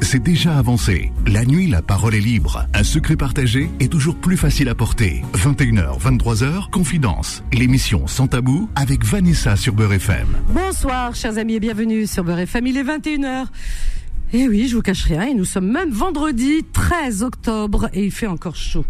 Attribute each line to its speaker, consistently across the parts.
Speaker 1: c'est déjà avancé. La nuit, la parole est libre. Un secret partagé est toujours plus facile à porter. 21h, 23h, Confidence. L'émission Sans Tabou avec Vanessa sur Beurre FM.
Speaker 2: Bonsoir, chers amis, et bienvenue sur Beurre FM. Il est 21h. Et oui, je vous cache rien, et nous sommes même vendredi 13 octobre et il fait encore chaud.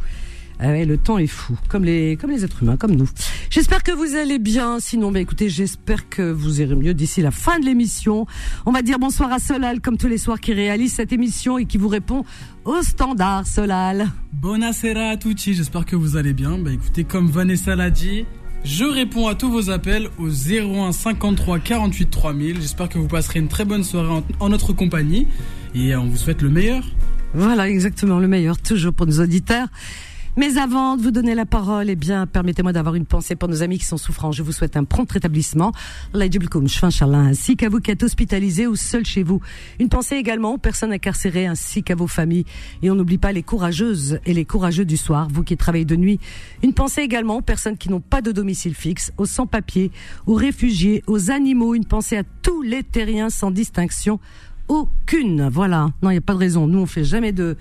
Speaker 2: Ah ouais, le temps est fou, comme les, comme les êtres humains, comme nous. J'espère que vous allez bien. Sinon, bah écoutez, j'espère que vous irez mieux d'ici la fin de l'émission. On va dire bonsoir à Solal, comme tous les soirs, qui réalise cette émission et qui vous répond au standard, Solal.
Speaker 3: Buonasera à tutti, j'espère que vous allez bien. Bah écoutez, comme Vanessa l'a dit, je réponds à tous vos appels au 01 53 48 3000. J'espère que vous passerez une très bonne soirée en, en notre compagnie et on vous souhaite le meilleur.
Speaker 2: Voilà, exactement, le meilleur, toujours pour nos auditeurs. Mais avant de vous donner la parole, eh bien, permettez-moi d'avoir une pensée pour nos amis qui sont souffrants. Je vous souhaite un prompt rétablissement. ainsi qu'à vous qui êtes hospitalisés ou seuls chez vous. Une pensée également aux personnes incarcérées ainsi qu'à vos familles. Et on n'oublie pas les courageuses et les courageux du soir, vous qui travaillez de nuit. Une pensée également aux personnes qui n'ont pas de domicile fixe, aux sans-papiers, aux réfugiés, aux animaux. Une pensée à tous les terriens sans distinction aucune. Voilà. Non, il n'y a pas de raison. Nous, on fait jamais de,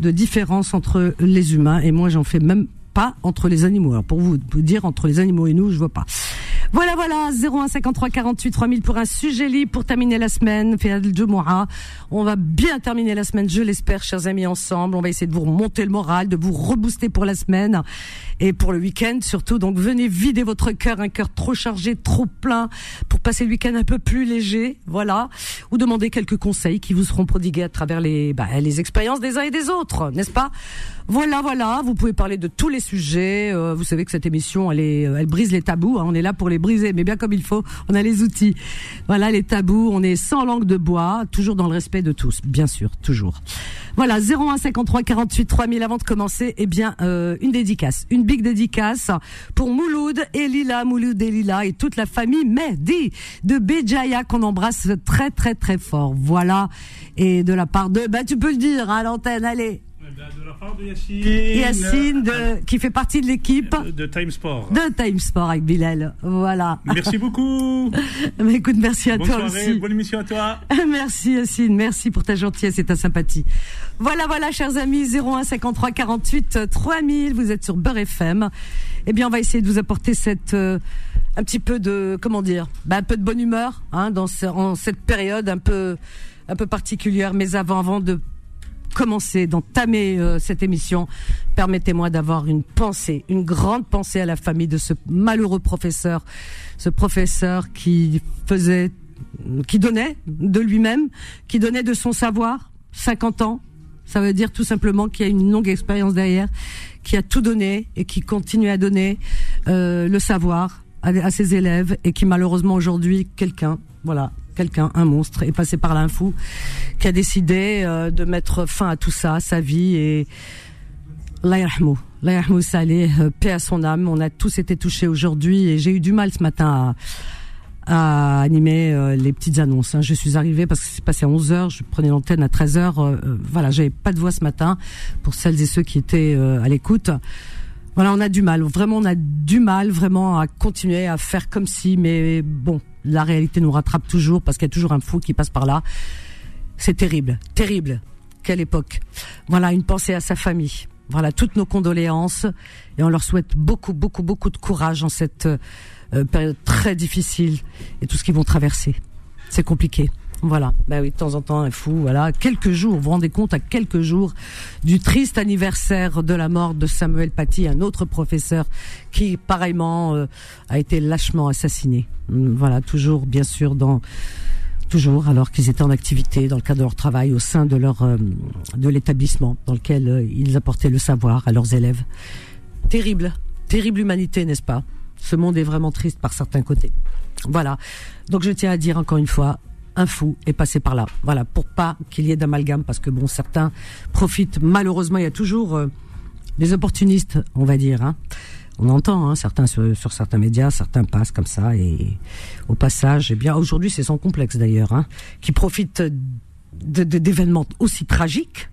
Speaker 2: de différence entre les humains. Et moi, j'en fais même pas entre les animaux. Alors, pour vous, dire entre les animaux et nous, je vois pas. Voilà, voilà, 0153 48 3000 pour un sujet libre pour terminer la semaine. On va bien terminer la semaine, je l'espère, chers amis, ensemble. On va essayer de vous remonter le moral, de vous rebooster pour la semaine et pour le week-end surtout. Donc venez vider votre cœur, un cœur trop chargé, trop plein, pour passer le week-end un peu plus léger, voilà. Ou demander quelques conseils qui vous seront prodigués à travers les, bah, les expériences des uns et des autres, n'est-ce pas? Voilà, voilà. Vous pouvez parler de tous les sujets. Euh, vous savez que cette émission, elle est, elle brise les tabous. Hein. On est là pour les briser, mais bien comme il faut. On a les outils. Voilà, les tabous. On est sans langue de bois, toujours dans le respect de tous, bien sûr, toujours. Voilà, 01 53 48 3000 avant de commencer. Eh bien, euh, une dédicace, une big dédicace pour Mouloud et Lila, Mouloud et Lila et toute la famille Mehdi de Béjaïa qu'on embrasse très très très fort. Voilà, et de la part de, bah tu peux le dire à l'antenne, allez.
Speaker 4: De la part de Yacine.
Speaker 2: Yacine, de, qui fait partie de l'équipe
Speaker 4: de Time Sport.
Speaker 2: de Time Sport avec Bilal. Voilà.
Speaker 4: Merci beaucoup.
Speaker 2: Mais écoute, merci à
Speaker 4: Bonne
Speaker 2: toi
Speaker 4: soirée,
Speaker 2: aussi.
Speaker 4: bonne émission à toi.
Speaker 2: Merci Yacine, merci pour ta gentillesse et ta sympathie. Voilà, voilà, chers amis, 01 53 48 3000, vous êtes sur Beurre FM. Eh bien, on va essayer de vous apporter cette euh, un petit peu de comment dire, bah, un peu de bonne humeur, hein, dans ce- en cette période un peu un peu particulière. Mais avant, avant de commencer, d'entamer euh, cette émission, permettez-moi d'avoir une pensée, une grande pensée à la famille de ce malheureux professeur, ce professeur qui faisait, qui donnait de lui-même, qui donnait de son savoir, 50 ans. Ça veut dire tout simplement qu'il y a une longue expérience derrière, qui a tout donné et qui continue à donner euh, le savoir à, à ses élèves et qui malheureusement aujourd'hui quelqu'un, voilà, quelqu'un, un monstre, est passé par l'info, qui a décidé euh, de mettre fin à tout ça, à sa vie et yarhamou salih, euh, paix à son âme. On a tous été touchés aujourd'hui et j'ai eu du mal ce matin à, animer euh, les petites annonces. hein. Je suis arrivée parce que c'est passé à 11 heures, je prenais l'antenne à 13 heures. euh, voilà, j'avais pas de voix ce matin pour celles et ceux qui étaient à l'écoute. Voilà, on a du mal. Vraiment, on a du mal vraiment à continuer à faire comme si, mais bon, la réalité nous rattrape toujours parce qu'il y a toujours un fou qui passe par là. C'est terrible, terrible. Quelle époque. Voilà, une pensée à sa famille. Voilà, toutes nos condoléances et on leur souhaite beaucoup, beaucoup, beaucoup de courage en cette euh, période très difficile et tout ce qu'ils vont traverser. C'est compliqué. Voilà. Bah oui, de temps en temps, un fou. Voilà. Quelques jours, vous vous rendez compte à quelques jours du triste anniversaire de la mort de Samuel Paty, un autre professeur qui, pareillement, euh, a été lâchement assassiné. Hum, Voilà, toujours, bien sûr, dans toujours alors qu'ils étaient en activité dans le cadre de leur travail au sein de leur euh, de l'établissement dans lequel euh, ils apportaient le savoir à leurs élèves. Terrible, terrible humanité, n'est-ce pas? Ce monde est vraiment triste par certains côtés. Voilà. Donc je tiens à dire encore une fois, un fou est passé par là. Voilà, pour pas qu'il y ait d'amalgame, parce que bon, certains profitent. Malheureusement, il y a toujours euh, des opportunistes, on va dire. Hein. On entend hein, certains sur, sur certains médias, certains passent comme ça et au passage, eh bien aujourd'hui c'est sans complexe d'ailleurs, hein, qui profitent d'événements aussi tragiques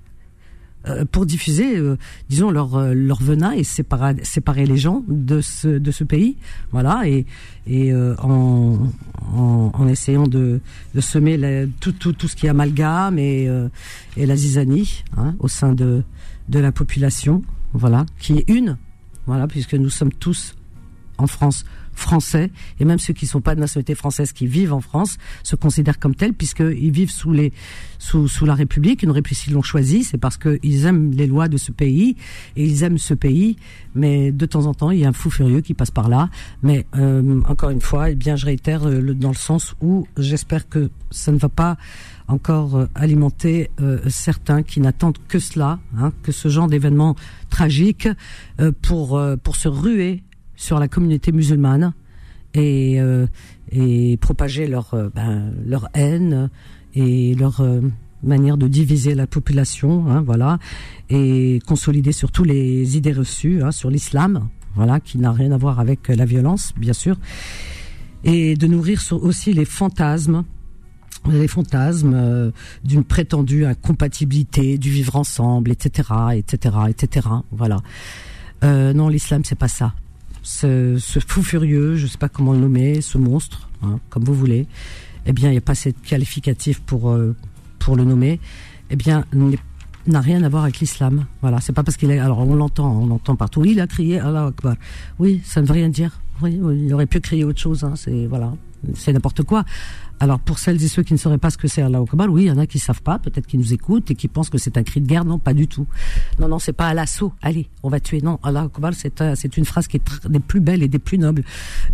Speaker 2: pour diffuser, euh, disons leur euh, leur venin et séparer séparer les gens de ce de ce pays, voilà et et en, en, en essayant de de semer la, tout tout tout ce qui est amalgame et et la zizanie hein, au sein de de la population, voilà qui est une, voilà puisque nous sommes tous en France français et même ceux qui sont pas de nationalité française qui vivent en France se considèrent comme tels puisqu'ils vivent sous les sous, sous la République, une République ils l'ont choisi, c'est parce qu'ils aiment les lois de ce pays et ils aiment ce pays. Mais de temps en temps, il y a un fou furieux qui passe par là. Mais euh, encore une fois, eh bien, je réitère euh, dans le sens où j'espère que ça ne va pas encore euh, alimenter certains qui n'attendent que cela, hein, que ce genre d'événement tragique pour pour se ruer sur la communauté musulmane et, euh, propager leur, euh, ben, leur haine et leur euh, manière de diviser la population, hein, voilà, et consolider surtout les idées reçues hein, sur l'islam, voilà, qui n'a rien à voir avec la violence, bien sûr, et de nourrir aussi les fantasmes les fantasmes d'une prétendue incompatibilité du vivre ensemble, etc., etc., etc. Voilà. Non, l'islam c'est pas ça ce, fou furieux, je sais pas comment le nommer, ce monstre, hein, comme vous voulez, eh bien, il n'y a pas cette qualificatif pour euh, pour le nommer. Eh bien, n'a rien à voir avec l'islam. Voilà, c'est pas parce qu'il est. Alors, on l'entend, on l'entend partout. Il a crié Allah Akbar. Oui, ça ne veut rien dire. Oui, il aurait pu crier autre chose. Hein, c'est voilà, c'est n'importe quoi. Alors pour celles et ceux qui ne sauraient pas ce que c'est Allah Akbar, oui, il y en a qui savent pas, peut-être qui nous écoutent et qui pensent que c'est un cri de guerre. Non, pas du tout. Non, non, c'est pas à l'assaut. Allez, on va tuer. Non, Allah Akbar, c'est c'est une phrase qui est des plus belles et des plus nobles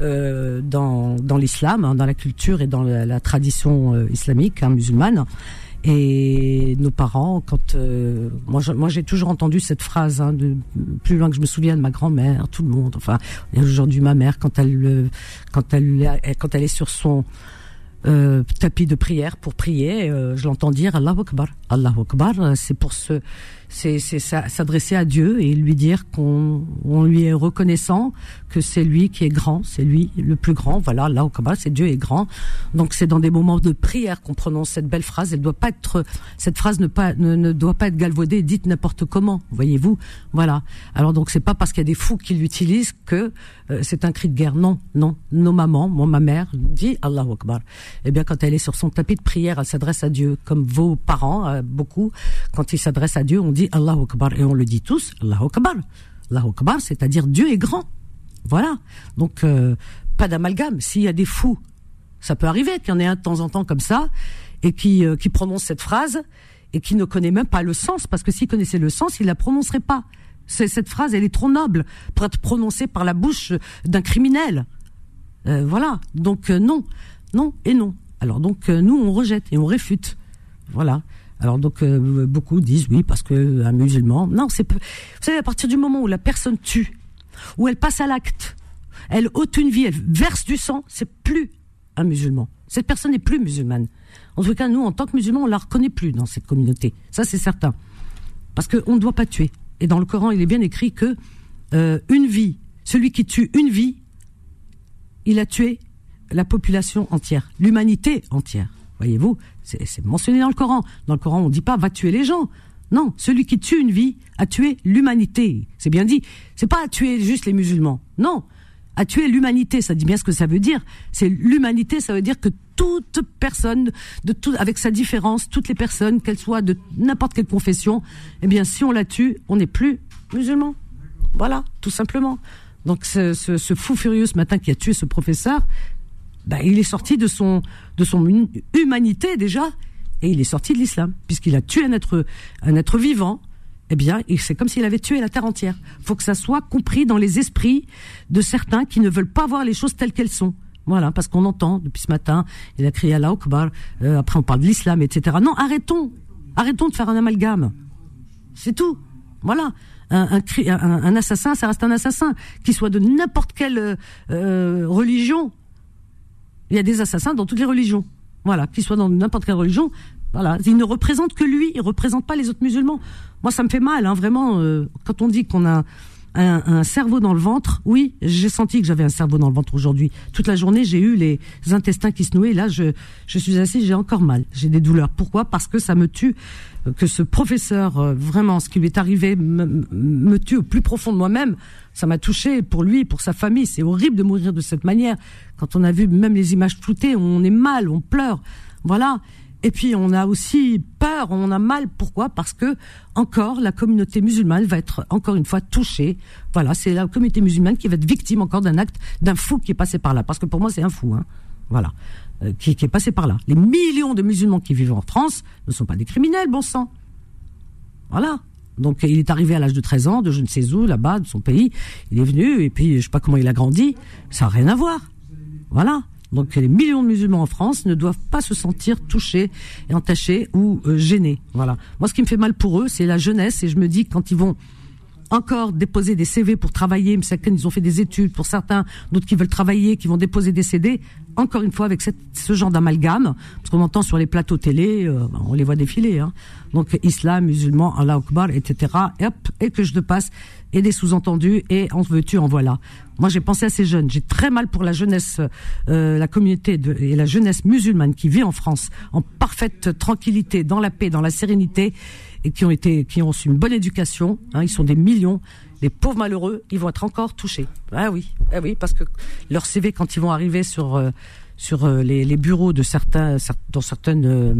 Speaker 2: euh, dans dans l'islam, hein, dans la culture et dans la, tradition euh, islamique hein, musulmane. Et nos parents, quand euh, moi, moi j'ai toujours entendu cette phrase, hein, de plus loin que je me souviens de ma grand-mère, tout le monde. Enfin, aujourd'hui ma mère, quand elle, quand elle, quand elle est sur son euh, tapis de prière pour prier, euh, je l'entends dire Allah Akbar. Allah Akbar, euh, c'est pour ce c'est s'adresser à Dieu et lui dire qu'on on lui est reconnaissant que c'est lui qui est grand, c'est lui le plus grand. Voilà, là au c'est Dieu est grand. Donc c'est dans des moments de prière qu'on prononce cette belle phrase. Elle doit pas être, cette phrase ne pas ne, ne doit pas être galvaudée, dite n'importe comment. Voyez-vous, voilà. Alors donc c'est pas parce qu'il y a des fous qui l'utilisent que euh, c'est un cri de guerre. Non, non. Nos mamans, moi ma mère dit Allahu Akbar. Eh bien quand elle est sur son tapis de prière, elle s'adresse à Dieu comme vos parents euh, beaucoup. Quand ils s'adressent à Dieu, on dit Allahu Akbar et on le dit tous Allahu Akbar. Allahu Akbar, c'est-à-dire Dieu est grand. Voilà. Donc, euh, pas d'amalgame. S'il y a des fous, ça peut arriver qu'il y en ait un de temps en temps comme ça, et qui, euh, qui prononce cette phrase, et qui ne connaît même pas le sens, parce que s'il connaissait le sens, il la prononcerait pas. cette phrase, elle est trop noble pour être prononcée par la bouche d'un criminel. Euh, voilà. Donc, non. Non et non. Alors, donc, nous, on rejette et on réfute. Voilà. Alors donc beaucoup disent oui parce que un musulman non c'est vous savez à partir du moment où la personne tue où elle passe à l'acte, elle ôte une vie, elle verse du sang, c'est plus un musulman. Cette personne n'est plus musulmane. En tout cas, nous, en tant que musulmans, on la reconnaît plus dans cette communauté. Ça, c'est certain. Parce qu'on ne doit pas tuer. Et dans le Coran, il est bien écrit que euh, une vie, celui qui tue une vie, il a tué la population entière, l'humanité entière. Voyez-vous, c'est mentionné dans le Coran. Dans le Coran, on ne dit pas va tuer les gens. Non, celui qui tue une vie a tué l'humanité. C'est bien dit. C'est pas à tuer juste les musulmans. Non, à tuer l'humanité. Ça dit bien ce que ça veut dire. C'est l'humanité. Ça veut dire que toute personne, de tout, avec sa différence, toutes les personnes, qu'elles soient de n'importe quelle confession, eh bien, si on la tue, on n'est plus musulman. Voilà, tout simplement. Donc, ce, ce, fou furieux ce matin qui a tué ce professeur, ben, il est sorti de son de son humanité déjà. Et il est sorti de l'islam. Puisqu'il a tué un être un être vivant eh bien c'est comme s'il avait tué la terre entière. Faut que ça soit compris dans les esprits de certains qui ne veulent pas voir les choses telles qu'elles sont. Voilà parce qu'on entend depuis ce matin il a crié Allah Akbar euh, après on parle de l'islam etc non arrêtons. Arrêtons de faire un amalgame. C'est tout. Voilà. Un, un, un, assassin, ça reste un assassin, qu'il soit de n'importe quelle euh, religion. Il y a des assassins dans toutes les religions. Voilà, qu'il soit dans n'importe quelle religion, voilà, il ne représente que lui, il représente pas les autres musulmans. Moi, ça me fait mal, hein, vraiment, euh, quand on dit qu'on a un, un cerveau dans le ventre. Oui, j'ai senti que j'avais un cerveau dans le ventre aujourd'hui. Toute la journée, j'ai eu les intestins qui se nouaient. Là, je, je suis assise, j'ai encore mal. J'ai des douleurs. Pourquoi? Parce que ça me tue. Que ce professeur, euh, vraiment, ce qui lui est arrivé, me, me tue au plus profond de moi-même. Ça m'a touché pour lui, pour sa famille. C'est horrible de mourir de cette manière. Quand on a vu même les images floutées, on est mal, on pleure. Voilà. Et puis on a aussi peur, on a mal. Pourquoi? Parce que encore la communauté musulmane va être encore une fois touchée. Voilà, c'est la communauté musulmane qui va être victime encore d'un acte d'un fou qui est passé par là. Parce que pour moi c'est un fou. Hein. Voilà, Euh, qui, est passé par là. Les millions de musulmans qui vivent en France ne sont pas des criminels, bon sang. Voilà. Donc il est arrivé à l'âge de 13 ans, de je ne sais où, là-bas, de son pays. Il est venu et puis je sais pas comment il a grandi. Ça n'a rien à voir. Voilà. Donc les millions de musulmans en France ne doivent pas se sentir touchés et entachés ou euh, gênés. Voilà. Moi, ce qui me fait mal pour eux, c'est la jeunesse et je me dis quand ils vont encore déposer des CV pour travailler, certains ils ont fait des études, pour certains d'autres qui veulent travailler, qui vont déposer des CD. Encore une fois avec ce genre d'amalgame, parce qu'on entend sur les plateaux télé, euh, on les voit défiler. Hein. Donc islam, musulman, Allah Akbar, etc. Et, et que je te passe et des sous-entendus et en veux-tu, en voilà. Moi, j'ai pensé à ces jeunes. J'ai très mal pour la jeunesse, euh, la communauté de, et la jeunesse musulmane qui vit en France en parfaite tranquillité, dans la paix, dans la sérénité, et qui ont été, qui ont reçu une bonne éducation. Hein, ils sont des millions. Les pauvres malheureux, ils vont être encore touchés. Ah oui, ah oui, parce que leur CV quand ils vont arriver sur euh, sur euh, les, les bureaux de certains, cer- dans certaines euh,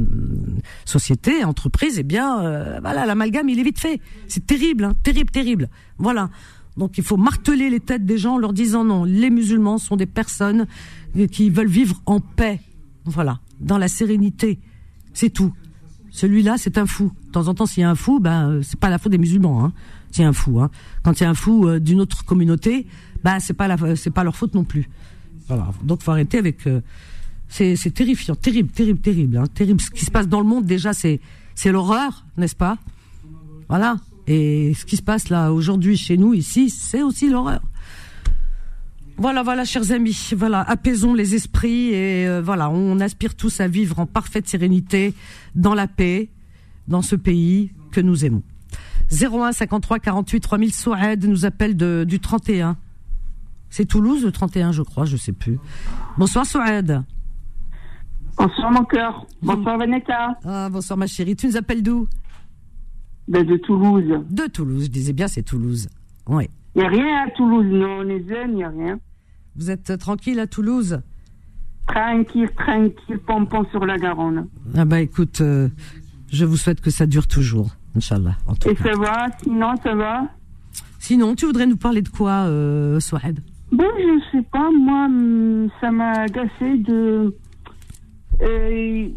Speaker 2: sociétés, entreprises, eh bien, euh, voilà, l'amalgame, il est vite fait. C'est terrible, hein, terrible, terrible. Voilà. Donc, il faut marteler les têtes des gens en leur disant non, les musulmans sont des personnes qui veulent vivre en paix. Voilà, dans la sérénité. C'est tout. Celui-là, c'est un fou. De temps en temps, s'il y a un fou, ben, euh, c'est pas la faute des musulmans. Hein. C'est un fou. Hein. Quand il y a un fou euh, d'une autre communauté, ben, c'est pas la, c'est pas leur faute non plus. Voilà. Donc, faut arrêter avec. euh, c'est, c'est terrifiant, terrible, terrible, terrible, hein, terrible. Ce qui se passe dans le monde, déjà, c'est, c'est l'horreur, n'est-ce pas? Voilà. Et ce qui se passe là aujourd'hui chez nous ici, c'est aussi l'horreur. Voilà, voilà, chers amis, voilà, apaisons les esprits et euh, voilà, on aspire tous à vivre en parfaite sérénité, dans la paix, dans ce pays que nous aimons. 01 53 48 3000 Souad nous appelle de, du 31. C'est Toulouse le 31, je crois, je sais plus. Bonsoir Souad.
Speaker 5: Bonsoir mon cœur. Bonsoir Vanessa.
Speaker 2: Ah, bonsoir ma chérie. Tu nous appelles d'où?
Speaker 5: Ben, de Toulouse.
Speaker 2: De Toulouse. Je disais bien, c'est Toulouse. Oui.
Speaker 5: Il n'y a rien à Toulouse. Non, on est zen, il n'y a rien.
Speaker 2: Vous êtes euh, tranquille à Toulouse?
Speaker 5: Tranquille, tranquille, pompon sur la Garonne.
Speaker 2: Ah bah écoute, euh, je vous souhaite que ça dure toujours, Inch'Allah. en tout
Speaker 5: Et
Speaker 2: cas.
Speaker 5: ça va? Sinon, ça va?
Speaker 2: Sinon, tu voudrais nous parler de quoi, euh,
Speaker 5: Bon, je sais pas. Moi, hum, ça m'a agacé de. Euh,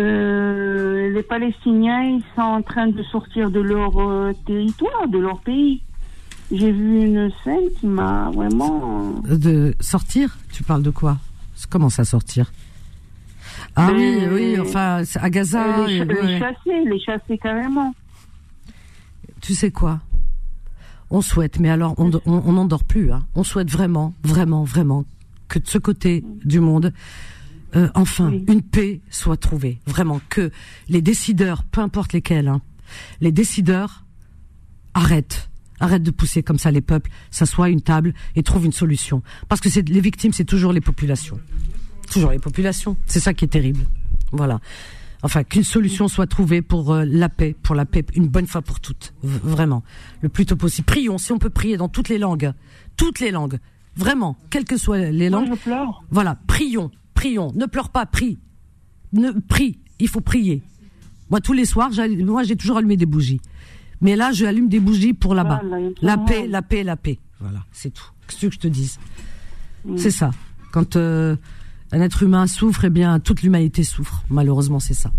Speaker 5: euh, les Palestiniens, ils sont en train de sortir de leur euh, territoire, de leur pays. J'ai vu une scène qui m'a vraiment.
Speaker 2: De sortir? Tu parles de quoi? Comment ça sortir? Ah oui,
Speaker 5: Euh,
Speaker 2: oui, enfin, à Gaza.
Speaker 5: Euh, les, chasser, les chasser carrément.
Speaker 2: Tu sais quoi? On souhaite, mais alors on on on dort plus. Hein. On souhaite vraiment, vraiment, vraiment que de ce côté du monde, euh, enfin,
Speaker 5: Oui.
Speaker 2: une paix soit trouvée. Vraiment que les décideurs, peu importe lesquels, hein, les décideurs arrêtent. Arrêtent de pousser comme ça les peuples, s'assoient à une table et trouvent une solution. Parce que c'est les victimes, c'est toujours les populations. Toujours les populations. C'est ça qui est terrible. Voilà. Enfin, qu'une solution soit trouvée pour euh, la paix, pour la paix, une bonne fois pour toutes. V- vraiment. Le plus tôt possible. Prions, si on peut prier dans toutes les langues. Toutes les langues. Vraiment. Quelles que soient les
Speaker 5: Moi,
Speaker 2: langues.
Speaker 5: je pleure.
Speaker 2: Voilà. Prions. Prions. Ne pleure pas, prie. Ne, prie. Il faut prier. Moi, tous les soirs, moi, j'ai toujours allumé des bougies. Mais là, je allume des bougies pour là-bas.
Speaker 5: Voilà, il y a
Speaker 2: La paix, la paix, la paix. Voilà. C'est tout. Qu'est-ce que tu veux que je te dise?
Speaker 5: Mm.
Speaker 2: C'est ça. Quand euh, un être humain souffre, eh bien toute l'humanité souffre. Malheureusement, c'est ça.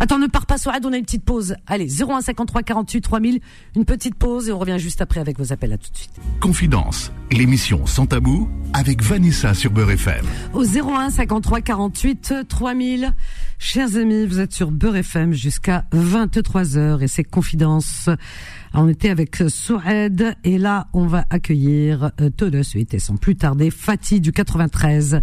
Speaker 2: Attends, ne pars pas, Soad, on a une petite pause. Allez, 0153 48 3000, une petite pause et on revient juste après avec vos appels. À tout de suite.
Speaker 1: Confidence, l'émission sans tabou avec Vanessa sur Beurre FM.
Speaker 2: Au 01 53 48 3000. Chers amis, vous êtes sur Beurre FM jusqu'à 23h et c'est Confidence. On était avec Soued et là, on va accueillir euh, tout de suite et sans plus tarder Fatih du 93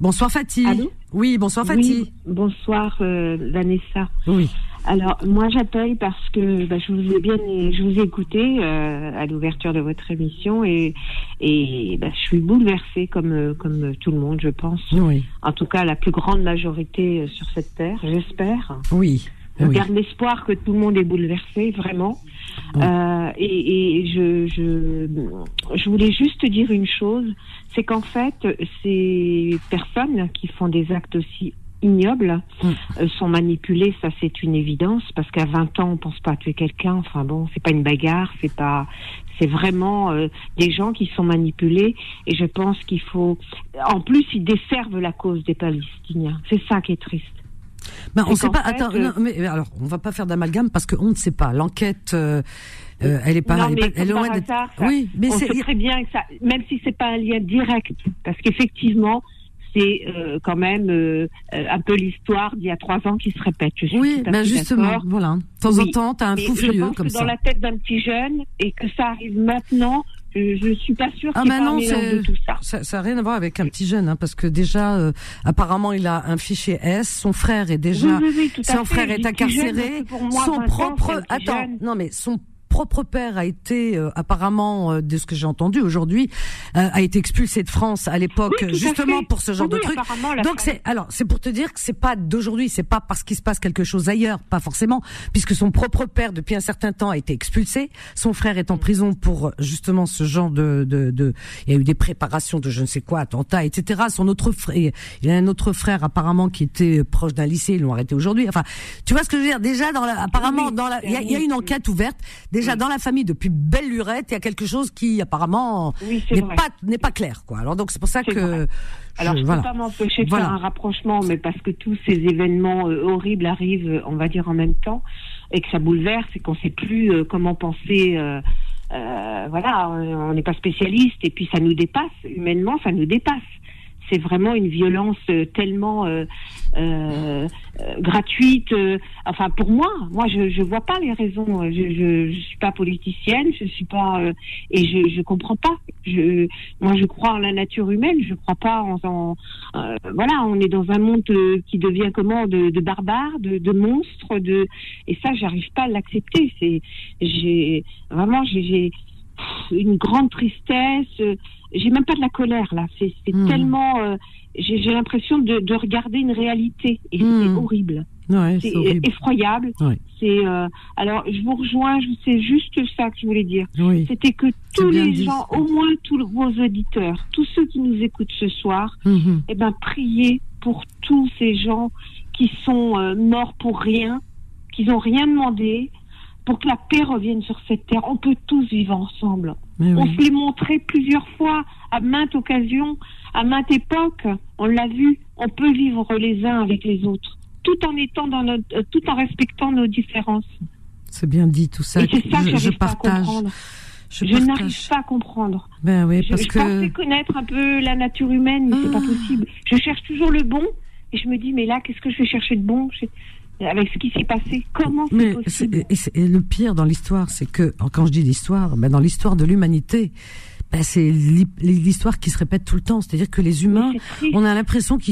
Speaker 2: Bonsoir Fatih.
Speaker 6: Allô
Speaker 2: oui, bonsoir Fatih.
Speaker 6: Oui, bonsoir euh, Vanessa.
Speaker 2: Oui.
Speaker 6: Alors moi j'appelle parce que bah, je vous ai bien, je vous ai écouté euh, à l'ouverture de votre émission et et bah, je suis bouleversée comme euh, comme tout le monde je pense.
Speaker 2: Oui.
Speaker 6: En tout cas la plus grande majorité sur cette terre, j'espère.
Speaker 2: Oui.
Speaker 6: Je
Speaker 2: oui.
Speaker 6: garde l'espoir que tout le monde est bouleversé, vraiment. Euh, et et je, je, je voulais juste dire une chose, c'est qu'en fait, ces personnes qui font des actes aussi ignobles
Speaker 2: Mm.
Speaker 6: euh, sont manipulées, ça c'est une évidence, parce qu'à 20 ans, on pense pas à tuer quelqu'un. Enfin bon, c'est pas une bagarre, c'est pas, c'est vraiment euh, des gens qui sont manipulés. Et je pense qu'il faut, en plus, ils desservent la cause des Palestiniens. C'est ça qui est triste.
Speaker 2: Ben, on
Speaker 6: C'est
Speaker 2: sait pas.
Speaker 6: fait,
Speaker 2: Attends,
Speaker 6: euh,
Speaker 2: non, mais alors, on va pas faire d'amalgame parce qu'on ne sait pas. L'enquête, euh, euh, elle est pas.
Speaker 6: non,
Speaker 2: elle est
Speaker 6: mais
Speaker 2: pas- elle est loin
Speaker 6: hasard, ça-
Speaker 2: Oui, mais
Speaker 6: on
Speaker 2: c'est.
Speaker 6: sait très bien que ça, même si c'est pas un lien direct, parce qu'effectivement, c'est euh, quand même euh, un peu l'histoire d'il y a trois ans qui se répète. Je suis
Speaker 2: Oui, ben justement, voilà. De temps en temps, t'as un fou furieux comme ça.
Speaker 6: dans la tête d'un petit jeune et que ça arrive maintenant, je, suis pas sûre
Speaker 2: Ah
Speaker 6: qu'il
Speaker 2: non,
Speaker 6: de tout ça.
Speaker 2: Ça, rien à voir avec un petit jeune, hein, parce que déjà, euh, apparemment, il a un fichier S. Son frère est déjà,
Speaker 6: oui, oui, oui, tout à
Speaker 2: son
Speaker 6: fait.
Speaker 2: frère est
Speaker 6: jeune,
Speaker 2: incarcéré.
Speaker 6: moi,
Speaker 2: son
Speaker 6: 20 ans,
Speaker 2: propre, attends,
Speaker 6: jeune.
Speaker 2: non mais son propre père a été euh, apparemment, euh, de ce que j'ai entendu aujourd'hui, euh, a été expulsé de France à l'époque,
Speaker 6: Oui,
Speaker 2: justement pour ce genre
Speaker 6: Oui,
Speaker 2: de truc. Donc c'est, alors c'est pour te dire que c'est pas d'aujourd'hui, c'est pas parce qu'il se passe quelque chose ailleurs, pas forcément, puisque son propre père depuis un certain temps a été expulsé, son frère est en prison pour justement ce genre de, de, de il y a eu des préparations de je ne sais quoi, attentats, etc. Son autre frère, il a un autre frère apparemment qui était proche d'un lycée, ils l'ont arrêté aujourd'hui. Enfin, tu vois ce que je veux dire? Déjà dans la, apparemment dans la, il y a, y une enquête ouverte. Déjà dans la famille depuis belle lurette, il y a quelque chose qui apparemment
Speaker 6: Oui,
Speaker 2: n'est pas n'est pas clair quoi. Alors donc c'est pour ça que
Speaker 6: vrai. Alors, je ne
Speaker 2: voilà.
Speaker 6: peux pas m'empêcher de
Speaker 2: Voilà.
Speaker 6: faire un rapprochement, mais parce que tous ces événements euh, horribles arrivent, euh, on va dire, en même temps, et que ça bouleverse, et qu'on ne sait plus euh, comment penser. euh, voilà, on n'est pas spécialiste, et puis ça nous dépasse. Humainement, ça nous dépasse. C'est vraiment une violence euh, tellement euh, euh, gratuite. enfin, pour moi, moi, je je vois pas les raisons. Je je suis pas politicienne, je suis pas et je je comprends pas. Je moi, je crois en la nature humaine. Je crois pas en, voilà. On est dans un monde qui devient comment de, de barbares, de, de monstres, de et ça, j'arrive pas à l'accepter. C'est j'ai vraiment j'ai une grande tristesse. J'ai même pas de la colère là. C'est
Speaker 2: Hmm.
Speaker 6: tellement. euh, j'ai l'impression de, de regarder une réalité et c'est
Speaker 2: Hmm.
Speaker 6: horrible.
Speaker 2: Ouais,
Speaker 6: C'est effroyable.
Speaker 2: Ouais.
Speaker 6: C'est euh, alors je vous rejoins. C'est juste ça que je voulais dire.
Speaker 2: Oui.
Speaker 6: C'était que tous les
Speaker 2: dit.
Speaker 6: gens, au moins tous vos auditeurs, tous ceux qui nous écoutent ce soir,
Speaker 2: Mhm.
Speaker 6: eh ben priez pour tous ces gens qui sont euh, morts pour rien, qui n'ont rien demandé, pour que la paix revienne sur cette terre. On peut tous vivre ensemble.
Speaker 2: Mais
Speaker 6: On
Speaker 2: oui.
Speaker 6: se l'est montré plusieurs fois, à maintes occasions, à maintes époques. On l'a vu. On peut vivre les uns avec les autres, tout en étant dans notre, euh, tout en respectant nos différences.
Speaker 2: C'est bien dit tout ça.
Speaker 6: Et c'est ça que
Speaker 2: je, je
Speaker 6: j'arrive pas à
Speaker 2: partage.
Speaker 6: comprendre.
Speaker 2: Je,
Speaker 6: Je,
Speaker 2: partage.
Speaker 6: n'arrive pas à comprendre.
Speaker 2: Ben oui,
Speaker 6: Je,
Speaker 2: parce
Speaker 6: je
Speaker 2: que
Speaker 6: pensais connaître un peu la nature humaine, mais c'est pas
Speaker 2: Ah.
Speaker 6: possible. Je cherche toujours le bon, et je me dis, mais là, qu'est-ce que je vais chercher de bon? Je- avec ce qui s'est passé Comment c'est
Speaker 2: mais
Speaker 6: possible?
Speaker 2: c'est- et, c'est- et le pire dans l'histoire, c'est que quand je dis l'histoire, ben dans l'histoire de l'humanité, ben c'est l'hi- l'histoire qui se répète tout le temps. C'est-à-dire que les humains, on a l'impression que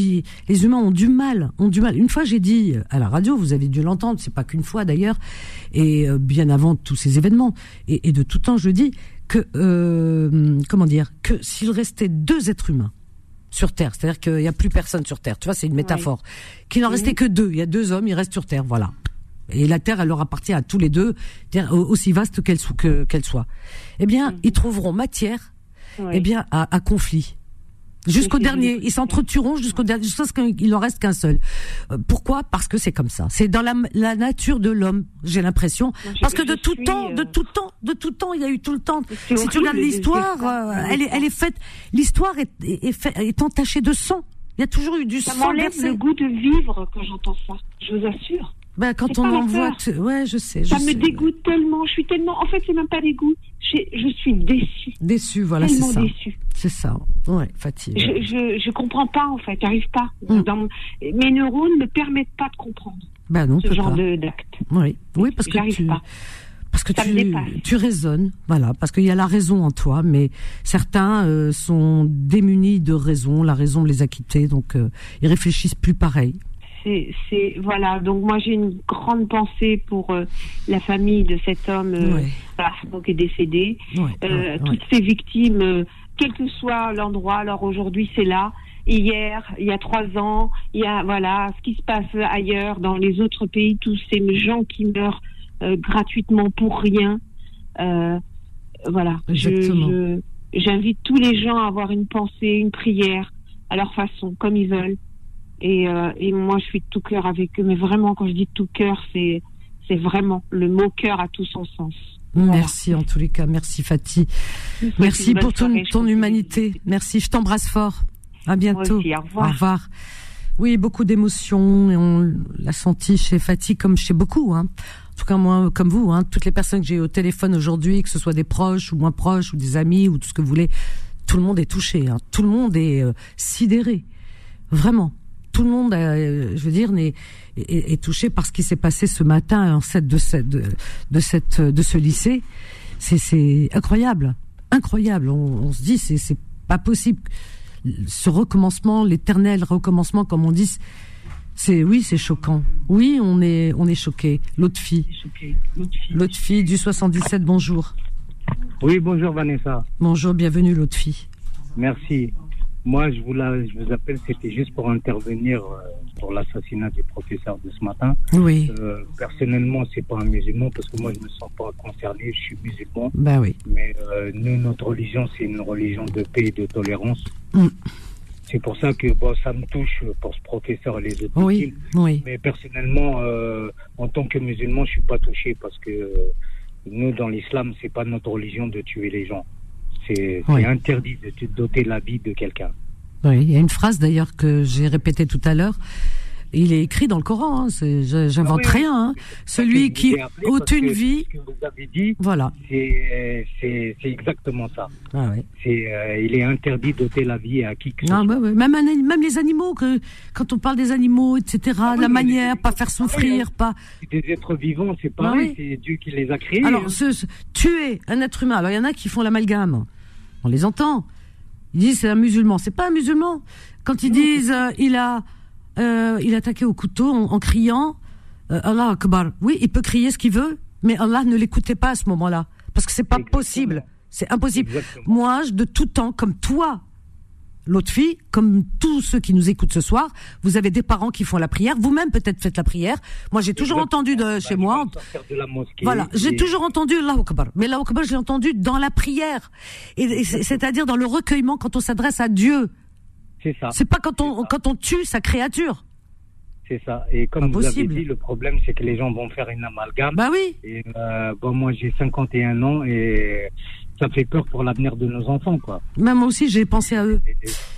Speaker 2: les humains ont du mal, ont du mal. Une fois, j'ai dit à la radio, vous avez dû l'entendre, c'est pas qu'une fois d'ailleurs, et euh, bien avant tous ces événements, et, et de tout temps, je dis que euh, comment dire, que s'il restait deux êtres humains sur Terre, c'est-à-dire qu'il n'y a plus personne sur Terre, tu vois, c'est une métaphore, qu'il n'en restait que deux, il y a deux hommes, ils restent sur Terre, voilà. Et la Terre, elle leur appartient à tous les deux, aussi vaste qu'elle so- que- qu'elle soit. Eh bien, ils trouveront matière, eh bien, à, à conflit. Jusqu'au dernier, ils s'entretueront jusqu'au dernier, jusqu'à ce qu'il en reste qu'un seul. Euh, pourquoi? Parce que c'est comme ça. C'est dans la, la nature de l'homme, j'ai l'impression. Parce que de tout
Speaker 6: suis,
Speaker 2: temps, de
Speaker 6: euh,
Speaker 2: tout temps, de tout temps, il y a eu tout le temps. Si tu regardes
Speaker 6: de
Speaker 2: l'histoire,
Speaker 6: ça.
Speaker 2: euh, elle est, elle est faite. L'histoire est, est, est, est entachée de sang. Il y a toujours eu du
Speaker 6: Ça
Speaker 2: sang
Speaker 6: m'enlève
Speaker 2: versé.
Speaker 6: le goût de vivre quand j'entends ça. Je vous assure.
Speaker 2: Ben, quand on
Speaker 6: pas la
Speaker 2: en voit,
Speaker 6: peur.
Speaker 2: tu- ouais, je sais.
Speaker 6: Ça
Speaker 2: je
Speaker 6: me
Speaker 2: sais.
Speaker 6: dégoûte tellement. Je suis tellement. En fait, c'est même pas dégoût. J'ai- Je suis déçue.
Speaker 2: Déçu, voilà, c'est
Speaker 6: tellement
Speaker 2: ça.
Speaker 6: déçue.
Speaker 2: C'est ça. Ouais, fatigue.
Speaker 6: Je, je, je comprends pas en fait. J'arrive pas.
Speaker 2: Mm.
Speaker 6: Dans mon- Mes neurones ne permettent pas de comprendre
Speaker 2: Ben non, on
Speaker 6: ce genre d'acte.
Speaker 2: Oui, oui, parce que tu,
Speaker 6: pas.
Speaker 2: parce que
Speaker 6: Ça me
Speaker 2: tu, tu raisonnes, voilà, parce qu'il y a la raison en toi, mais certains euh, sont démunis de raison, la raison les a quittés, donc euh, ils réfléchissent plus pareil.
Speaker 6: C'est, voilà. Donc moi j'ai une grande pensée pour euh, la famille de cet homme euh,
Speaker 2: Ouais.
Speaker 6: voilà, donc, qui est décédé.
Speaker 2: Ouais,
Speaker 6: Euh,
Speaker 2: ouais.
Speaker 6: Toutes ces victimes, quel que soit l'endroit. Alors aujourd'hui c'est là. Hier, il y a trois ans, il y a voilà ce qui se passe ailleurs dans les autres pays, tous ces gens qui meurent gratuitement pour rien. Voilà. J'invite tous les gens à avoir une pensée, une prière à leur façon, comme ils veulent. Et, euh, et moi, je suis de tout cœur avec eux. Mais vraiment, quand je dis tout cœur, c'est c'est vraiment le mot cœur a tout son sens. Voilà.
Speaker 2: Merci en tous les cas, merci Fatih, merci pour ton,
Speaker 6: soirée,
Speaker 2: ton humanité, merci, je t'embrasse fort, à bientôt,
Speaker 6: aussi, au revoir.
Speaker 2: Au revoir. Oui, beaucoup d'émotions, et on l'a senti chez Fatih comme chez beaucoup, hein. En tout cas, moi, comme vous, hein, toutes les personnes que j'ai eu au téléphone aujourd'hui, que ce soit des proches ou moins proches ou des amis ou tout ce que vous voulez, tout le monde est touché, hein. tout le monde est euh, sidéré, vraiment. Tout le monde, euh, je veux dire, est, est, est touché par ce qui s'est passé ce matin en cette de cette de, de cette de ce lycée. C'est c'est incroyable, incroyable. On, on se dit c'est c'est pas possible. Ce recommencement, l'éternel recommencement, comme on dit, c'est oui, c'est choquant. Oui, on est on est choqué. L'autre fille, l'autre fille du 77. Bonjour,
Speaker 7: Oui, bonjour Vanessa.
Speaker 2: bonjour, bienvenue l'autre fille.
Speaker 7: Merci. Moi, je vous, la- je vous appelle, c'était juste pour intervenir euh, pour l'assassinat du professeur de ce matin.
Speaker 2: Oui,
Speaker 7: Euh, personnellement, c'est pas un musulman parce que moi, je me sens pas concerné. Je suis musulman,
Speaker 2: bah oui,
Speaker 7: mais euh, nous, notre religion, c'est une religion de paix et de tolérance.
Speaker 2: Mm.
Speaker 7: C'est pour ça que bon, ça me touche pour ce professeur et les autres
Speaker 2: oui,
Speaker 7: victimes.
Speaker 2: oui,
Speaker 7: Mais personnellement, euh, en tant que musulman, je suis pas touché parce que euh, nous, dans l'islam, c'est pas notre religion de tuer les gens. C'est
Speaker 2: Oui.
Speaker 7: interdit de te doter la vie de quelqu'un.
Speaker 2: oui. Il y a une phrase d'ailleurs que j'ai répétée tout à l'heure. Il est écrit dans le Coran. Hein, J'invente
Speaker 7: Ah oui,
Speaker 2: rien. hein. Celui qui ôte une
Speaker 7: que
Speaker 2: vie,
Speaker 7: Ce que vous avez dit,
Speaker 2: voilà.
Speaker 7: c'est exactement ça.
Speaker 2: Ah
Speaker 7: euh, il est interdit d'ôter la vie à qui que
Speaker 2: Ah, ouais. Même, un ani- même les animaux, que, quand on parle des animaux, etc.,
Speaker 7: Ah
Speaker 2: la manière, pas faire souffrir, pas.
Speaker 7: Des êtres vivants, c'est pareil. C'est Dieu qui les a créés.
Speaker 2: Alors,
Speaker 7: hein.
Speaker 2: ce, ce- tuer un être humain, alors il y en a qui font l'amalgame. On les entend. Ils disent c'est un musulman. C'est pas un musulman. Quand ils disent euh, il a euh, il a attaqué au couteau en, en criant euh, Allah Akbar. Oui, il peut crier ce qu'il veut, mais Allah ne l'écoutait pas à ce moment-là parce que c'est pas
Speaker 7: Exactement.
Speaker 2: possible. C'est impossible.
Speaker 7: Exactement.
Speaker 2: Moi, je- de tout temps, comme toi, l'autre fille, comme tous ceux qui nous écoutent ce soir, vous avez des parents qui font la prière. Vous-même, peut-être, faites la prière. Moi, j'ai toujours entendu de
Speaker 7: Bah,
Speaker 2: chez moi.
Speaker 7: de la mosquée
Speaker 2: Voilà, j'ai toujours entendu Allahu Akbar. Mais Allahu Akbar, je l'ai entendu dans la prière. Et, et c'est- c'est-à-dire dans le recueillement quand on s'adresse à Dieu.
Speaker 7: C'est ça.
Speaker 2: C'est pas quand on, quand on tue sa créature.
Speaker 7: C'est ça. Et comme
Speaker 2: Pas
Speaker 7: vous
Speaker 2: possible.
Speaker 7: avez dit, le problème, c'est que les gens vont faire une amalgame.
Speaker 2: Bah oui.
Speaker 7: Et euh, bon, moi, j'ai 51 ans et ça fait peur pour l'avenir de nos enfants, quoi.
Speaker 2: Même moi aussi, j'ai pensé à eux.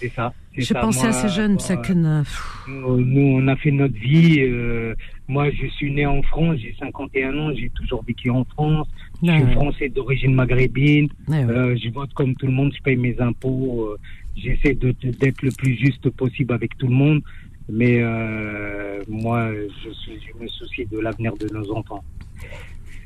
Speaker 7: C'est ça.
Speaker 2: J'ai pensé
Speaker 7: Moi,
Speaker 2: à ces jeunes, ça que ne-
Speaker 7: Nous, on a fait notre vie. euh, moi, je suis né en France, j'ai 51 ans, j'ai toujours vécu en France. Je suis
Speaker 2: ouais.
Speaker 7: français d'origine maghrébine.
Speaker 2: Ouais.
Speaker 7: Euh, je vote comme tout le monde, je paye mes impôts. J'essaie d'être le plus juste possible avec tout le monde. Mais euh, moi, je, suis, je me soucie de l'avenir de nos enfants.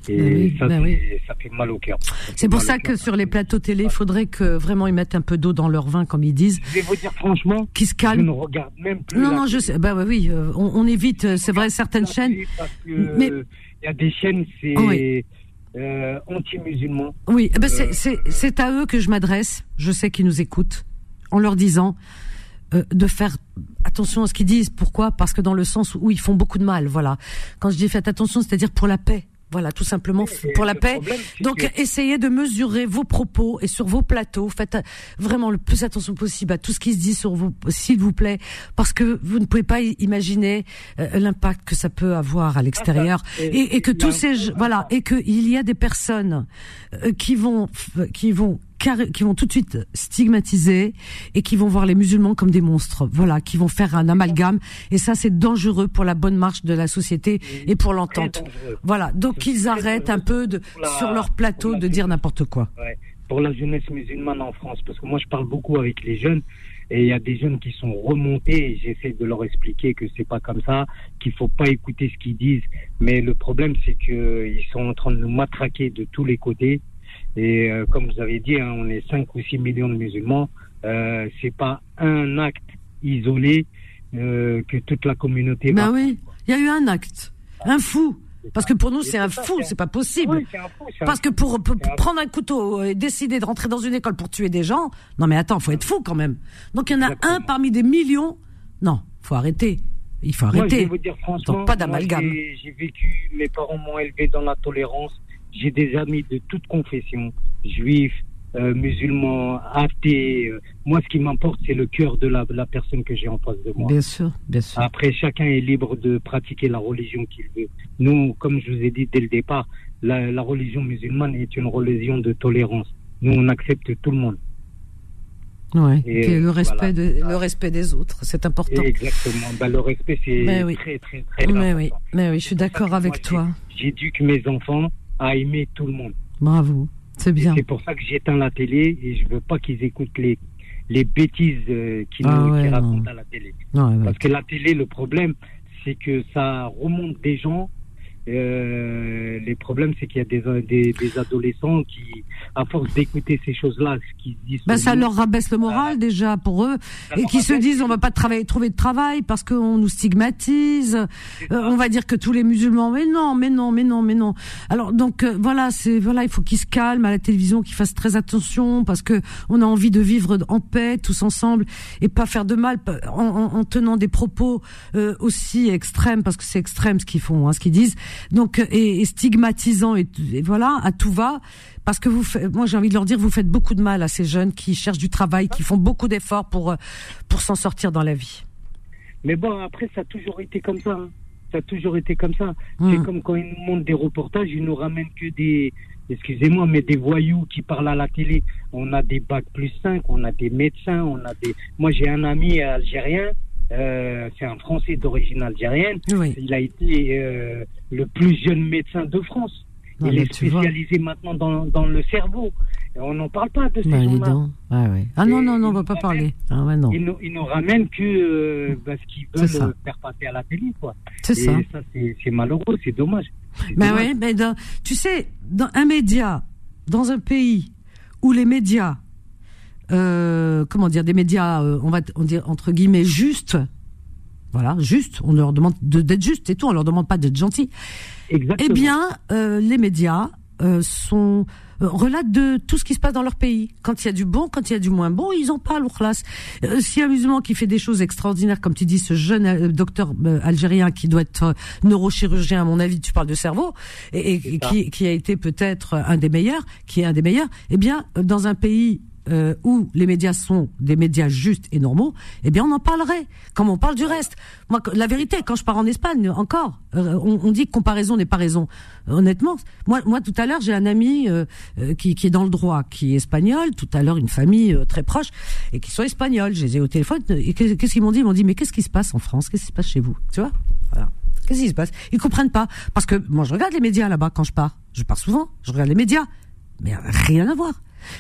Speaker 7: Et
Speaker 2: Ben oui,
Speaker 7: ça,
Speaker 2: ben
Speaker 7: c'est-
Speaker 2: oui.
Speaker 7: ça fait mal au cœur.
Speaker 2: C'est pour ça que sur les plateaux télé, il faudrait que vraiment ils mettent un peu d'eau dans leur vin, comme ils disent,
Speaker 7: Je vais vous dire franchement,
Speaker 2: qu'ils se
Speaker 7: je ne regarde même plus.
Speaker 2: Non, non, je sais. Bah oui, euh, on, on évite, euh, c'est vrai, certaines chaînes.
Speaker 7: télé Parce que
Speaker 2: Mais-
Speaker 7: il y a des chaînes, c'est
Speaker 2: Oui.
Speaker 7: euh, anti-musulmans.
Speaker 2: Oui, eh ben
Speaker 7: Euh,
Speaker 2: c'est à eux que je m'adresse. Je sais qu'ils nous écoutent en leur disant euh, de faire attention à ce qu'ils disent. Pourquoi? Parce que dans le sens où ils font beaucoup de mal. Voilà. Quand je dis faites attention, c'est-à-dire pour la paix. Voilà, tout simplement pour la paix.
Speaker 7: problème,
Speaker 2: Donc
Speaker 7: que-
Speaker 2: essayez de mesurer vos propos et sur vos plateaux. Faites euh, vraiment le plus attention possible à tout ce qui se dit sur vous, s'il vous plaît, parce que vous ne pouvez pas imaginer euh, l'impact que ça peut avoir à l'extérieur
Speaker 7: et-
Speaker 2: et, et que tous ces voilà et que il y a des personnes euh, qui vont qui vont qui vont tout de suite stigmatiser et qui vont voir les musulmans comme des monstres. Voilà, qui vont faire un amalgame et ça c'est dangereux pour la bonne marche de la société et pour l'entente. Voilà, donc
Speaker 7: très
Speaker 2: arrêtent un peu de
Speaker 7: pour la-
Speaker 2: sur leur plateau de dire n'importe quoi.
Speaker 7: Ouais. Pour la jeunesse musulmane en France, parce que moi je parle beaucoup avec les jeunes Et il y a des jeunes qui sont remontés et j'essaie de leur expliquer que c'est pas comme ça, qu'il faut pas écouter ce qu'ils disent. Mais le problème, c'est qu'ils sont en train de nous matraquer de tous les côtés. Et euh, comme vous avez dit, hein, on est 5 ou 6 millions de musulmans. Euh, c'est pas un acte isolé euh, que toute la communauté.
Speaker 2: Ben oui, il y a eu un acte, un fou. Parce que pour nous, c'est un fou,
Speaker 7: c'est
Speaker 2: pas possible.
Speaker 7: Oui, un fou,
Speaker 2: Parce que pour, pour-
Speaker 7: C'est un-
Speaker 2: prendre un couteau et décider de rentrer dans une école pour tuer des gens, non mais attends, faut être fou quand même. Donc il y en a un parmi des millions. Non, faut arrêter. Il faut
Speaker 7: Moi, je vais
Speaker 2: arrêter.
Speaker 7: vous dire franchement,
Speaker 2: Donc, pas d'amalgame.
Speaker 7: J'ai vécu, mes parents m'ont élevé dans la tolérance. J'ai des amis de toute confession, juifs, euh, musulmans, athées. euh. Moi, ce qui m'importe, c'est le cœur de la, la personne que j'ai en face de moi.
Speaker 2: Bien sûr, bien sûr.
Speaker 7: Après, chacun est libre de pratiquer la religion qu'il veut. Nous, comme je vous ai dit dès le départ, la, la religion musulmane est une religion de tolérance. Nous, on accepte tout le monde.
Speaker 2: Ouais.
Speaker 7: Et,
Speaker 2: le respect,
Speaker 7: voilà.
Speaker 2: de- le respect des autres, c'est important.
Speaker 7: Exactement. Ben, le respect, c'est
Speaker 2: Mais oui.
Speaker 7: très, très, très
Speaker 2: Mais
Speaker 7: important.
Speaker 2: oui, mais oui, je suis d'accord avec toi.
Speaker 7: J'éduque mes enfants à aimer tout le monde.
Speaker 2: Bravo, c'est bien.
Speaker 7: C'est pour ça que j'éteins la télé et je veux pas qu'ils écoutent les, les bêtises euh, qu'ils
Speaker 2: Ah ouais, non.
Speaker 7: racontent à la télé.
Speaker 2: Ouais, ouais.
Speaker 7: Parce que la télé, le problème, c'est que ça remonte des gens. Euh, les problèmes, c'est qu'il y a des, des, des adolescents qui, à force d'écouter ces choses-là, ce qu'ils disent.
Speaker 2: Ben, ça
Speaker 7: nous,
Speaker 2: leur rabaisse le moral déjà pour eux et qui se disent on va pas travailler, trouver de travail parce qu'on nous stigmatise. Euh, on va dire que tous les musulmans mais non, mais non, mais non, mais non. Alors donc euh, voilà, c'est voilà, il faut qu'ils se calment à la télévision, qu'ils fassent très attention parce que on a envie de vivre en paix tous ensemble et pas faire de mal en, en- en tenant des propos euh, aussi extrêmes parce que c'est extrême ce qu'ils font, hein, ce qu'ils disent. Donc euh, et, et stigmatisant et, et voilà à tout va parce que vous faites, moi j'ai envie de leur dire vous faites beaucoup de mal à ces jeunes qui cherchent du travail, qui font beaucoup d'efforts pour euh, pour s'en sortir dans la vie.
Speaker 7: Mais bon, après, ça a toujours été comme ça. hein. Ça a toujours été comme ça.
Speaker 2: Hmm.
Speaker 7: C'est comme quand ils nous montrent des reportages, ils nous ramènent que des, excusez-moi, mais des voyous qui parlent à la télé. On a des bacs plus 5, on a des médecins, on a des. Moi, j'ai un ami algérien, euh, c'est un Français d'origine algérienne.
Speaker 2: Oui.
Speaker 7: Il a été euh, le plus jeune médecin de France.
Speaker 2: Non,
Speaker 7: Il est spécialisé maintenant dans, dans le cerveau. Et on n'en parle pas de ces
Speaker 2: Bah, donc. Ouais. Ah non, non, non, on
Speaker 7: ils
Speaker 2: va pas
Speaker 7: ramènent-
Speaker 2: parler. Ah ouais, non.
Speaker 7: Ils nous, ramènent que euh, bah, ce qu'ils veulent euh, faire passer à la télé.
Speaker 2: C'est ça.
Speaker 7: ça, c'est malheureux, c'est dommage.
Speaker 2: Ben
Speaker 7: dommage.
Speaker 2: mais dans- tu sais, dans un média, dans un pays où les médias, euh, comment dire, des médias, euh, on va on dire entre guillemets justes, voilà, juste, on leur demande de- d'être juste, c'est tout, on leur demande pas d'être gentil.
Speaker 7: Exactement.
Speaker 2: Eh bien, euh, les médias sont relatent de tout ce qui se passe dans leur pays. Quand il y a du bon, quand il y a du moins bon, ils en parlent. Ourlas. Euh, S'il y a un musulman qui fait des choses extraordinaires, comme tu dis, ce jeune docteur algérien qui doit être neurochirurgien, à mon avis, tu parles de cerveau, et, et- et qui, qui a été peut-être un des meilleurs, qui est un des meilleurs. Eh bien, dans un pays euh, où les médias sont des médias justes et normaux, eh bien on en parlerait, comme on parle du reste. Moi, la vérité, quand je pars en Espagne, encore, euh, on, dit que comparaison n'est pas raison. Honnêtement, moi, moi tout à l'heure, j'ai un ami euh, qui, est dans le droit, qui est espagnol. Tout à l'heure, une famille très proche et qui sont espagnols. Je les ai au téléphone. Et qu'est- qu'est-ce qu'ils m'ont dit? Ils m'ont dit mais qu'est-ce qui se passe en France? Qu'est-ce qui se passe chez vous? Tu vois? Voilà. Qu'est-ce qui se passe? Ils comprennent pas parce que moi, je regarde les médias là-bas quand je pars. Je pars souvent. Je regarde les médias, mais rien à voir.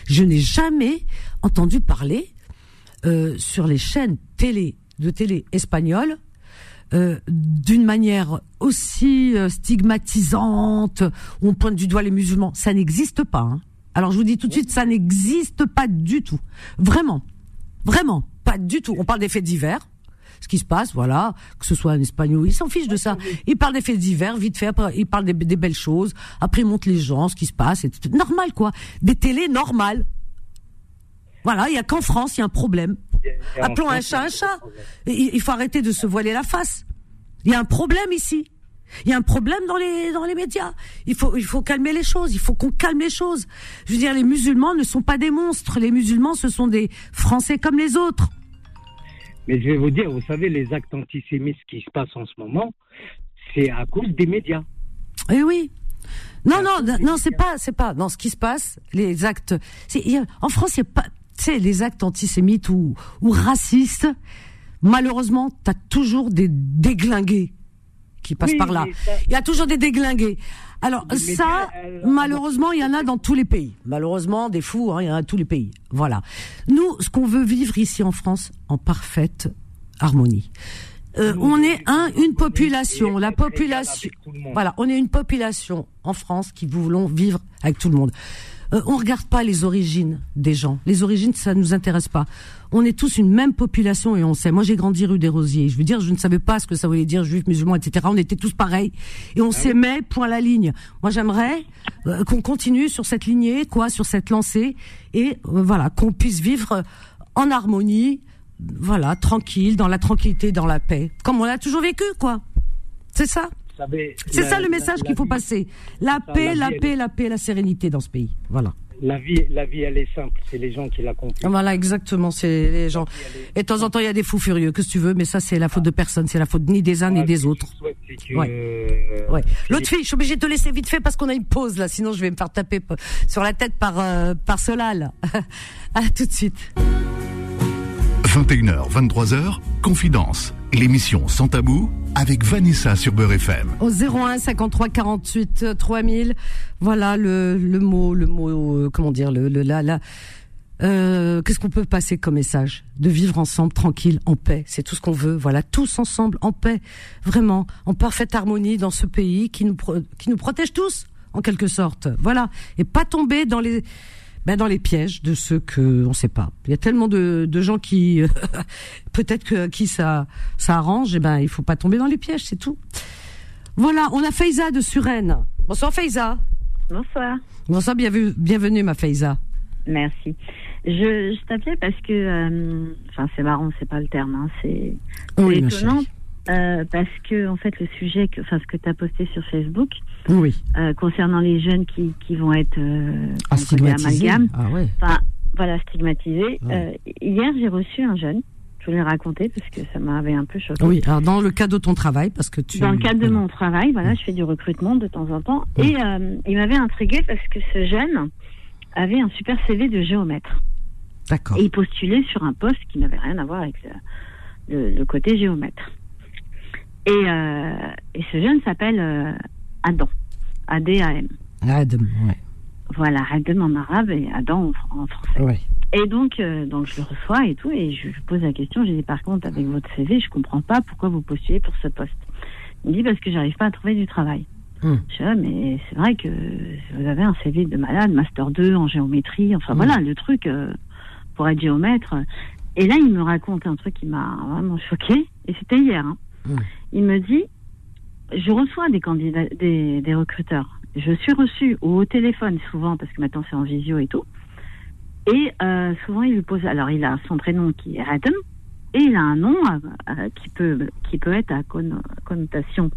Speaker 2: Je n'ai jamais entendu parler euh, sur les chaînes télé de télé espagnoles euh, d'une manière aussi euh, stigmatisante, où on pointe du doigt les musulmans. Ça n'existe pas. hein. Alors je vous dis tout de suite, ça n'existe pas du tout. Vraiment, vraiment, pas du tout. On parle des faits divers. Ce qui se passe, voilà, que ce soit un espagnol, ils s'en fichent de ça. Ils parlent des faits divers, vite fait, après, ils parlent des, des belles choses, après ils montrent les gens, ce qui se passe, et tout. normal quoi. Des télés normales. Voilà, il y a qu'en France, il y a un problème. Appelons un chat un chat. Il il faut arrêter de se voiler la face. Il y a un problème ici. Il y a un problème dans les dans les médias. Il faut il faut calmer les choses. Il faut qu'on calme les choses. Je veux dire, les musulmans ne sont pas des monstres. Les musulmans, ce sont des Français comme les autres.
Speaker 7: Mais je vais vous dire, vous savez, les actes antisémites qui se passent en ce moment, c'est à cause des médias.
Speaker 2: Eh oui. Non, non, non, non, c'est pas, c'est pas. Dans ce qui se passe, les actes. a- en France, il y a pas. Tu sais, les actes antisémites ou, ou racistes. Malheureusement, t'as toujours des déglingués qui passent
Speaker 7: Oui,
Speaker 2: par là.
Speaker 7: ça-
Speaker 2: Il y a toujours des déglingués. Alors
Speaker 7: Mais
Speaker 2: ça,
Speaker 7: euh,
Speaker 2: malheureusement, il y en a dans tous les pays. Malheureusement, des fous, hein, il y en a dans tous les pays. Voilà. Nous, ce qu'on veut vivre ici en France, en parfaite harmonie. Euh, on est un, une population, la population. Voilà, on est une population en France qui voulons vivre avec tout le monde. Euh, on regarde pas les origines des gens. Les origines, ça nous intéresse pas. On est tous une même population et on sait. Moi, j'ai grandi rue des Rosiers. Je veux dire, je ne savais pas ce que ça voulait dire juif, musulman, etc. On était tous pareils et on s'aimait. Point la ligne. Moi, j'aimerais euh, qu'on continue sur cette lignée, quoi, sur cette lancée et euh, voilà, qu'on puisse vivre en harmonie, voilà, tranquille, dans la tranquillité, dans la paix, comme on l'a toujours vécu, quoi. C'est ça.
Speaker 7: Savez,
Speaker 2: C'est ça le message qu'il faut
Speaker 7: vie-
Speaker 2: passer. La paix,
Speaker 7: la
Speaker 2: la
Speaker 7: vie, elle
Speaker 2: paix, la paix, la sérénité dans ce pays. Voilà.
Speaker 7: La vie, la vie, elle est simple. C'est les gens qui la compliquent.
Speaker 2: Voilà, exactement. C'est les gens. Et de temps en temps, il y a des fous furieux. Que tu veux, mais ça, c'est la faute de personne. C'est la faute ni des uns ni des autres.
Speaker 7: que,
Speaker 2: Ouais.
Speaker 7: euh,
Speaker 2: Ouais. L'autre fille, je suis obligée de te laisser vite fait parce qu'on a une pause là, sinon je vais me faire taper sur la tête par euh, par Solal. à tout de suite.
Speaker 1: 21h, 23h, Confidence. L'émission Sans Tabou avec Vanessa sur Beurre FM.
Speaker 2: Au 01 53 48 euh, 3000. Voilà le mot le mot euh, comment dire le la la euh, qu'est-ce qu'on peut passer comme message? De vivre ensemble, tranquille, en paix. C'est tout ce qu'on veut. Voilà, tous ensemble, en paix, vraiment, en parfaite harmonie dans ce pays qui nous qui nous protège tous, en quelque sorte. Voilà, et pas tomber dans les ben dans les pièges de ceux que on sait pas. Il y a tellement de, de gens qui peut-être que qui ça ça arrange. Et ben il faut pas tomber dans les pièges, c'est tout. Voilà, on a Faiza de Suresnes. Bonsoir Faiza.
Speaker 8: Bonsoir.
Speaker 2: Bonsoir, bienvenue, bienvenue ma Faiza.
Speaker 8: Merci. Je, je t'appelais parce que, euh, enfin, c'est marrant, c'est pas le terme, hein, c'est
Speaker 2: Oui,
Speaker 8: étonnant
Speaker 2: chérie.
Speaker 8: Euh, parce que, en fait, le sujet, que, enfin, ce que tu as posté sur Facebook
Speaker 2: Oui.
Speaker 8: euh, concernant les jeunes qui, qui vont être euh,
Speaker 2: Ah,
Speaker 8: qu'on connaît
Speaker 2: stigmatisé.
Speaker 8: amalgame,
Speaker 2: Ah ouais.
Speaker 8: enfin, voilà, stigmatisés.
Speaker 2: Ouais.
Speaker 8: Euh, hier, j'ai reçu un jeune. Je voulais raconter parce que ça m'avait un peu choqué.
Speaker 2: Oui, alors dans le cadre de ton travail, parce que tu.
Speaker 8: Dans le cadre de mon travail, voilà, je fais du recrutement de temps en temps. Et il m'avait intrigué parce que ce jeune avait un super CV de géomètre.
Speaker 2: D'accord.
Speaker 8: Et il postulait sur un poste qui n'avait rien à voir avec le, le- le côté géomètre. Et, euh, et ce jeune s'appelle euh, Adam. A-D-A-M.
Speaker 2: Adam, ouais.
Speaker 8: Voilà, Adam en arabe et Adam en, en français. Et donc, euh, donc je le reçois et tout, et je lui pose la question. Je dis par contre, avec votre CV, je comprends pas pourquoi vous postulez pour ce poste. Il me dit parce que j'arrive pas à trouver du travail.
Speaker 2: Hum.
Speaker 8: Je dis, ah, mais c'est vrai que vous avez un CV de malade, master 2 en géométrie, enfin
Speaker 2: Mm.
Speaker 8: voilà, le truc euh, pour être géomètre. Et là, il me raconte un truc qui m'a vraiment choqué, et c'était hier. hein.
Speaker 2: Mm.
Speaker 8: Il me dit, je reçois des candidats, des, recruteurs. Je suis reçu ou au téléphone souvent, parce que maintenant c'est en visio et tout. Et euh, souvent, il lui pose. Alors, il a son prénom qui est Adam, et il a un nom euh, euh, qui peut qui peut être à conno- connotation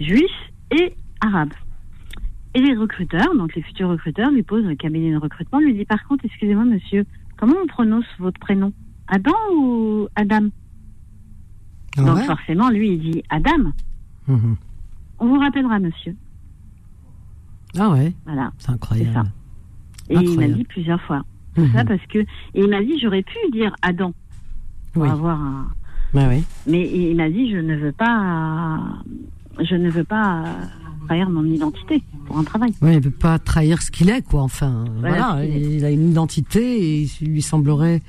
Speaker 8: juif et arabe. Et les recruteurs, donc les futurs recruteurs, lui posent le cabinet de recrutement, lui dit par contre, excusez-moi monsieur, comment on prononce votre prénom? Adam ou Adam? Donc
Speaker 2: ouais
Speaker 8: forcément, lui, il dit Adam.
Speaker 2: Mhm.
Speaker 8: On vous rappellera monsieur.
Speaker 2: Ah ouais,
Speaker 8: Voilà.
Speaker 2: c'est incroyable.
Speaker 8: Et il m'a dit plusieurs fois.
Speaker 2: Mhm.
Speaker 8: Ça parce que et il m'a dit j'aurais pu dire Adam pour
Speaker 2: Oui.
Speaker 8: avoir un
Speaker 2: oui.
Speaker 8: mais il m'a dit je ne veux pas je ne veux pas trahir mon identité pour un travail.
Speaker 2: Ouais, il veut pas trahir ce qu'il est, quoi. Enfin,
Speaker 8: Voilà,
Speaker 2: il a une identité et il lui semblerait.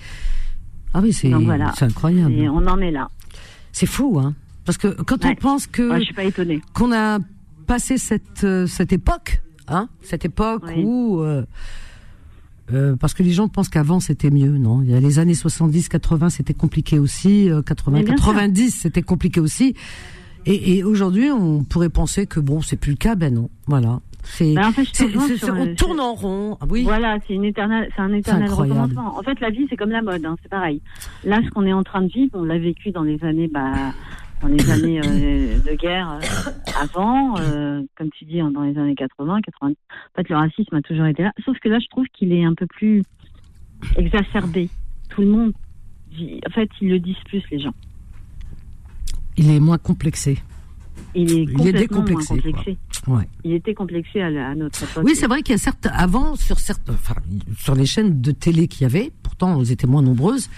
Speaker 2: Ah oui, c'est
Speaker 8: Donc voilà.
Speaker 2: c'est incroyable.
Speaker 8: Et on en est là.
Speaker 2: C'est fou, hein. Parce que quand on
Speaker 8: Ouais.
Speaker 2: pense que
Speaker 8: Moi, je suis pas étonnée.
Speaker 2: qu'on a passé cette euh, cette époque, hein, cette époque
Speaker 8: Oui.
Speaker 2: où euh, euh, parce que les gens pensent qu'avant c'était mieux, non? Il y a les années 70, 80, c'était compliqué aussi, euh, 80,
Speaker 8: Mais bien sûr.
Speaker 2: 90, c'était compliqué aussi. Et, et aujourd'hui, on pourrait penser que bon, c'est plus le cas, ben non. Voilà. C'est,
Speaker 8: Ben, en fait,
Speaker 2: on tourne en rond. Ah oui.
Speaker 8: Voilà, c'est une éternelle, c'est un éternel recommencement. En fait, la vie, c'est comme la mode, hein, c'est pareil. Là, ce qu'on est en train de vivre, on l'a vécu dans les années, bah, dans les années euh, de guerre euh, avant, euh, comme tu dis, dans les années 80, 80. En fait, le racisme a toujours été là. Sauf que là, je trouve qu'il est un peu plus exacerbé. Tout le monde, en fait, ils le disent plus, les gens.
Speaker 2: Il est moins complexé.
Speaker 8: Il est
Speaker 2: Il est
Speaker 8: moins
Speaker 2: décomplexé, quoi.
Speaker 8: complexé.
Speaker 2: Ouais.
Speaker 8: Il était complexé à, la- à notre époque.
Speaker 2: Oui, c'est vrai qu'il y a certes, avant, sur certes, enfin, sur les chaînes de télé qu'il y avait, pourtant elles étaient moins nombreuses,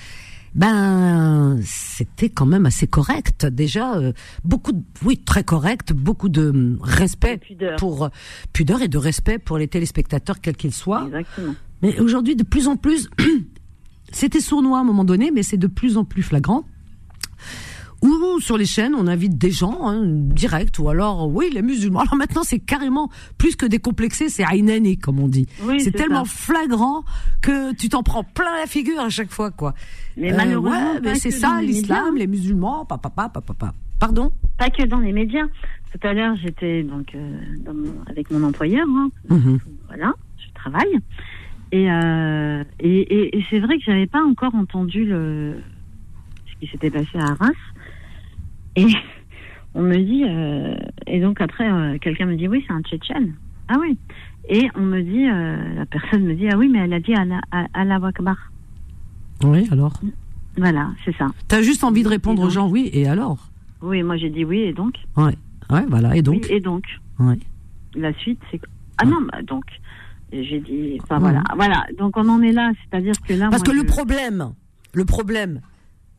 Speaker 2: ben c'était quand même assez correct déjà euh, beaucoup de, oui très correct beaucoup de hum, respect
Speaker 8: pudeur.
Speaker 2: pour euh, pudeur et de respect pour les téléspectateurs quels qu'ils soient
Speaker 8: Exactement.
Speaker 2: mais aujourd'hui de plus en plus c'était sournois à un moment donné mais c'est de plus en plus flagrant ou sur les chaînes, on invite des gens hein, direct, ou alors oui les musulmans. Alors maintenant c'est carrément plus que décomplexé, c'est aynani comme on dit.
Speaker 8: Oui,
Speaker 2: c'est tellement
Speaker 8: ça.
Speaker 2: flagrant que tu t'en prends plein la figure à chaque fois quoi.
Speaker 8: Mais
Speaker 2: Euh,
Speaker 8: malheureusement,
Speaker 2: ouais, mais c'est ça l'islam,
Speaker 8: médias.
Speaker 2: les musulmans, papa, papa, papa. Pardon?
Speaker 8: Pas que dans les médias. Tout à l'heure, j'étais donc euh, dans mon- avec mon employeur. hein.
Speaker 2: Mhm.
Speaker 8: Voilà, je travaille. Et, euh, et, et, et c'est vrai que j'avais pas encore entendu le ce qui s'était passé à Arras. Et on me dit, euh, et donc après, euh, quelqu'un me dit, oui, c'est un Tchétchène. Ah oui. Et on me dit, euh, la personne me dit, ah oui, mais elle a dit Allah, Allah Akbar.
Speaker 2: Oui, alors?
Speaker 8: Voilà, c'est ça.
Speaker 2: T'as juste envie de répondre aux gens oui et alors?
Speaker 8: Oui, moi j'ai dit oui, et donc?
Speaker 2: Ouais, ouais, voilà. Et donc?
Speaker 8: Oui, et donc?
Speaker 2: Ouais.
Speaker 8: La suite, c'est. Ah non, bah donc. J'ai dit. Enfin, voilà. Voilà. Donc on en est là. C'est-à-dire que là.
Speaker 2: Parce
Speaker 8: moi,
Speaker 2: que le problème, le problème,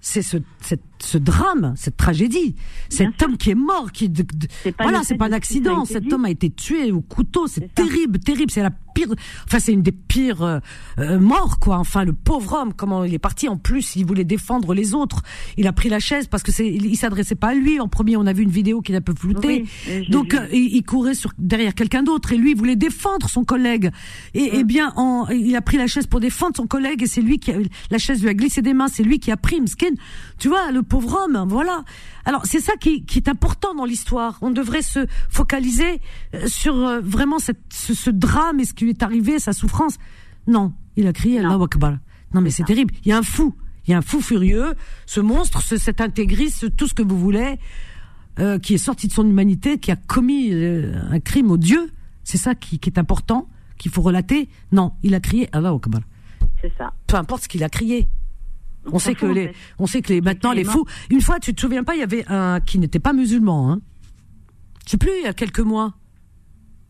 Speaker 2: c'est ce, cette- ce drame, cette tragédie, cet homme qui est mort, qui, de- de- voilà, c'est pas un accident.
Speaker 8: a
Speaker 2: Cet
Speaker 8: dit.
Speaker 2: homme a été tué au couteau. C'est terrible, terrible. C'est la pire. Enfin, c'est une des pires euh, euh, morts, quoi. Enfin, le pauvre homme, comment il est parti. En plus, il voulait défendre les autres. Il a pris la chaise parce que c'est, il, il s'adressait pas à lui. En premier, on a vu une vidéo qui est un peu floutée.
Speaker 8: Oui,
Speaker 2: Donc, euh, il, il courait sur derrière quelqu'un d'autre et lui, il voulait défendre son collègue. Et, eh bien, en, il a pris la chaise pour défendre son collègue et c'est lui qui a, la chaise lui a glissé des mains. C'est lui qui a pris Mskin. Tu vois, le pauvre homme. Voilà. Alors, c'est ça qui, qui est important dans l'histoire. On devrait se focaliser euh, sur euh, vraiment cette, ce, ce drame et ce qui lui est arrivé, sa souffrance. Non, il a crié Allah Akbar. Non, mais c'est terrible. Il y a un fou. Il y a un fou furieux. Ce monstre, ce, cet intégriste, tout ce que vous voulez, euh, qui est sorti de son humanité, qui a commis euh, un crime odieux. C'est ça qui, qui est important, qu'il faut relater. Non, il a crié Allah Akbar.
Speaker 8: C'est ça.
Speaker 2: Peu importe ce qu'il a crié. On sait que
Speaker 8: en
Speaker 2: les,
Speaker 8: fait.
Speaker 2: on sait que les maintenant les fous. Une fois, tu te souviens pas, il y avait un qui n'était pas musulman. Hein. Je sais plus, il y a quelques mois.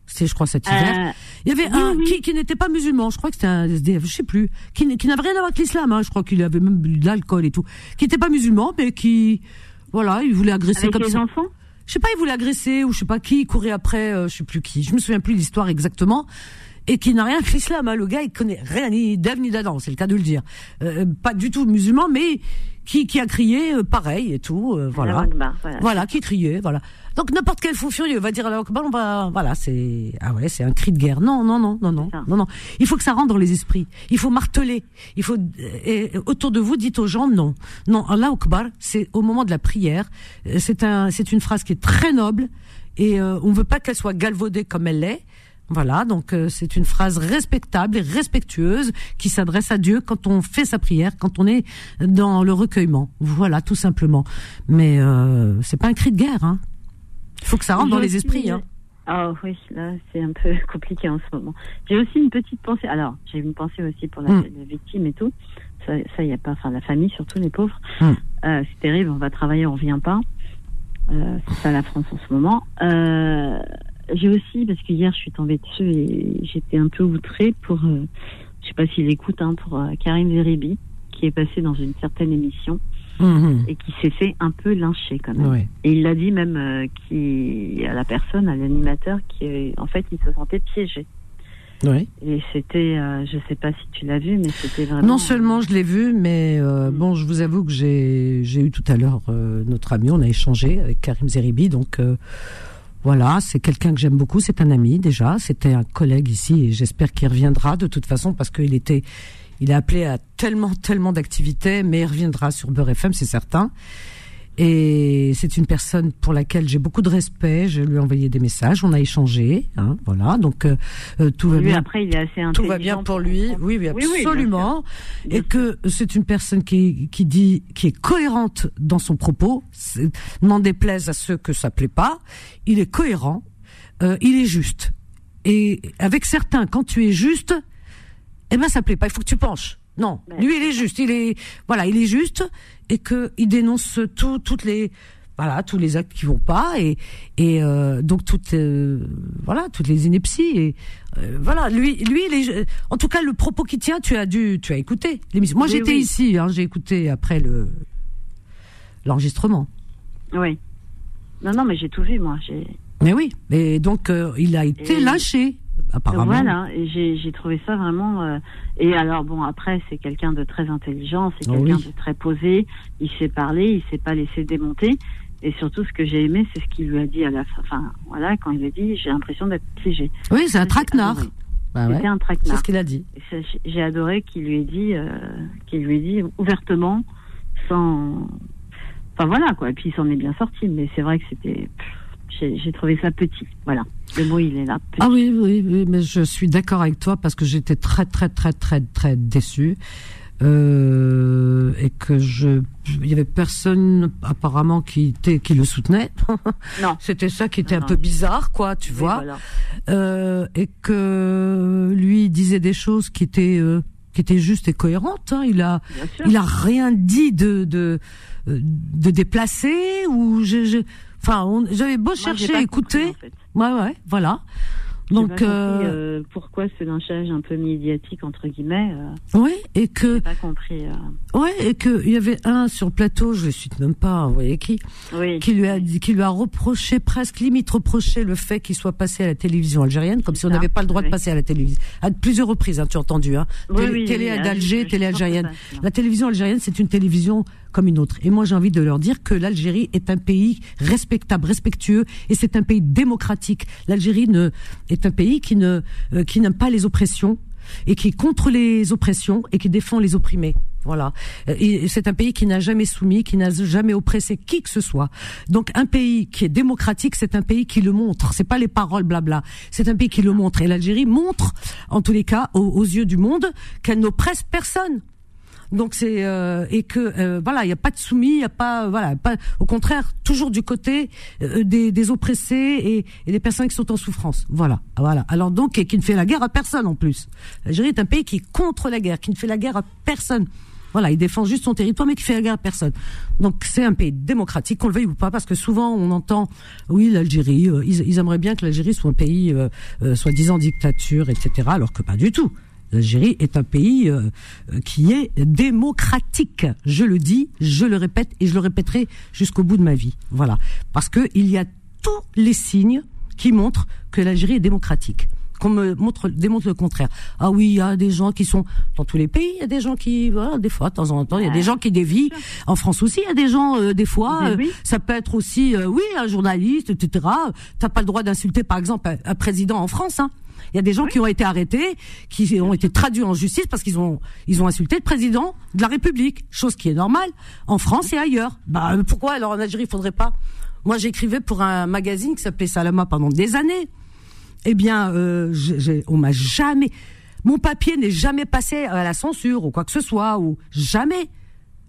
Speaker 2: C'est, je crois, cet hiver.
Speaker 8: Euh,
Speaker 2: il y avait
Speaker 8: oui,
Speaker 2: un
Speaker 8: oui.
Speaker 2: qui, qui n'était pas musulman. Je crois que c'était un SDF, je sais plus, qui, n'avait rien à voir avec l'islam. Hein. Je crois qu'il avait même bu de l'alcool et tout. Qui n'était pas musulman, mais qui, voilà, il voulait agresser
Speaker 8: Avec
Speaker 2: comme
Speaker 8: les
Speaker 2: ça.
Speaker 8: enfants?
Speaker 2: Je sais pas, il voulait agresser ou je sais pas qui, il courait après, euh, je sais plus qui. Je me souviens plus de l'histoire exactement. Et qui n'a rien avec l'islam. Hein. Le gars, il connaît rien ni d'Ève ni d'Adam, c'est le cas de le dire. Euh, pas du tout musulman, mais qui, qui a crié euh, pareil et tout. euh, voilà.
Speaker 8: Voilà.
Speaker 2: Voilà, qui criait, voilà. Donc n'importe quel fou furieux va dire alors on va, voilà, c'est ah ouais, c'est un cri de guerre. Non, non, non, non, non, non, non. Il faut que ça rentre dans les esprits. Il faut marteler. Il faut et autour de vous dites aux gens non, non. Allah Akbar, c'est au moment de la prière. Euh, C'est un, c'est une phrase qui est très noble et euh, on veut pas qu'elle soit galvaudée comme elle l'est. Voilà, donc euh, c'est une phrase respectable et respectueuse qui s'adresse à Dieu quand on fait sa prière, quand on est dans le recueillement. Voilà, tout simplement. Mais euh, c'est pas un cri de guerre. Hein. Il faut que ça rentre dans les esprits. Hein.
Speaker 8: Ah oui, là c'est un peu compliqué en ce moment. J'ai aussi une petite pensée. Alors, j'ai une pensée aussi pour la,
Speaker 2: Mm.
Speaker 8: la victime et tout. Ça, y a pas. Enfin, la famille, surtout les pauvres.
Speaker 2: Mm.
Speaker 8: Euh, c'est terrible. On va travailler, on revient pas. Euh, c'est ça la France en ce moment. Euh, j'ai aussi parce que hier je suis tombée dessus et j'étais un peu outrée pour. euh, je sais pas s'il écoute hein, pour euh, Karim Zeribi qui est passé dans une certaine émission
Speaker 2: Mhm.
Speaker 8: et qui s'est fait un peu lyncher quand même. Et il l'a dit même euh, qui, à la personne, à l'animateur, qui euh, en fait il se sentait piégé.
Speaker 2: Ouais.
Speaker 8: Et c'était, euh, je sais pas si tu l'as vu, mais c'était vraiment.
Speaker 2: Non seulement je l'ai vu, mais euh, bon, je vous avoue que j'ai j'ai eu tout à l'heure euh, notre ami, on a échangé avec Karim Zeribi, donc euh, voilà, c'est quelqu'un que j'aime beaucoup, c'est un ami déjà, c'était un collègue ici et j'espère qu'il reviendra de toute façon parce qu'il était, il est appelé à tellement tellement d'activités, mais il reviendra sur Beurre FM, c'est certain. Et c'est une personne pour laquelle j'ai beaucoup de respect. Je lui ai envoyé des messages, on a échangé, hein, voilà. Donc euh, euh, tout va
Speaker 8: Lui,
Speaker 2: bien.
Speaker 8: après, il est assez
Speaker 2: Tout va bien pour lui. Oui, oui,
Speaker 8: Oui, oui, bien
Speaker 2: absolument. et que c'est une personne qui, qui dit, qui est cohérente dans son propos. N'en déplaise à ceux que ça plaît pas. Il est cohérent. euh, il est juste. Et avec certains, quand tu es juste, eh ben ça plaît pas. Il faut que tu penches. Non, lui il est juste. Il est voilà, il est juste et que il dénonce tout, toutes les voilà tous les actes qui vont pas et et euh, donc toutes euh, voilà toutes les inepties et euh, voilà lui lui les, en tout cas le propos qui tient tu as dû tu as écouté l'émission moi j'étais
Speaker 8: oui.
Speaker 2: ici hein, j'ai écouté après le l'enregistrement
Speaker 8: Oui. Non, non, mais j'ai tout vu, moi. J'ai.
Speaker 2: mais oui mais donc il a été
Speaker 8: Et-
Speaker 2: lâché apparemment
Speaker 8: Voilà, et j'ai trouvé ça vraiment. euh, Et alors, bon, après, c'est quelqu'un de très intelligent, c'est
Speaker 2: Oh
Speaker 8: quelqu'un
Speaker 2: oui.
Speaker 8: de très posé, il sait parler, il s'est pas laissé démonter. Et surtout, ce que j'ai aimé, c'est ce qu'il lui a dit à la fin. Enfin, voilà, quand il a dit J'ai l'impression d'être piégé.
Speaker 2: oui c'est un traquenard. Bah ouais,
Speaker 8: C'était un
Speaker 2: c'est
Speaker 8: traquenard.
Speaker 2: ce qu'il a dit
Speaker 8: J'ai adoré qu'il lui ait dit, euh, qu'il lui ait dit ouvertement, sans. Enfin voilà quoi. Et puis il s'en est bien sorti, mais c'est vrai que c'était. J'ai trouvé ça petit. Voilà. Le mot il est là. Petit.
Speaker 2: Ah oui, oui, oui, mais je suis d'accord avec toi parce que j'étais très, très, très, très, très déçue. Euh, et que je, il y avait personne apparemment qui qui le soutenait.
Speaker 8: Non.
Speaker 2: C'était ça qui était
Speaker 8: Non,
Speaker 2: un peu bizarre, quoi, tu
Speaker 8: Oui,
Speaker 2: vois.
Speaker 8: voilà.
Speaker 2: Euh, et que lui disait des choses qui étaient, euh, qui étaient justes et cohérentes. hein. Il a, il a rien dit de, de, de déplacé ou je, je- enfin, on- j'avais beau
Speaker 8: Moi,
Speaker 2: chercher, écouter.
Speaker 8: compris, en fait.
Speaker 2: Ouais, ouais, voilà. Donc,
Speaker 8: pas compris,
Speaker 2: euh,
Speaker 8: euh, pourquoi ce lynchage un peu médiatique entre guillemets euh,
Speaker 2: ouais, et que,
Speaker 8: pas compris. euh,
Speaker 2: ouais, et que il y avait un sur le plateau, je ne cite même pas, vous voyez qui,
Speaker 8: Oui.
Speaker 2: qui lui a qui lui a reproché presque limite reproché le fait qu'il soit passé à la télévision algérienne, comme si on n'avait pas le droit de
Speaker 8: oui.
Speaker 2: passer à la télévision. À plusieurs reprises, hein, tu as entendu, hein.
Speaker 8: Oui,
Speaker 2: télé,
Speaker 8: oui,
Speaker 2: télé
Speaker 8: oui, ah,
Speaker 2: d'Alger,
Speaker 8: je
Speaker 2: télé algérienne. La télévision algérienne, c'est une télévision comme une autre. Et moi, j'ai envie de leur dire que l'Algérie est un pays respectable, respectueux, et c'est un pays démocratique. L'Algérie est un pays qui ne, euh, qui n'aime pas les oppressions et qui est contre les oppressions et qui défend les opprimés. Voilà. Euh, c'est un pays qui n'a jamais soumis, qui n'a jamais oppressé qui que ce soit. Donc un pays qui est démocratique, c'est un pays qui le montre. C'est pas les paroles blabla. C'est un pays qui le montre. Et l'Algérie montre, en tous les cas, aux, aux yeux du monde, qu'elle n'oppresse personne. Donc c'est euh, et que euh, voilà, il n'y a pas de soumis, il y a pas voilà, pas au contraire toujours du côté euh, des, des oppressés et, et des personnes qui sont en souffrance. Voilà, voilà. Alors donc et qui ne fait la guerre à personne en plus. L'Algérie est un pays qui est contre la guerre, qui ne fait la guerre à personne. Voilà, il défend juste son territoire, mais qui fait la guerre à personne. Donc c'est un pays démocratique, qu'on le veuille ou pas, parce que souvent on entend, oui, l'Algérie, euh, ils, ils aimeraient bien que l'Algérie soit un pays euh, euh, soi-disant dictature, etc., alors que pas du tout. L'Algérie est un pays euh, euh, qui est démocratique. Je le dis, je le répète et je le répéterai jusqu'au bout de ma vie. Voilà, parce que il y a tous les signes qui montrent que l'Algérie est démocratique. Qu'on me montre, démontre le contraire. Ah oui, il y a des gens qui sont dans tous les pays. Il y a des gens qui, voilà, des fois, de temps en temps, il y a des gens qui dévient. En France aussi, il y a des gens, euh, des fois, euh,
Speaker 8: Dévient.
Speaker 2: ça peut être aussi, euh, oui, un journaliste, etc. T'as pas le droit d'insulter, par exemple, un, un président en France. Hein. Il y a des gens qui ont été arrêtés, qui ont été traduits en justice parce qu'ils ont ils ont insulté le président de la République, chose qui est normale en France et ailleurs. Bah pourquoi alors en Algérie il faudrait pas? Moi j'écrivais pour un magazine qui s'appelait Salama pendant des années. Eh bien, euh, on m'a jamais, mon papier n'est jamais passé à la censure ou quoi que ce soit ou jamais.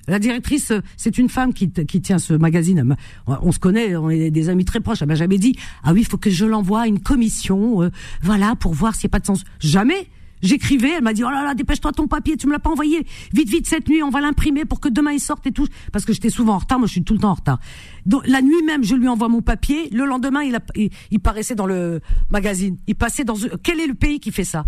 Speaker 2: La directrice, euh, c'est une femme qui, qui tient ce magazine. M'a- On, se connaît, on est des amis très proches. Elle m'a jamais dit ah oui, il faut que je l'envoie à une commission, euh, voilà, pour voir s'il n'y a pas de sens. Jamais. J'écrivais, elle m'a dit oh là là, dépêche-toi ton papier, tu me l'as pas envoyé. Vite vite cette nuit, on va l'imprimer pour que demain il sorte et tout. Parce que j'étais souvent en retard, moi je suis tout le temps en retard. Donc la nuit même, je lui envoie mon papier. Le lendemain, il, a, il, paraissait dans le magazine. Il passait dans quel est le pays qui fait ça?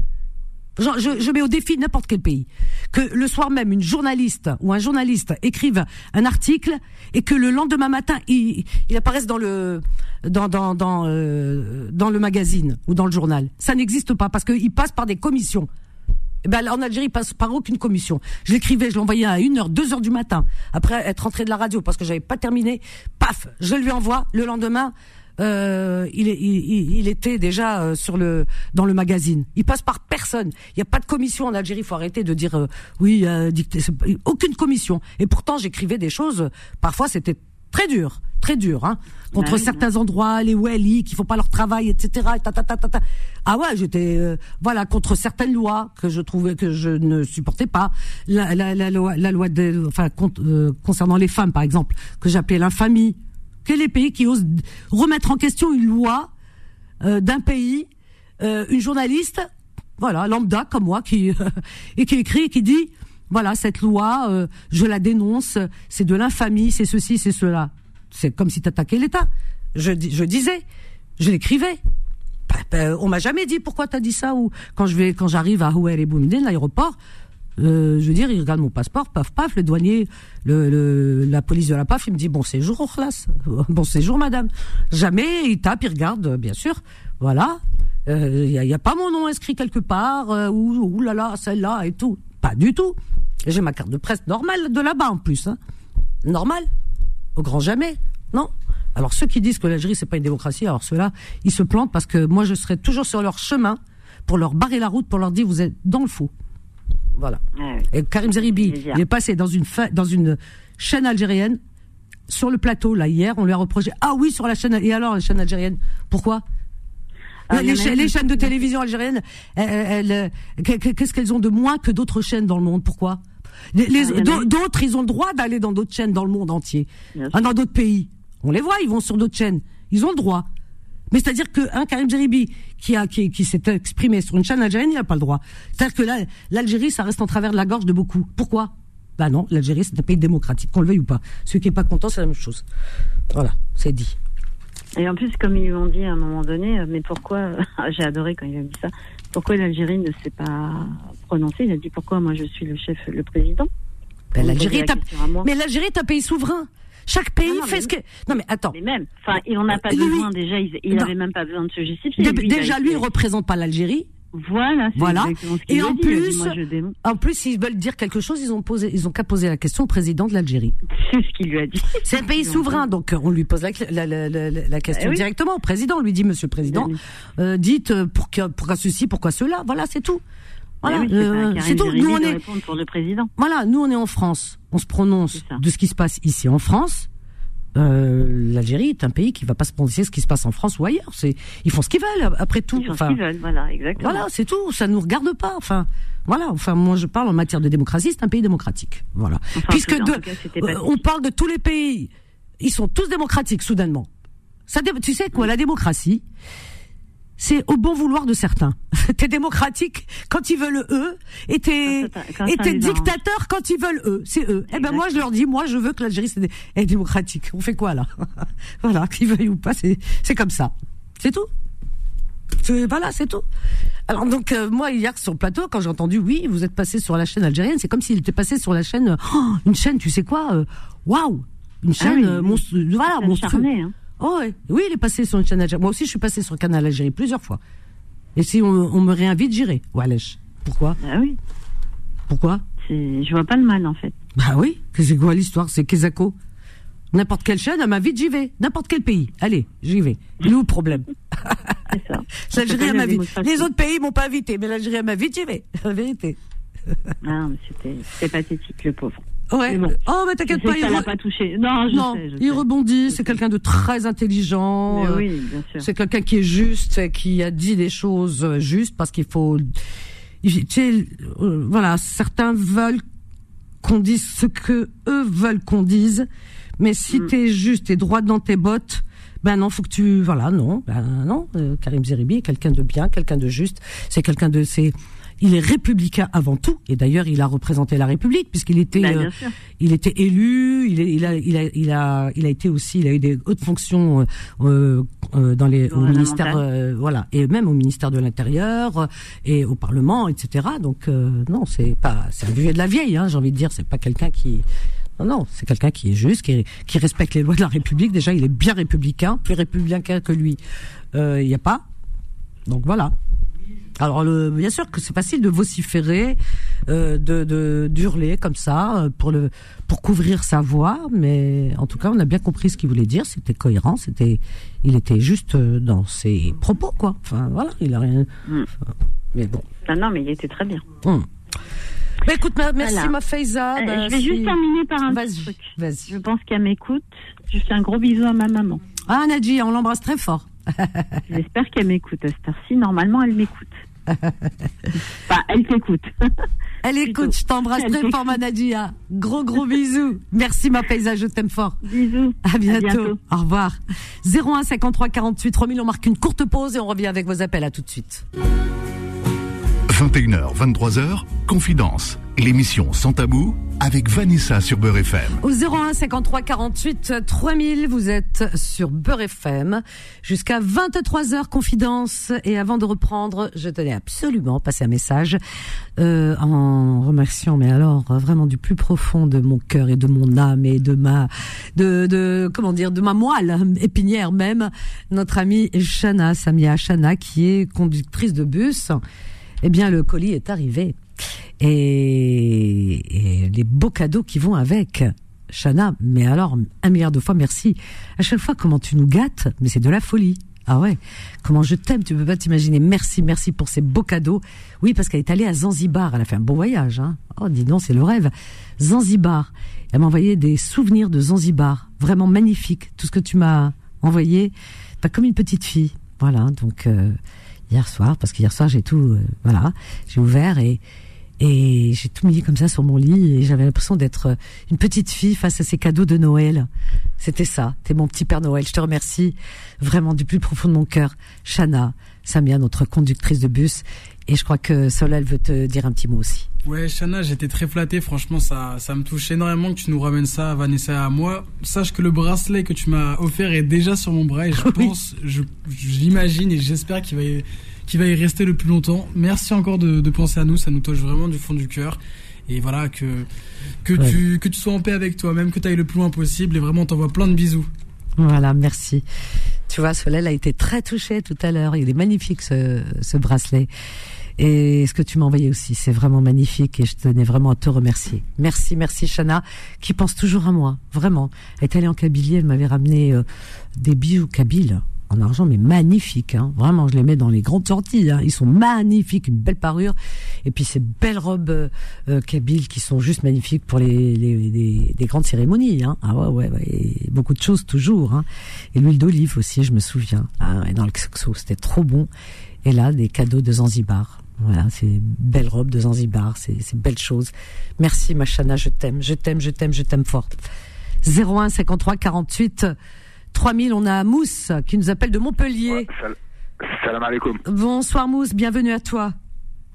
Speaker 2: Je, mets au défi n'importe quel pays. Que le soir même, une journaliste ou un journaliste écrive un article et que le lendemain matin, il, il apparaisse dans le dans dans dans, euh, le magazine ou dans le journal. Ça n'existe pas parce qu'il passe par des commissions. Eh Ben, en Algérie, il passe par aucune commission. Je l'écrivais, je l'envoyais à 1h, 2h du matin, après être rentré de la radio parce que j'avais pas terminé. Paf, je lui envoie. Le lendemain, euh, il, était déjà euh, sur le dans le magazine. Il passe par personne. Il n'y a pas de commission en Algérie. Il faut arrêter de dire euh, oui, euh, dicter. Aucune commission. Et pourtant, j'écrivais des choses. Parfois, c'était très dur, très dur, hein, contre
Speaker 8: Ouais,
Speaker 2: certains endroits, les Wali qui font pas leur travail, etc. Ta, ta, ta, ta, ta. Ah ouais, j'étais euh, voilà contre certaines lois que je trouvais que je ne supportais pas. La, la, la loi, la loi de, enfin con- euh, concernant les femmes, par exemple, que j'appelais l'infamie. Quel est le pays qui ose remettre en question une loi euh, d'un pays, euh, une journaliste, voilà, lambda comme moi, qui et qui écrit et qui dit, voilà, cette loi, euh, je la dénonce, c'est de l'infamie, c'est ceci, c'est cela. C'est comme si t'attaquais l'État. Je, dis- je disais, je l'écrivais. Bah, bah, on m'a jamais dit pourquoi t'as dit ça ou quand je vais quand j'arrive à Houer et l'aéroport, euh, je veux dire, il regarde mon passeport, paf paf, le douanier, la police de la PAF, il me dit bon séjour classe, bon séjour madame. Jamais il tape, il regarde, euh, bien sûr, voilà. Il n'y a, pas mon nom inscrit quelque part euh, ou ou là là celle-là et tout, pas du tout. J'ai ma carte de presse normale de là-bas en plus, hein. normal, au grand jamais, non. Alors ceux qui disent que l'Algérie c'est pas une démocratie, alors ceux-là, ils se plantent parce que moi je serai toujours sur leur chemin pour leur barrer la route, pour leur dire vous êtes dans le faux. Voilà.
Speaker 8: Ouais, ouais.
Speaker 2: Et Karim Zeribi, il est passé dans une fa- dans une chaîne algérienne sur le plateau là hier, on lui a reproché ah oui sur la chaîne et alors la chaîne algérienne? Pourquoi?
Speaker 8: Ah,
Speaker 2: les, cha- chaînes de télévision algériennes, qu'est- qu'est-ce qu'elles ont de moins que d'autres chaînes dans le monde? Pourquoi?
Speaker 8: Ah.
Speaker 2: D'autres, ils ont le droit d'aller dans d'autres chaînes dans le monde entier, Ah, dans d'autres pays. On les voit, ils vont sur d'autres chaînes. Ils ont le droit. Mais c'est-à-dire que un Karim Zeribi qui a qui, qui s'est exprimé sur une chaîne algérienne, il n'a pas le droit. C'est-à-dire que là, l'Algérie, ça reste en travers de la gorge de beaucoup. Pourquoi? Bah non, l'Algérie, c'est un pays démocratique, qu'on le veuille ou pas. Celui qui est pas content, c'est la même chose. Voilà, c'est dit.
Speaker 8: Et en plus, comme ils lui ont dit à un moment donné, euh, mais pourquoi, j'ai adoré quand il a dit ça, pourquoi l'Algérie ne s'est pas prononcée? Il a dit pourquoi moi je suis le chef, le président?
Speaker 2: Ben, l'Algérie est un... Mais l'Algérie est un pays souverain. Chaque pays
Speaker 8: Non, non,
Speaker 2: fait ce que. Non mais attends.
Speaker 8: Mais même, enfin, il a pas
Speaker 2: Lui-
Speaker 8: besoin déjà, il n'avait même pas besoin de se justifier. Lui,
Speaker 2: déjà, lui, il représente pas l'Algérie.
Speaker 8: Voilà,
Speaker 2: Voilà. Et en
Speaker 8: dit. Dit,
Speaker 2: plus-
Speaker 8: moi,
Speaker 2: En plus, s'ils veulent dire quelque chose, ils ont posé, ils ont qu'à poser la question au président de l'Algérie.
Speaker 8: c'est ce qu'il lui a dit.
Speaker 2: C'est un pays souverain, donc euh, on lui pose la, la, la, la- question
Speaker 8: Eh oui.
Speaker 2: directement au président. On lui dit, Monsieur le Président, euh, dites euh, pourquoi, pourquoi ceci, pourquoi cela. Voilà, c'est tout. Voilà,
Speaker 8: Eh oui,
Speaker 2: euh,
Speaker 8: Karim
Speaker 2: c'est tout. Nous on est,
Speaker 8: répondre pour le président.
Speaker 2: voilà, nous on est en France. On se prononce de ce qui se passe ici en France. Euh, L'Algérie est un pays qui va pas se prononcer ce qui se passe en France ou ailleurs. C'est, ils font ce qu'ils veulent après tout.
Speaker 8: Ils font
Speaker 2: Enfin,
Speaker 8: ce qu'ils veulent, voilà, exactement.
Speaker 2: Voilà, c'est tout. Ça nous regarde pas. Enfin, voilà. Enfin, moi, je parle en matière de démocratie. C'est un pays démocratique. Voilà.
Speaker 8: Enfin,
Speaker 2: Puisque de-
Speaker 8: cas,
Speaker 2: euh, on parle de tous les pays, ils sont tous démocratiques soudainement. Ça, tu sais quoi, la démocratie, c'est au bon vouloir de certains. t'es démocratique quand ils veulent eux, et t'es et t'es dictateur quand ils veulent eux. C'est eux. Eh ben moi, je leur dis, moi, je veux que l'Algérie est démocratique. On fait quoi là? Voilà, qu'ils veuillent ou pas, c'est c'est comme ça. C'est tout. C'est- Voilà, c'est tout. Alors donc euh, moi hier sur le plateau quand j'ai entendu oui vous êtes passé sur la chaîne algérienne c'est comme s'il était passé sur la chaîne euh, oh, une chaîne tu sais quoi euh, waouh une chaîne
Speaker 8: Ah oui,
Speaker 2: euh, monstru- voilà monstrueuse
Speaker 8: hein.
Speaker 2: Oh oui il est passé sur une chaîne algérienne. Moi aussi je suis passé sur le canal Algérie plusieurs fois. Et si on, on me réinvite j'irai. Wesh. pourquoi
Speaker 8: Ah oui,
Speaker 2: pourquoi
Speaker 8: je vois pas le mal en fait.
Speaker 2: bah oui. Que c'est quoi l'histoire? C'est Kezako n'importe quelle chaîne elle m'invite j'y vais. N'importe quel pays. Allez j'y vais. Il est où le problème.
Speaker 8: C'est ça.
Speaker 2: l'Algérie
Speaker 8: la
Speaker 2: m'invite
Speaker 8: démocratie.
Speaker 2: les autres pays m'ont pas invité mais l'Algérie elle m'invite j'y vais. La vérité.
Speaker 8: Ah, mais c'était pathétique, le pauvre.
Speaker 2: Ouais.
Speaker 8: Bon.
Speaker 2: Oh, mais t'inquiète pas, il, re-
Speaker 8: pas touché. Non, je
Speaker 2: non,
Speaker 8: sais. je
Speaker 2: il
Speaker 8: sais.
Speaker 2: rebondit. C'est quelqu'un de très intelligent. Euh,
Speaker 8: oui, bien sûr.
Speaker 2: C'est quelqu'un qui est juste, qui a dit des choses euh, justes parce qu'il faut. Tu sais, euh, voilà, certains veulent qu'on dise ce que eux veulent qu'on dise, mais si
Speaker 8: Mm.
Speaker 2: t'es juste et droit dans tes bottes. Ben non, faut que tu voilà non, ben non. euh, Karim Zeribi est quelqu'un de bien, quelqu'un de juste. C'est quelqu'un de c'est, il est républicain avant tout. Et d'ailleurs, il a représenté la République puisqu'il était
Speaker 8: Bah,
Speaker 2: euh, il était élu, il, est- il a, il a, il a, il a été aussi, il a eu des hautes fonctions euh, euh, euh, dans les, au ministère, euh, voilà, et même au ministère de l'Intérieur euh, et au Parlement, etc. Donc euh, non, c'est pas, c'est un vieux de la vieille, hein, j'ai envie de dire, c'est pas quelqu'un qui, non, non, c'est quelqu'un qui est juste, qui, qui respecte les lois de la République. Déjà, il est bien républicain, plus républicain que lui, euh, il n'y a pas. Donc voilà. Alors le, bien sûr que c'est facile de vociférer, euh, de de d'hurler comme ça euh, pour le pour couvrir sa voix, mais en tout cas on a bien compris ce qu'il voulait dire. C'était cohérent, c'était il était juste euh, dans ses propos quoi. Enfin voilà, il a rien.
Speaker 8: Mm.
Speaker 2: enfin, mais bon.
Speaker 8: Ah non, mais il était très bien.
Speaker 2: Hum. Bah, écoute, ma- merci
Speaker 8: Voilà.
Speaker 2: ma Faiza.
Speaker 8: Euh,
Speaker 2: Bah,
Speaker 8: je vais
Speaker 2: si-
Speaker 8: juste terminer par un petit truc.
Speaker 2: vas-y.
Speaker 8: Je pense qu'elle m'écoute. Je fais un gros bisou à ma maman.
Speaker 2: Ah Nadji, on l'embrasse très fort.
Speaker 8: J'espère qu'elle m'écoute à cette heure-ci. Normalement, elle m'écoute. Enfin, elle t'écoute.
Speaker 2: Elle
Speaker 8: Plutôt.
Speaker 2: écoute, je t'embrasse très fort ma Nadia. Gros gros bisous. Merci ma Faiza, je t'aime fort.
Speaker 8: Bisous.
Speaker 2: À bientôt.
Speaker 8: bientôt.
Speaker 2: Au revoir. 01 53 48 3000. On marque une courte pause et on revient avec vos appels. À tout de suite.
Speaker 1: 21h, 23h, Confidence, l'émission Sans Tabou avec Vanessa sur Beurre FM.
Speaker 2: Au 01 53 48 3000, vous êtes sur Beurre FM jusqu'à 23h confidence et avant de reprendre, je tenais absolument passer un message euh, en remerciant mais alors vraiment du plus profond de mon cœur et de mon âme et de ma de, de comment dire de ma moelle épinière même notre amie Shana Samia Shana qui est conductrice de bus. Eh bien le colis est arrivé et, les beaux cadeaux qui vont avec. Chana, mais alors un milliard de fois merci. À chaque fois, comment tu nous gâtes, mais c'est de la folie. Ah ouais, comment je t'aime, tu peux pas t'imaginer. Merci, merci pour ces beaux cadeaux. Oui, parce qu'elle est allée à Zanzibar, elle a fait un bon voyage. Hein. Oh, dis donc, c'est le rêve. Zanzibar. Elle m'a envoyé des souvenirs de Zanzibar, vraiment magnifiques. Tout ce que tu m'as envoyé, pas comme une petite fille. Voilà, donc euh, hier soir, parce qu'hier soir j'ai tout, euh, voilà, j'ai ouvert et et j'ai tout mis comme ça sur mon lit et j'avais l'impression d'être euh, une petite fille face à ces cadeaux de Noël. C'était ça. T'es mon petit Père Noël. Je te remercie vraiment du plus profond de mon cœur. Shana, Samia, notre conductrice de bus. Et je crois que Solal veut te dire un petit mot aussi.
Speaker 3: Ouais, Shana, j'étais très flatté. Franchement, ça, ça me touche énormément que tu nous ramènes ça Vanessa à moi. Sache que le bracelet que tu m'as offert est déjà sur mon bras et je pense, je, j'imagine et j'espère qu'il va y va y rester le plus longtemps. Merci encore de, de penser à nous, ça nous touche vraiment du fond du cœur. Et voilà, que, que,
Speaker 2: Ouais.
Speaker 3: tu, que tu sois en paix avec toi-même, que tu ailles le plus loin possible. Et vraiment, on t'envoie plein de bisous.
Speaker 2: Voilà, merci. Tu vois, Solal a été très touché tout à l'heure. Il est magnifique ce, ce bracelet. Et ce que tu m'as envoyé aussi, c'est vraiment magnifique et je tenais vraiment à te remercier. Merci, merci Chana, qui pense toujours à moi, vraiment. Elle est allée en Kabylie, elle m'avait ramené euh, des bijoux kabyles en argent, mais magnifiques. Hein. Vraiment, je les mets dans les grandes sorties. Hein. Ils sont magnifiques, une belle parure. Et puis ces belles robes euh, euh, kabyles qui sont juste magnifiques pour les, les, les- les grandes cérémonies. Hein. Ah ouais, ouais, ouais. Et beaucoup de choses toujours. Hein. Et l'huile d'olive aussi, je me souviens. Ah, ouais, dans le Xoxo, c'était trop bon. Et là, des cadeaux de Zanzibar. Voilà, ces belles robes de Zanzibar, ces, ces belles choses. Merci, Machana, je t'aime, je t'aime, je t'aime, je t'aime fort. 01 53 48 3000, on a Mousse qui nous appelle de Montpellier.
Speaker 9: Sal- Salam alaikum.
Speaker 2: Bonsoir Mousse, bienvenue à toi.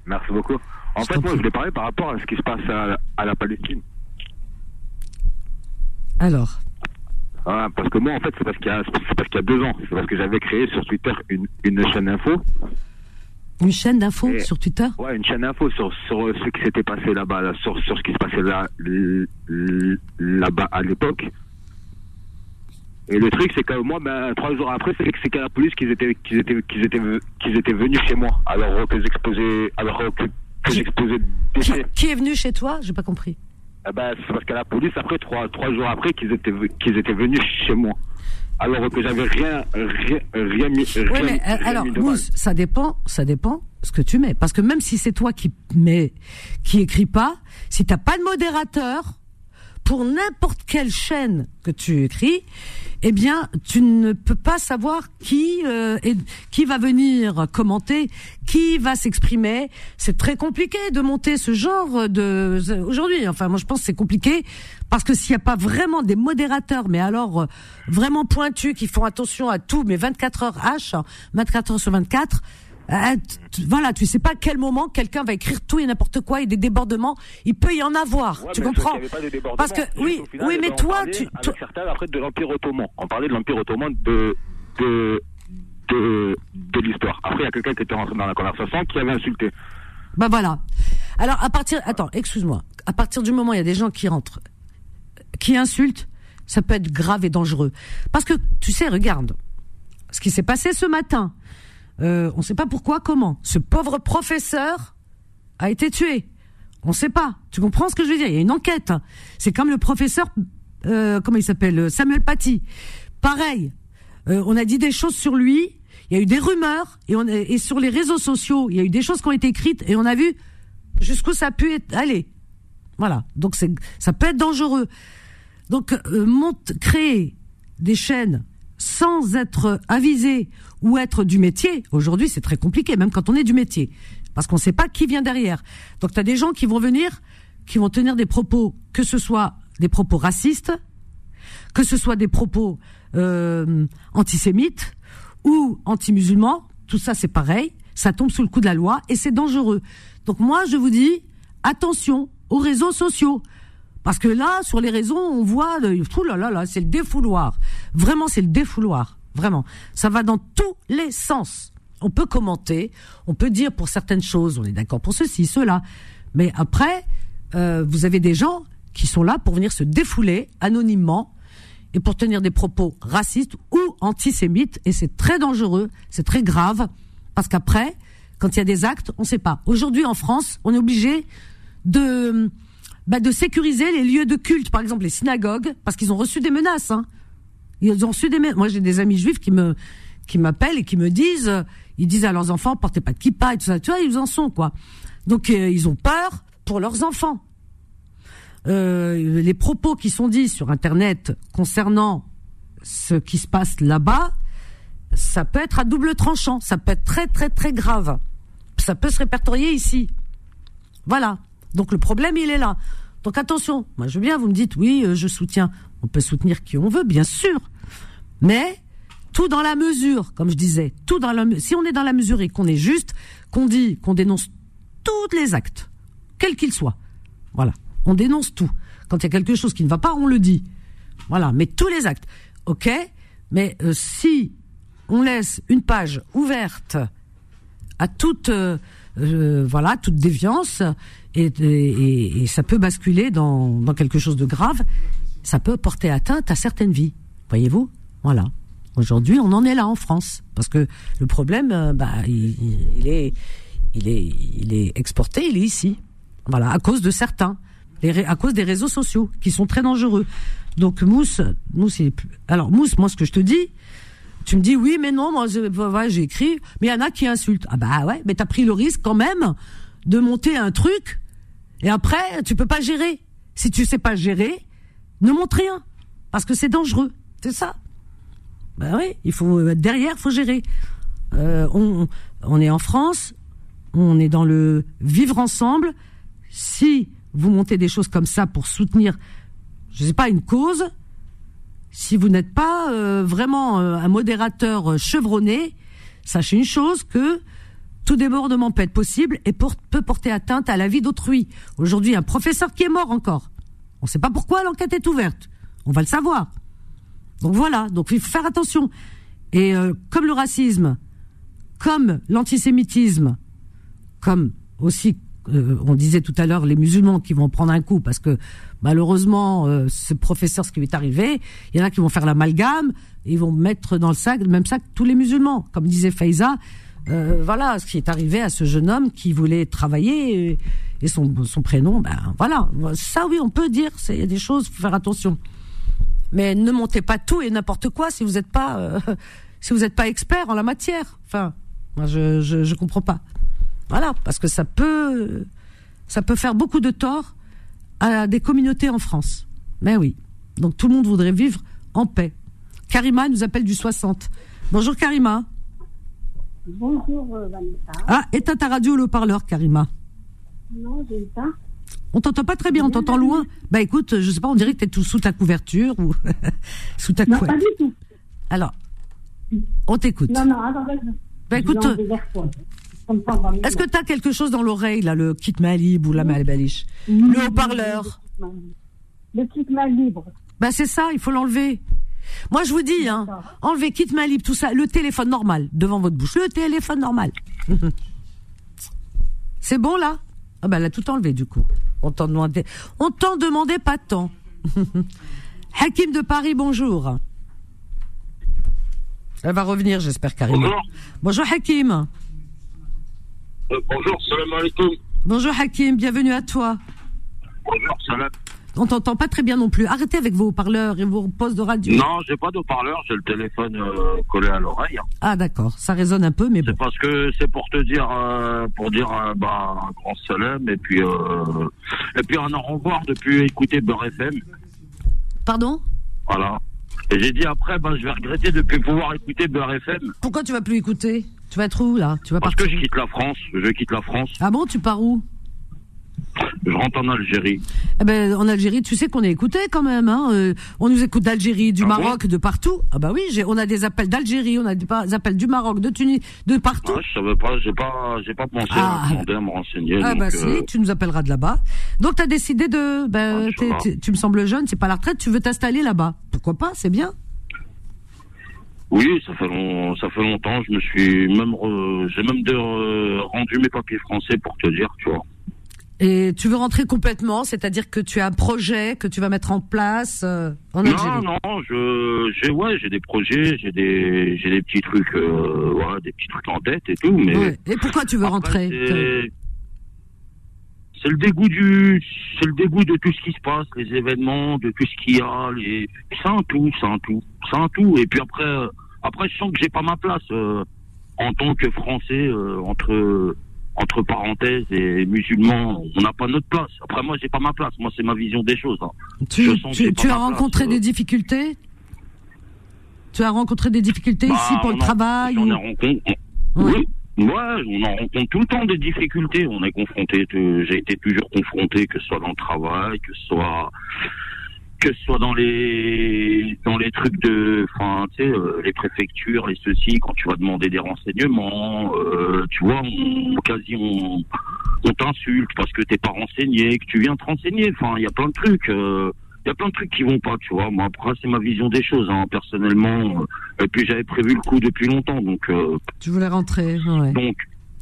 Speaker 9: Merci beaucoup. En
Speaker 2: Je
Speaker 9: fait, moi, je voulais parler par rapport à ce qui se passe à, à la Palestine.
Speaker 2: Alors,
Speaker 9: Ah, parce que moi, en fait, c'est parce qu'il y y a deux ans. C'est parce que j'avais créé sur Twitter une, une chaîne info.
Speaker 2: Une chaîne d'infos sur Twitter
Speaker 9: Ouais, une chaîne info sur, sur ce qui s'était passé là-bas, là, sur, sur ce qui se passait là, là-bas à l'époque. Et le truc, c'est que moi, ben, trois jours après, c'est que c'est qu'à la police qu'ils étaient, qu'ils étaient, qu'ils étaient, qu'ils étaient venus chez moi. Alors que j'exposais, alors que, que j'exposais
Speaker 2: qui, est venu chez toi? J'ai pas compris.
Speaker 9: Eh ben, c'est parce qu'à la police, après, trois, trois jours après, qu'ils étaient, qu'ils étaient venus chez moi. Alors que j'avais rien, rien, rien mis, rien,
Speaker 2: Oui, mais euh,
Speaker 9: rien
Speaker 2: alors,
Speaker 9: mis de mal.
Speaker 2: Mousse, ça dépend, ça dépend ce que tu mets. Parce que même si c'est toi qui mets, qui écris pas, si t'as pas de modérateur, pour n'importe quelle chaîne que tu écris, eh bien, tu ne peux pas savoir qui euh, qui va venir commenter, qui va s'exprimer. C'est très compliqué de monter ce genre de aujourd'hui. Enfin, moi, je pense que c'est compliqué parce que s'il n'y a pas vraiment des modérateurs, mais alors euh, vraiment pointus qui font attention à tout, mais 24 heures H, 24 heures sur 24. Euh, tu- voilà, tu sais pas à quel moment quelqu'un va écrire tout et n'importe quoi et des débordements. Il peut y en avoir,
Speaker 9: Ouais,
Speaker 2: tu comprends. Parce que oui,
Speaker 9: final,
Speaker 2: oui,
Speaker 9: eh
Speaker 2: mais
Speaker 9: ben,
Speaker 2: toi, tu, toi-
Speaker 9: certains après de l'Empire ottoman. On parlait de l'Empire ottoman de de de, de l'histoire. Après, il y a quelqu'un qui était rentré dans la conversation qui avait insulté.
Speaker 2: Bah voilà. Alors à partir, attends, excuse-moi. À partir du moment où il y a des gens qui rentrent, qui insultent, ça peut être grave et dangereux. Parce que tu sais, regarde, ce qui s'est passé ce matin. Euh, on ne sait pas pourquoi, comment. Ce pauvre professeur a été tué. On ne sait pas. Tu comprends ce que je veux dire? Il y a une enquête. C'est comme le professeur, euh, comment il s'appelle? Samuel Paty. Pareil. Euh, on a dit des choses sur lui. Il y a eu des rumeurs et, on, et sur les réseaux sociaux, il y a eu des choses qui ont été écrites et on a vu jusqu'où ça a pu être, aller. Voilà. Donc c'est, ça peut être dangereux. Donc euh, monte, créer des chaînes sans être avisé ou être du métier. Aujourd'hui, c'est très compliqué, même quand on est du métier, parce qu'on ne sait pas qui vient derrière. Donc, tu as des gens qui vont venir, qui vont tenir des propos, que ce soit des propos racistes, que ce soit des propos euh, antisémites ou anti-musulmans. Tout ça, c'est pareil. ça tombe sous le coup de la loi et c'est dangereux. Donc moi, je vous dis, attention aux réseaux sociaux. Parce que là, sur les réseaux, on voit, Ouh là là là, c'est le défouloir. Vraiment, c'est le défouloir. Vraiment. Ça va dans tous les sens. On peut commenter, on peut dire pour certaines choses, on est d'accord pour ceci, cela. Mais après, euh, vous avez des gens qui sont là pour venir se défouler anonymement et pour tenir des propos racistes ou antisémites. Et c'est très dangereux, c'est très grave, parce qu'après, quand il y a des actes, on ne sait pas. Aujourd'hui, en France, on est obligé de, bah, de sécuriser les lieux de culte, par exemple les synagogues, parce qu'ils ont reçu des menaces. Hein. Ils ont reçu des menaces. Moi, j'ai des amis juifs qui me qui m'appellent et qui me disent, ils disent à leurs enfants, portez pas de kippa et tout ça. Tu vois, ils en sont quoi. Donc, euh, ils ont peur pour leurs enfants. Euh, les propos qui sont dits sur Internet concernant ce qui se passe là-bas, ça peut être à double tranchant, ça peut être très très très grave. Ça peut se répertorier ici. Voilà. Donc le problème, il est là. Donc attention, moi je veux bien, vous me dites, oui, euh, je soutiens. On peut soutenir qui on veut, bien sûr. Mais tout dans la mesure, comme je disais, tout dans la me- si on est dans la mesure et qu'on est juste, qu'on dit, qu'on dénonce tous les actes, quels qu'ils soient. Voilà. On dénonce tout. Quand il y a quelque chose qui ne va pas, on le dit. Voilà. Mais tous les actes. OK Mais euh, si on laisse une page ouverte à toute, euh, euh, voilà, toute déviance, et, et- ça peut basculer dans, dans quelque chose de grave, ça peut porter atteinte à certaines vies. Voyez-vous? Voilà. Aujourd'hui, on en est là en France, parce que le problème, euh, bah, il, est, il est, il est exporté, il est ici. Voilà, à cause de certains, les à cause des réseaux sociaux qui sont très dangereux. Donc Mousse, Mousse, il alors Mousse, moi ce que je te dis, tu me dis oui, mais non, moi je- ouais, ouais, j'ai écrit, mais il y en a qui insultent. Ah bah ouais, mais t'as pris le risque quand même de monter un truc et après tu peux pas gérer. Si tu sais pas gérer, ne monte rien parce que c'est dangereux. C'est ça. Ben oui, il faut être derrière, faut gérer. Euh, on, on est en France, on est dans le vivre ensemble. Si vous montez des choses comme ça pour soutenir, je sais pas, une cause, si vous n'êtes pas euh, vraiment euh, un modérateur euh, chevronné, sachez une chose que tout débordement peut être possible et peut porter atteinte à la vie d'autrui. Aujourd'hui, un professeur qui est mort encore. On ne sait pas pourquoi l'enquête est ouverte. On va le savoir. Donc voilà, donc il faut faire attention. Et euh, comme le racisme, comme l'antisémitisme, comme aussi, euh, on disait tout à l'heure, les musulmans qui vont prendre un coup, parce que malheureusement, euh, ce professeur, ce qui lui est arrivé, il y en a qui vont faire l'amalgame, ils vont mettre dans le sac, le même sac, tous les musulmans. Comme disait Faiza, euh, voilà ce qui est arrivé à ce jeune homme qui voulait travailler, et, son, son prénom, ben voilà. Ça oui, on peut dire, il y a des choses, faut faire attention. Mais ne montez pas tout et n'importe quoi si vous n'êtes pas, si vous n'êtes pas expert en la matière. Enfin, moi je, je je comprends pas. Voilà, parce que ça peut ça peut faire beaucoup de tort à des communautés en France. Mais oui. Donc tout le monde voudrait vivre en paix. Karima nous appelle du 60. Bonjour Karima.
Speaker 10: Bonjour euh, Vanessa.
Speaker 2: Ah, éteins ta radio le parleur Karima.
Speaker 10: Non, j'ai pas.
Speaker 2: On t'entend pas très bien, on t'entend loin. Bah écoute, je sais pas, on dirait que t'es tout sous ta couverture ou sous ta
Speaker 10: Non,
Speaker 2: couette.
Speaker 10: pas du tout.
Speaker 2: Alors, on t'écoute.
Speaker 10: Non, non, attendez. je-
Speaker 2: Bah,
Speaker 10: je
Speaker 2: écoute, Est-ce que tu as quelque chose dans l'oreille, là, le kit Malib ou la Malbaliche Le haut-parleur
Speaker 10: Le kit mal libre.
Speaker 2: Bah c'est ça, il faut l'enlever. Moi je vous dis, hein, enlevez kit Malib, tout ça, le téléphone normal, devant votre bouche, le téléphone normal. c'est bon là? Ah bah elle a tout enlevé du coup. On t'en demandait, on t'en demandait pas tant. Hakim de Paris, bonjour. Elle va revenir, j'espère, Karima.
Speaker 11: Bonjour.
Speaker 2: Bonjour Hakim.
Speaker 11: Euh, bonjour, salam alaikum.
Speaker 2: Bonjour Hakim, bienvenue à toi.
Speaker 11: Bonjour, salam.
Speaker 2: On t'entend pas très bien non plus. Arrêtez avec vos haut-parleurs et vos postes de radio.
Speaker 11: Non, j'ai pas de parleur, j'ai le téléphone euh, collé à l'oreille. hein.
Speaker 2: Ah d'accord, ça résonne un peu, mais bon.
Speaker 11: C'est parce que c'est pour te dire, euh, pour dire euh, bah, un grand salam et puis euh, et puis un au revoir depuis écouter Beurre FM.
Speaker 2: Pardon?
Speaker 11: Voilà. Et j'ai dit après, bah, je vais regretter de plus pouvoir écouter Beurre FM
Speaker 2: Pourquoi tu vas plus écouter? Tu vas être où là? Tu vas
Speaker 11: parce
Speaker 2: partir
Speaker 11: que je quitte la France. Je quitte la France.
Speaker 2: Ah bon, tu pars où?
Speaker 11: Je rentre en Algérie.
Speaker 2: Eh ben, en Algérie, tu sais qu'on est écouté quand même. Hein euh, on nous écoute d'Algérie, du
Speaker 11: Ah
Speaker 2: Maroc, de partout. Ah bah oui, on a des appels d'Algérie, on a des appels du Maroc, de Tunis, de partout.
Speaker 11: Ah, je savais pas, j'ai pas, j'ai pas pensé
Speaker 2: Ah.
Speaker 11: à demander à me renseigner.
Speaker 2: Ah
Speaker 11: donc,
Speaker 2: bah
Speaker 11: euh,
Speaker 2: si, tu nous appelleras de là-bas. Donc tu as décidé de, ben,
Speaker 11: Ah,
Speaker 2: tu me sembles jeune, c'est pas la retraite, tu veux t'installer là-bas. Pourquoi pas, c'est bien.
Speaker 11: Oui, ça fait long, ça fait longtemps. Je me suis même, re- j'ai même de- euh, rendu mes papiers français pour te dire, tu vois.
Speaker 2: Et tu veux rentrer complètement, c'est-à-dire que tu as un projet que tu vas mettre en place euh, en
Speaker 11: non,
Speaker 2: Algérie?
Speaker 11: non, je, j'ai, ouais, j'ai des projets, j'ai des, j'ai des petits trucs, euh, voilà, des petits trucs en tête et tout, mais.
Speaker 2: Ouais. Et pourquoi tu veux
Speaker 11: Après,
Speaker 2: rentrer?
Speaker 11: C'est- le dégoût du, c'est le dégoût de tout ce qui se passe, les événements, de tout ce qu'il y a, les, c'est un tout, c'est un tout, c'est un tout. Et puis après, euh, après, je sens que j'ai pas ma place euh, en tant que Français euh, entre entre parenthèses et musulmans, on n'a pas notre place. Après, moi, j'ai pas ma place. Moi, c'est ma vision des choses. hein.
Speaker 2: Tu,
Speaker 11: Je sens que
Speaker 2: tu- tu as
Speaker 11: place,
Speaker 2: rencontré
Speaker 11: euh.
Speaker 2: des difficultés? Tu as rencontré des difficultés
Speaker 11: Bah,
Speaker 2: ici pour le
Speaker 11: on
Speaker 2: travail
Speaker 11: J'en ai
Speaker 2: ou-
Speaker 11: rencontré. Oui. Ouais, on en rencontre tout le temps des difficultés. On est confronté. de- J'ai été toujours confronté, que ce soit dans le travail, que ce soit que soit dans les dans les trucs de, enfin, tu sais, euh, les préfectures, les ceci, quand tu vas demander des renseignements, euh, tu vois, on, quasi on, t'insulte parce que t'es pas renseigné, que tu viens te renseigner. Enfin, il y a plein de trucs. euh, il y a plein de trucs qui vont pas, tu vois. Moi, après, c'est ma vision des choses, hein, personnellement. Et puis, j'avais prévu le coup depuis longtemps, donc. euh,
Speaker 2: Tu voulais rentrer, ouais.
Speaker 11: donc,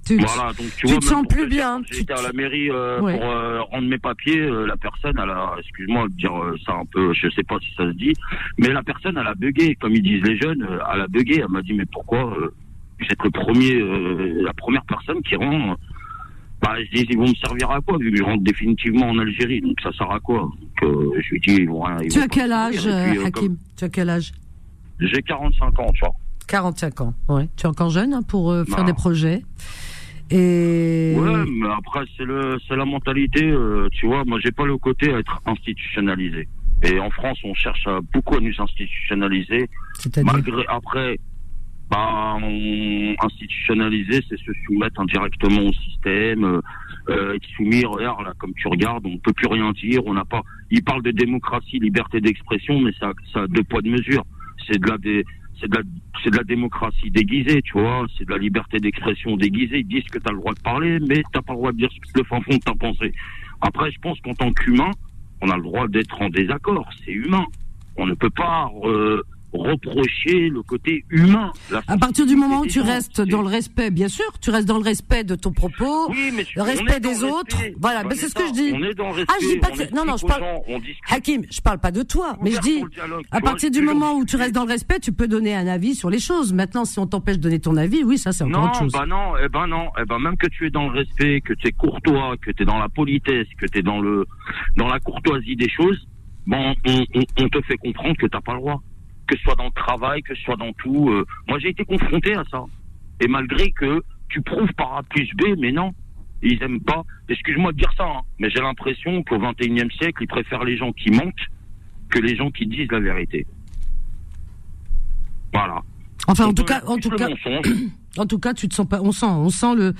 Speaker 2: Tu-
Speaker 11: voilà, donc tu,
Speaker 2: tu
Speaker 11: vois,
Speaker 2: te sens plus bien,
Speaker 11: J'étais à la mairie euh,
Speaker 2: Ouais.
Speaker 11: pour euh, rendre mes papiers. euh, la personne, elle a, excuse-moi de dire euh, ça un peu, je sais pas si ça se dit, mais la personne, elle a bugué, comme ils disent les jeunes, euh, elle a bugué. Elle m'a dit, mais pourquoi euh, vous êtes le premier, euh, la première personne qui rend. Bah, je dis, ils vont me servir à quoi, vu que je rentre définitivement en Algérie, donc ça sert à quoi Donc, euh, je lui dis, ils vont rien. ils
Speaker 2: Tu
Speaker 11: vont
Speaker 2: as quel âge,
Speaker 11: puis,
Speaker 2: euh,
Speaker 11: euh,
Speaker 2: Hakim Tu as quel âge?
Speaker 11: J'ai 45 ans, tu vois.
Speaker 2: 45 ans, ouais. Tu es encore jeune hein, pour euh, faire
Speaker 11: Non.
Speaker 2: des projets. Et
Speaker 11: Ouais, mais après c'est le c'est la mentalité, tu vois. Moi, j'ai pas le côté à être institutionnalisé. Et en France, on cherche beaucoup à nous institutionnaliser. Malgré après, on, institutionnaliser, c'est se soumettre indirectement au système, euh, euh, être soumis. Regarde là, comme tu regardes, on peut plus rien dire. On n'a pas. Ils parlent de démocratie, liberté d'expression, mais ça, ça a deux poids de mesure. C'est de la c'est de la, c'est de la démocratie déguisée, tu vois. C'est de la liberté d'expression déguisée. Ils disent que tu as le droit de parler, mais t'as pas le droit de dire le fin fond de ta pensée. Après, je pense qu'en tant qu'humain, on a le droit d'être en désaccord. C'est humain. On ne peut pas euh, reprocher le côté humain.
Speaker 2: À partir du moment où tu restes dans le respect, bien sûr, tu restes dans le respect de ton propos,
Speaker 11: mais
Speaker 2: le respect des autres.
Speaker 11: respect.
Speaker 2: Voilà, mais c'est ce que je dis.
Speaker 11: On est dans le
Speaker 2: ah, je dis
Speaker 11: respect,
Speaker 2: pas que- non, non, je parle.
Speaker 11: gens.
Speaker 2: Hakim, je parle pas de toi, mais je dis, à partir du moment où tu restes dans le respect, tu peux donner un avis sur les choses. Maintenant, si on t'empêche de donner ton avis, oui, ça c'est encore
Speaker 11: Non,
Speaker 2: autre chose.
Speaker 11: bah non, eh ben non, eh ben même que tu es dans le respect, que tu es courtois, que tu es dans la politesse, que tu es dans le dans la courtoisie des choses, bon, on, on, on te fait comprendre que t'as pas le droit, que ce soit dans le travail, que ce soit dans tout. euh, moi, j'ai été confronté à ça, et malgré que tu prouves par A plus B, mais non, ils aiment pas. Excuse-moi de dire ça, hein, mais j'ai l'impression qu'au 21e siècle, ils préfèrent les gens qui mentent que les gens qui disent la vérité. Voilà.
Speaker 2: Enfin, en tout
Speaker 11: on
Speaker 2: cas, en tout cas, en tout cas, tu te sens pas. On sent, on sent le,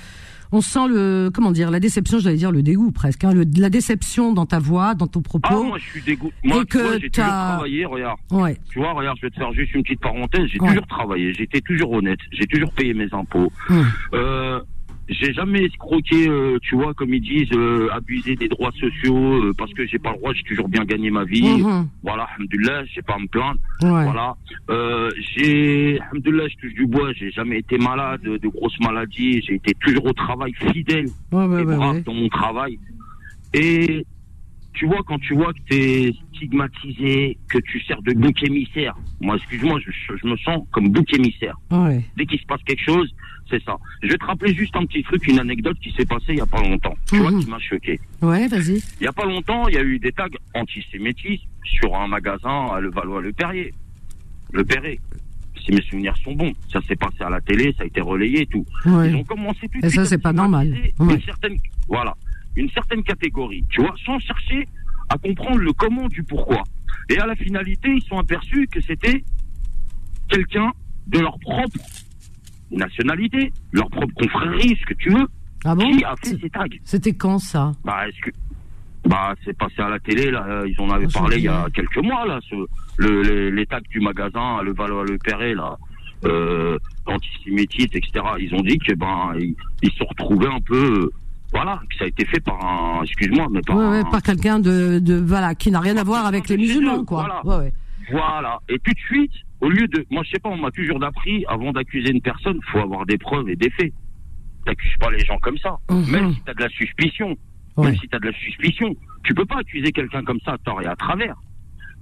Speaker 2: on sent le, comment dire, la déception. J'allais dire le dégoût presque. Hein, le- la déception dans ta voix, dans ton propos.
Speaker 11: Ah, moi, je suis dégoûté. Moi, j'ai toujours travaillé, regarde.
Speaker 2: Ouais.
Speaker 11: Tu vois, regarde, je vais te faire juste une petite parenthèse. J'ai
Speaker 2: Ouais.
Speaker 11: toujours travaillé, j'étais toujours honnête, j'ai toujours payé mes impôts.
Speaker 2: Hum.
Speaker 11: Euh, j'ai jamais escroqué, euh, tu vois, comme ils disent, euh, abusé des droits sociaux euh, parce que j'ai pas le droit, j'ai toujours bien gagné ma vie.
Speaker 2: Mhm.
Speaker 11: Voilà, alhamdoulilah, j'ai pas à me plaindre.
Speaker 2: Ouais.
Speaker 11: Voilà. Euh, j'ai, alhamdoulilah, je touche du bois, j'ai jamais été malade de, grosses maladies, j'ai été toujours au travail fidèle
Speaker 2: Ouais, ouais,
Speaker 11: et brave dans mon travail. Et tu vois, quand tu vois que tu es stigmatisé, que tu sers de bouc émissaire, moi, excuse-moi, je, je me sens comme bouc émissaire. Dès qu'il se passe quelque chose, c'est ça. Je vais te rappeler juste un petit truc, une anecdote qui s'est passée il y a pas longtemps, tu vois,
Speaker 2: Mhm.
Speaker 11: qui m'a choqué.
Speaker 2: Ouais, vas-y.
Speaker 11: Il y a pas longtemps, il y a eu des tags antisémitistes sur un magasin à Levallois-le-Perrier. Le Perret. Si mes souvenirs sont bons, ça s'est passé à la télé, ça a été relayé et tout.
Speaker 2: Ouais.
Speaker 11: Ils ont commencé tout de
Speaker 2: Et
Speaker 11: suite
Speaker 2: ça, c'est pas normal. Ouais.
Speaker 11: Une certaine, voilà, une certaine catégorie, tu vois, sans chercher à comprendre le comment du pourquoi. Et à la finalité, ils sont aperçus que c'était quelqu'un de leur propre nationalité, leur propre confrérie, ce que tu veux,
Speaker 2: Ah bon
Speaker 11: qui a fait ces tags.
Speaker 2: C'était quand ça
Speaker 11: Bah, est-ce que Bah, c'est passé à la télé, là. Ils en avaient
Speaker 2: Ah,
Speaker 11: parlé il y a quelques mois, là. Ce, le, les, les tags du magasin, le Valois le Perret, là. Euh, antisémitisme, etc. Ils ont dit que, ben, ils ils se sont retrouvés un peu. voilà, que ça a été fait par un. Excuse-moi, mais par
Speaker 2: Ouais,
Speaker 11: un.
Speaker 2: par quelqu'un de, de, voilà, qui n'a rien à voir avec les musulmans, quoi.
Speaker 11: Voilà.
Speaker 2: Ouais, ouais.
Speaker 11: Voilà. Et tout de suite, au lieu de, moi je sais pas, on m'a toujours appris, avant d'accuser une personne, faut avoir des preuves et des faits. T'accuses pas les gens comme ça.
Speaker 2: Mhm.
Speaker 11: Même si t'as de la suspicion, même si t'as de la suspicion, tu peux pas accuser quelqu'un comme ça à tort et à travers.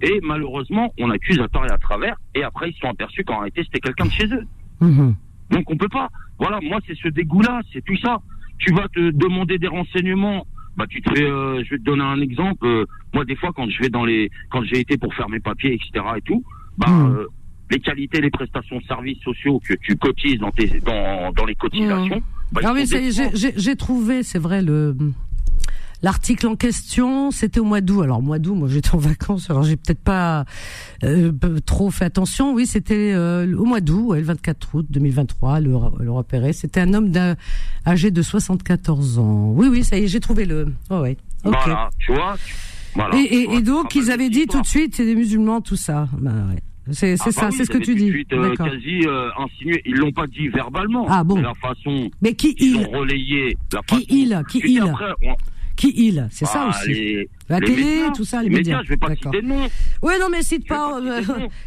Speaker 11: Et malheureusement, on accuse à tort et à travers, et après ils se sont aperçus qu'en réalité c'était quelqu'un de chez eux.
Speaker 2: Mhm.
Speaker 11: Donc on peut pas. Voilà, moi c'est ce dégoût-là, c'est tout ça. Tu vas te demander des renseignements. Bah tu te fais, euh, je vais te donner un exemple. Euh, moi des fois quand je vais dans les, quand j'ai été pour faire mes papiers, etc. et tout, bah euh, les qualités, les prestations de services sociaux que tu cotises dans tes, dans, dans les cotisations. bah,
Speaker 2: ah
Speaker 11: sont
Speaker 2: ça y est, j'ai- trouvé, c'est vrai, le l'article en question, c'était au mois d'août. Alors mois d'août, moi j'étais en vacances, alors j'ai peut-être pas euh, trop fait attention. Oui, c'était euh, au mois d'août, ouais, le 24 août 2023, le, le repéré. C'était un homme âgé de 74 ans. Oui, oui, ça y est, j'ai trouvé le. Oh, ouais. Ok.
Speaker 11: Voilà, tu vois. voilà,
Speaker 2: et, et-
Speaker 11: tu vois,
Speaker 2: et donc, ils avaient dit tout de suite, c'est des musulmans, tout ça. Bah, ouais. C'est
Speaker 11: Ah
Speaker 2: ça,
Speaker 11: bah oui,
Speaker 2: c'est ce que
Speaker 11: ils
Speaker 2: tu dis.
Speaker 11: suite, euh, quasi euh, insinué. Ils l'ont pas dit verbalement.
Speaker 2: Ah bon.
Speaker 11: La façon.
Speaker 2: Mais qui
Speaker 11: ils
Speaker 2: il
Speaker 11: ont relayé la
Speaker 2: Qui
Speaker 11: façon.
Speaker 2: il Qui
Speaker 11: Tu sais,
Speaker 2: il
Speaker 11: après, on-
Speaker 2: Qui il C'est ça
Speaker 11: Ah,
Speaker 2: aussi.
Speaker 11: les-
Speaker 2: La
Speaker 11: les
Speaker 2: télé,
Speaker 11: médias.
Speaker 2: tout ça, les,
Speaker 11: Les
Speaker 2: médias.
Speaker 11: médias, je vais pas
Speaker 2: D'accord.
Speaker 11: citer de nom.
Speaker 2: Ouais, non, mais cite pas. euh,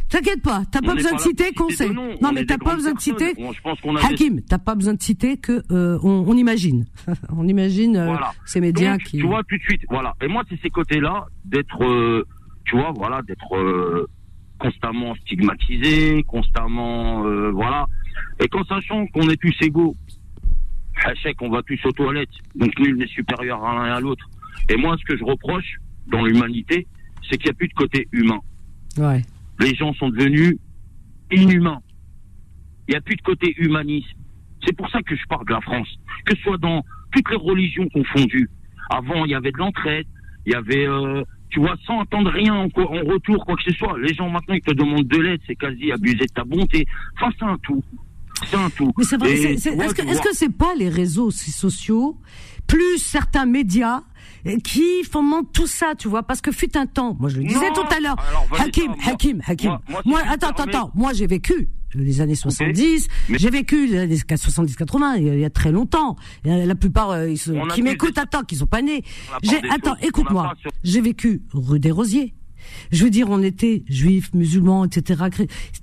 Speaker 2: T'inquiète pas, t'as pas besoin
Speaker 11: pas
Speaker 2: de citer qu'on sait. Non,
Speaker 11: On
Speaker 2: mais t'as pas besoin de citer.
Speaker 11: Bon, je pense qu'on a des-
Speaker 2: Hakim, t'as pas besoin de citer que on, imagine. on imagine ces médias qui.
Speaker 11: Tu vois tout de suite, voilà. Et moi, c'est ces côtés-là d'être, tu vois, voilà, d'être constamment stigmatisé, constamment, euh, voilà. Et qu'en sachant qu'on est tous égaux, sachez qu'on va tous aux toilettes, donc nul n'est supérieur à l'un et à l'autre. Et moi, ce que je reproche dans l'humanité, c'est qu'il n'y a plus de côté humain.
Speaker 2: Ouais.
Speaker 11: Les gens sont devenus inhumains. Il n'y a plus de côté humaniste. C'est pour ça que je parle de la France. Que ce soit dans toutes les religions confondues. Avant, il y avait de l'entraide, il y avait, euh, tu vois, sans attendre rien en, retour, quoi que ce soit. Les gens maintenant, ils te demandent de l'aide, c'est quasi abuser de ta bonté. Enfin, c'est un tout. C'est un tout.
Speaker 2: Mais c'est vrai. Est-ce que
Speaker 11: tu
Speaker 2: est-ce
Speaker 11: vois-
Speaker 2: que c'est pas les réseaux sociaux plus certains médias euh, qui fomentent tout ça, tu vois? Parce que fut un temps, moi je le disais
Speaker 11: Non.
Speaker 2: tout à l'heure, Hakim, Hakim, Hakim.
Speaker 11: moi-
Speaker 2: attends, attends, attends. Moi, j'ai vécu les années 70, j'ai vécu les années 70-80, il y a- très longtemps. La plupart euh, ils sont- qui m'écoutent, attends, qui sont pas nés.
Speaker 11: Des
Speaker 2: attends, écoute-moi.
Speaker 11: sur-
Speaker 2: J'ai vécu rue des Rosiers. Je veux dire, on était juifs, musulmans, etc.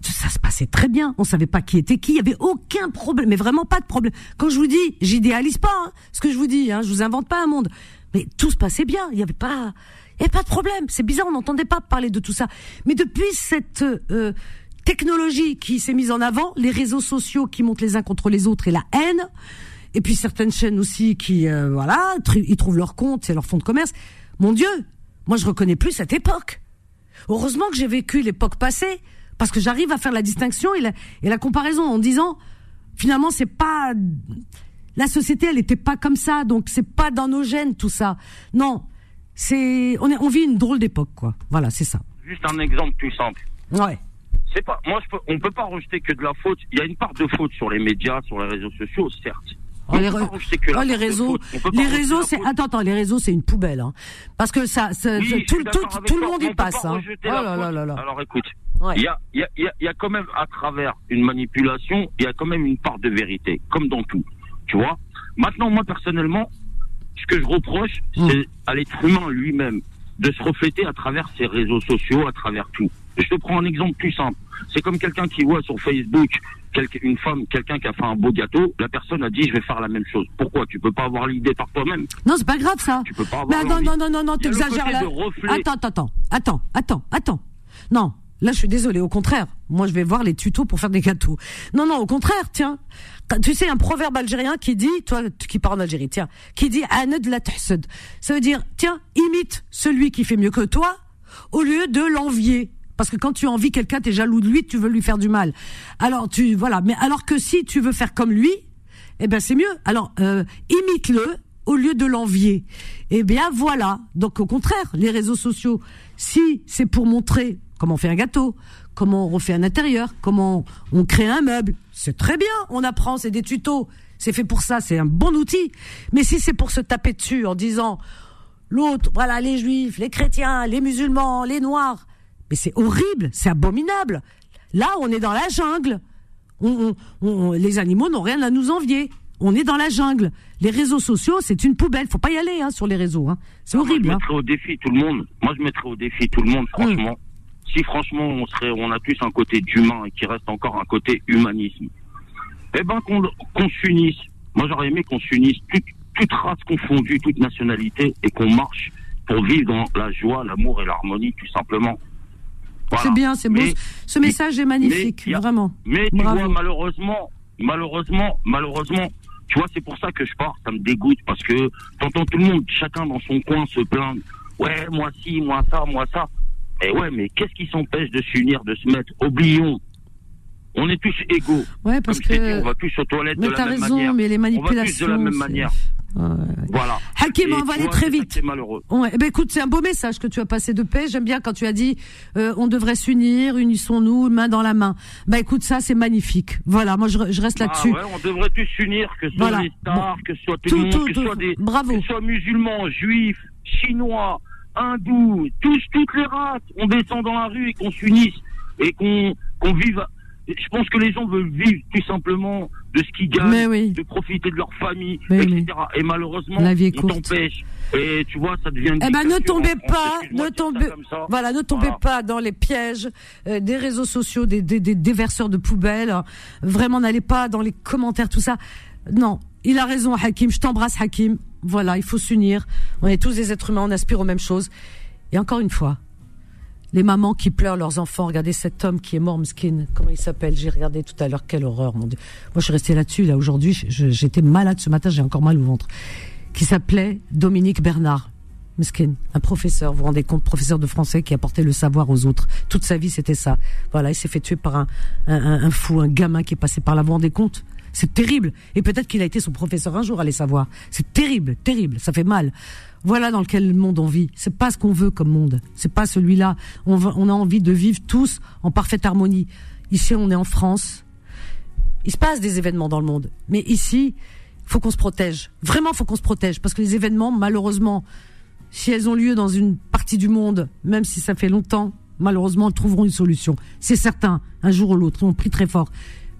Speaker 2: Ça se passait très bien. On savait pas qui était qui. Il y avait aucun problème, mais vraiment pas de problème. Quand je vous dis, j'idéalise pas hein, ce que je vous dis. Hein, je vous invente pas un monde. Mais tout se passait bien. Il y avait pas, il y avait pas de problème. C'est bizarre, on n'entendait pas parler de tout ça. Mais depuis cette euh, technologie qui s'est mise en avant, les réseaux sociaux qui montent les uns contre les autres et la haine, et puis certaines chaînes aussi qui, euh, voilà, tr- ils trouvent leur compte, c'est leur fonds de commerce. Mon Dieu, moi je reconnais plus cette époque. Heureusement que j'ai vécu l'époque passée, parce que j'arrive à faire la distinction et la, et la comparaison en disant, finalement c'est pas, la société elle n'était pas comme ça, donc c'est pas dans nos gènes tout ça. Non, c'est, on, est, on vit une drôle d'époque quoi. Voilà, c'est ça.
Speaker 11: Juste un exemple tout simple.
Speaker 2: Ouais.
Speaker 11: C'est pas, moi, je peux, on peut pas rejeter que de la faute. Il y a une part de faute sur les médias, sur les réseaux sociaux, certes.
Speaker 2: Oh, les, oh, réseaux, les réseaux, c'est attends, attends, les réseaux, c'est une poubelle, hein. Parce que ça,
Speaker 11: Oui,
Speaker 2: tout, le monde y passe, hein. Oh là là là.
Speaker 11: Alors écoute,
Speaker 2: Ouais.
Speaker 11: il y, a, y, a, y a- il y a quand même à travers une manipulation, il y a quand même une part de vérité, comme dans tout. Tu vois? Maintenant, moi personnellement, ce que je reproche,
Speaker 2: Mm.
Speaker 11: c'est à l'être humain lui-même de se refléter à travers ses réseaux sociaux, à travers tout. Je te prends un exemple plus simple. C'est comme quelqu'un qui voit sur Facebook une femme, quelqu'un qui a fait un beau gâteau, la personne a dit je vais faire la même chose. Pourquoi? Tu peux pas avoir l'idée par toi-même.
Speaker 2: Non, c'est pas grave ça.
Speaker 11: Tu peux pas avoir
Speaker 2: non,
Speaker 11: l'envie.
Speaker 2: non, non, non, non,
Speaker 11: le
Speaker 2: t'exagères là.
Speaker 11: de.
Speaker 2: Attends, attends, attends, attends, attends. Non, là je suis désolée, au contraire. Moi je vais voir les tutos pour faire des gâteaux. Non, non, au contraire, tiens. Tu sais, un proverbe algérien qui dit, toi qui parles en Algérie, tiens, qui dit Anad la. Ça veut dire, tiens, imite celui qui fait mieux que toi au lieu de l'envier. Parce que quand tu envies quelqu'un, t'es jaloux de lui, tu veux lui faire du mal. Alors tu voilà, mais alors que si tu veux faire comme lui, eh ben c'est mieux. Alors euh, imite-le au lieu de l'envier. Eh bien voilà. Donc au contraire, les réseaux sociaux, si c'est pour montrer comment on fait un gâteau, comment on refait un intérieur, comment on crée un meuble, c'est très bien. On apprend, c'est des tutos. C'est fait pour ça, c'est un bon outil. Mais si c'est pour se taper dessus en disant l'autre, voilà, les juifs, les chrétiens, les musulmans, les noirs. Mais c'est horrible, c'est abominable. Là, on est dans la jungle. On, on- on- les animaux n'ont rien à nous envier. On est dans la jungle. Les réseaux sociaux, c'est une poubelle. Faut pas y aller hein, sur les réseaux. Hein. C'est
Speaker 11: Moi, je
Speaker 2: horrible. hein.
Speaker 11: mettrais au défi tout le monde. Moi, je mettrais au défi tout le monde, franchement. Si franchement, on serait, on a tous un côté d'humain et qu'il reste encore un côté humanisme. Eh ben, qu'on s'unisse. Moi, j'aurais aimé qu'on s'unisse, toute, toute race confondue, toute nationalité, et qu'on marche pour vivre dans la joie, l'amour et l'harmonie, tout simplement. Voilà.
Speaker 2: C'est bien, c'est beau.
Speaker 11: Mais-
Speaker 2: Ce message est magnifique,
Speaker 11: mais
Speaker 2: vraiment.
Speaker 11: Mais tu
Speaker 2: Bravo.
Speaker 11: vois, malheureusement, malheureusement, malheureusement, tu vois, c'est pour ça que je pars, ça me dégoûte, parce que t'entends tout le monde, chacun dans son coin se plaindre. Ouais, moi ci, moi ça, moi ça. Et ouais, mais qu'est-ce qui s'empêche de s'unir, de se mettre? Oublions. On est tous égaux.
Speaker 2: Ouais, parce
Speaker 11: Comme
Speaker 2: que-
Speaker 11: dit, on va tous aux toilettes
Speaker 2: Mais
Speaker 11: de la même
Speaker 2: raison,
Speaker 11: manière.
Speaker 2: mais les
Speaker 11: On va tous de
Speaker 2: manipulations,
Speaker 11: la même manière. Voilà.
Speaker 2: Hakim, on va aller très
Speaker 11: c'est
Speaker 2: vite.
Speaker 11: qui est malheureux.
Speaker 2: Ouais, eh ben écoute, c'est un beau message que tu as passé de paix. J'aime bien quand tu as dit euh, on devrait s'unir, unissons-nous, main dans la main. Bah écoute, ça c'est magnifique. Voilà, moi je, je reste
Speaker 11: Ah
Speaker 2: là-dessus.
Speaker 11: ouais, on devrait tous s'unir, que ce soit
Speaker 2: Voilà.
Speaker 11: les stars, que ce soit tout,
Speaker 2: Tout,
Speaker 11: le monde,
Speaker 2: tout,
Speaker 11: que ce soit des,
Speaker 2: Bravo.
Speaker 11: que ce soit musulmans, juifs, chinois, hindous, tous, toutes les races. On descend dans la rue et qu'on s'unisse et qu'on qu'on vive. Je pense que les gens veulent vivre tout simplement de ce qu'ils gagnent,
Speaker 2: oui.
Speaker 11: de profiter de leur famille,
Speaker 2: Mais
Speaker 11: etc. Et malheureusement,
Speaker 2: La vie est
Speaker 11: t'empêche. Et tu vois, ça devient. une
Speaker 2: Eh ben ne tombez pas, ne tombez, voilà, ne tombez
Speaker 11: Voilà.
Speaker 2: pas dans les pièges euh, des réseaux sociaux, des, des, des déverseurs de poubelles. Vraiment, n'allez pas dans les commentaires, tout ça. Non, il a raison, Hakim. Je t'embrasse, Hakim. Voilà, il faut s'unir. On est tous des êtres humains, on aspire aux mêmes choses. Et encore une fois, les mamans qui pleurent leurs enfants. Regardez cet homme qui est mort, Mskin. Comment il s'appelle? J'ai regardé tout à l'heure. Quelle horreur, mon Dieu. Moi, je suis restée là-dessus. Là, aujourd'hui, j'étais malade ce matin. J'ai encore mal au ventre. Qui s'appelait Dominique Bernard. Meskin, un professeur, vous vous rendez compte, professeur de français qui apportait le savoir aux autres. Toute sa vie, c'était ça. Voilà, il s'est fait tuer par un fou, un gamin qui est passé par là. Vous vous rendez compte? C'est terrible. Et peut-être qu'il a été son professeur un jour, allez savoir. C'est terrible, terrible. Ça fait mal. Voilà dans lequel monde on vit. C'est pas ce qu'on veut comme monde. C'est pas celui-là. On, on a envie de vivre tous en parfaite harmonie. Ici, on est en France. Il se passe des événements dans le monde. Mais ici, faut qu'on se protège. Vraiment, faut qu'on se protège. Parce que les événements, malheureusement, si elles ont lieu dans une partie du monde, même si ça fait longtemps, malheureusement, elles trouveront une solution. C'est certain, un jour ou l'autre, ils ont pris très fort.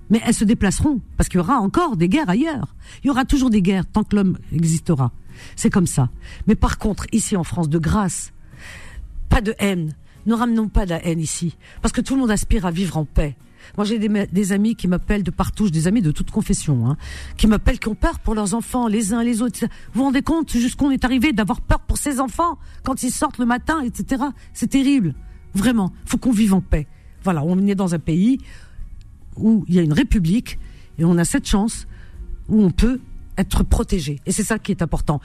Speaker 2: Mais elles se déplaceront, parce qu'il y aura encore des guerres ailleurs. Il y aura toujours des guerres tant que l'homme existera. C'est comme ça. Mais par contre, ici en France, de grâce, pas de haine. Ne ramenons pas de la haine ici. Parce que tout le monde aspire à vivre en paix. Moi, j'ai des, amis qui m'appellent de partout, des amis de toute confession, hein, qui m'appellent, qui ont peur pour leurs enfants, les uns les autres. Vous vous rendez compte jusqu'où on est arrivé d'avoir peur pour ses enfants quand ils sortent le matin, etc. C'est terrible. Vraiment. Faut qu'on vive en paix. Voilà. On est dans un pays où il y a une république et on a cette chance où on peut être protégé. Et c'est ça qui est important.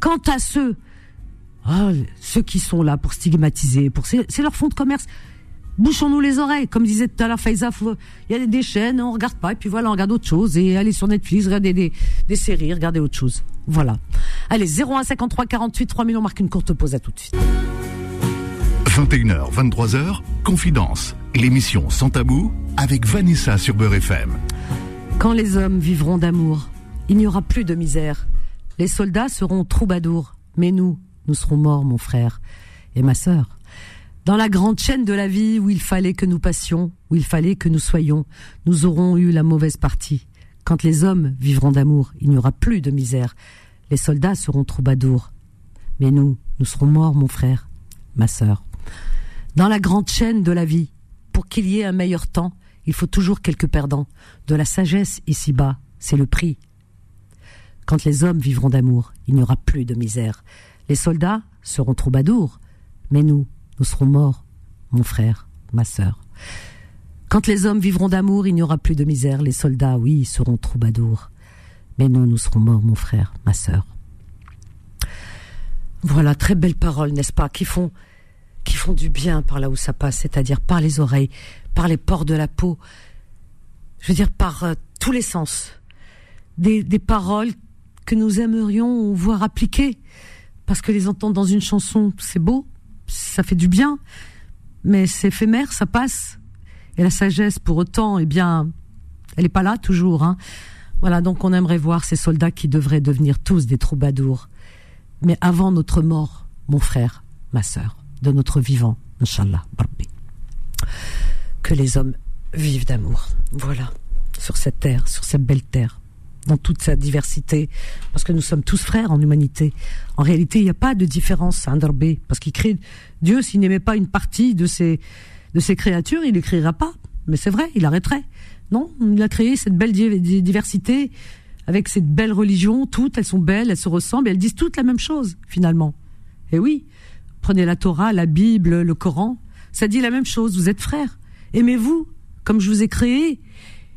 Speaker 2: Quant à ceux, ah, ceux qui sont là pour stigmatiser, pour c'est leur fond de commerce. Bouchons-nous les oreilles, comme disait tout à l'heure Faiza. Il y a des, des chaînes, on regarde pas, et puis voilà, on regarde autre chose. Et allez sur Netflix, regardez des, des séries, regardez autre chose. Voilà. Allez, 0153 48 3000, on marque une courte pause à tout de suite.
Speaker 1: 21h, 23h, Confidence, l'émission Sans Tabou avec Vanessa sur Beurre FM.
Speaker 2: Quand les hommes vivront d'amour, il n'y aura plus de misère. Les soldats seront troubadours, mais nous, nous serons morts, mon frère et ma sœur. Dans la grande chaîne de la vie où il fallait que nous passions, où il fallait que nous soyons, nous aurons eu la mauvaise partie. Quand les hommes vivront d'amour, il n'y aura plus de misère. Les soldats seront troubadours, mais nous, nous serons morts, mon frère, ma sœur. Dans la grande chaîne de la vie, pour qu'il y ait un meilleur temps, il faut toujours quelques perdants. De la sagesse ici-bas, c'est le prix. Quand les hommes vivront d'amour, il n'y aura plus de misère. Les soldats seront troubadours, mais nous, nous serons morts, mon frère, ma sœur. Quand les hommes vivront d'amour, il n'y aura plus de misère. Les soldats, oui, seront troubadours, mais nous, nous serons morts, mon frère, ma sœur. Voilà, très belles paroles, n'est-ce pas, qui font, qui font du bien par là où ça passe, c'est-à-dire par les oreilles, par les pores de la peau, je veux dire par euh, tous les sens. Des, des paroles que nous aimerions voir appliquées, parce que les entendre dans une chanson, c'est beau, ça fait du bien, mais c'est éphémère, ça passe. Et la sagesse, pour autant, eh bien, elle n'est pas là toujours. Hein. Voilà, donc on aimerait voir ces soldats qui devraient devenir tous des troubadours. mais avant notre mort, mon frère, ma sœur, de notre vivant, Inch'Allah. Que les hommes vivent d'amour. Voilà. Sur cette terre, sur cette belle terre, dans toute sa diversité. Parce que nous sommes tous frères en humanité. En réalité, il n'y a pas de différence, hein, Darbé. Parce qu'il crée, Dieu, s'il n'aimait pas une partie de ses, de ses créatures, il n'écrira pas. Mais c'est vrai, il arrêterait. Non, il a créé cette belle di- di- diversité avec cette belle religion, toutes, elles sont belles, elles se ressemblent, et elles disent toutes la même chose, finalement. Et oui, prenez la Torah, la Bible, le Coran, ça dit la même chose, vous êtes frères. Aimez-vous, comme je vous ai créé.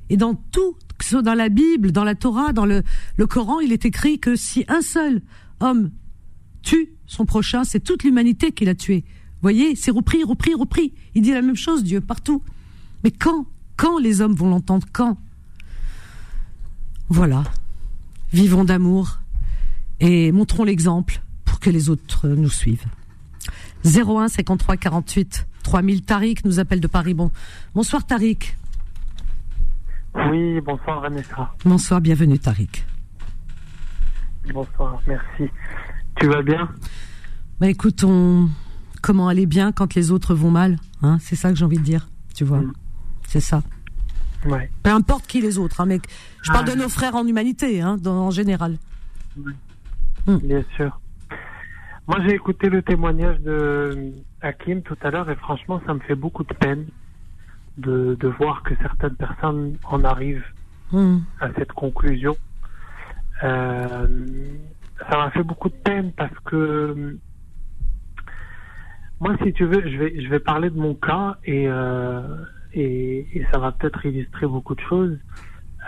Speaker 2: Et dans tout, que ce soit dans la Bible, dans la Torah, dans le, Coran, il est écrit que si un seul homme tue son prochain, c'est toute l'humanité qui l'a tué. Voyez, c'est repris, repris, repris. Il dit la même chose, Dieu, partout. Mais quand Quand les hommes vont l'entendre Quand Voilà. Vivons d'amour et montrons l'exemple pour que les autres nous suivent. 01 53 48 3000 Tariq nous appelle de Paris. Bon, bonsoir Tariq.
Speaker 12: Oui, bonsoir Vanessa.
Speaker 2: Bonsoir, bienvenue Tariq.
Speaker 12: Bonsoir, merci. Tu vas bien?
Speaker 2: Bah écoute, on comment aller bien quand les autres vont mal, hein? C'est ça que j'ai envie de dire, tu vois. C'est ça.
Speaker 12: Ouais.
Speaker 2: Peu importe qui les autres, hein, mais je parle
Speaker 12: Ah.
Speaker 2: de nos frères en humanité, hein, dans- en général.
Speaker 12: Bien sûr. Moi, j'ai écouté le témoignage de Hakim tout à l'heure et franchement, ça me fait beaucoup de peine de, de voir que certaines personnes en arrivent
Speaker 2: Hmm.
Speaker 12: à cette conclusion. Euh, ça m'a fait beaucoup de peine parce que moi, si tu veux, je vais, je vais parler de mon cas et, euh, et, et ça va peut-être illustrer beaucoup de choses.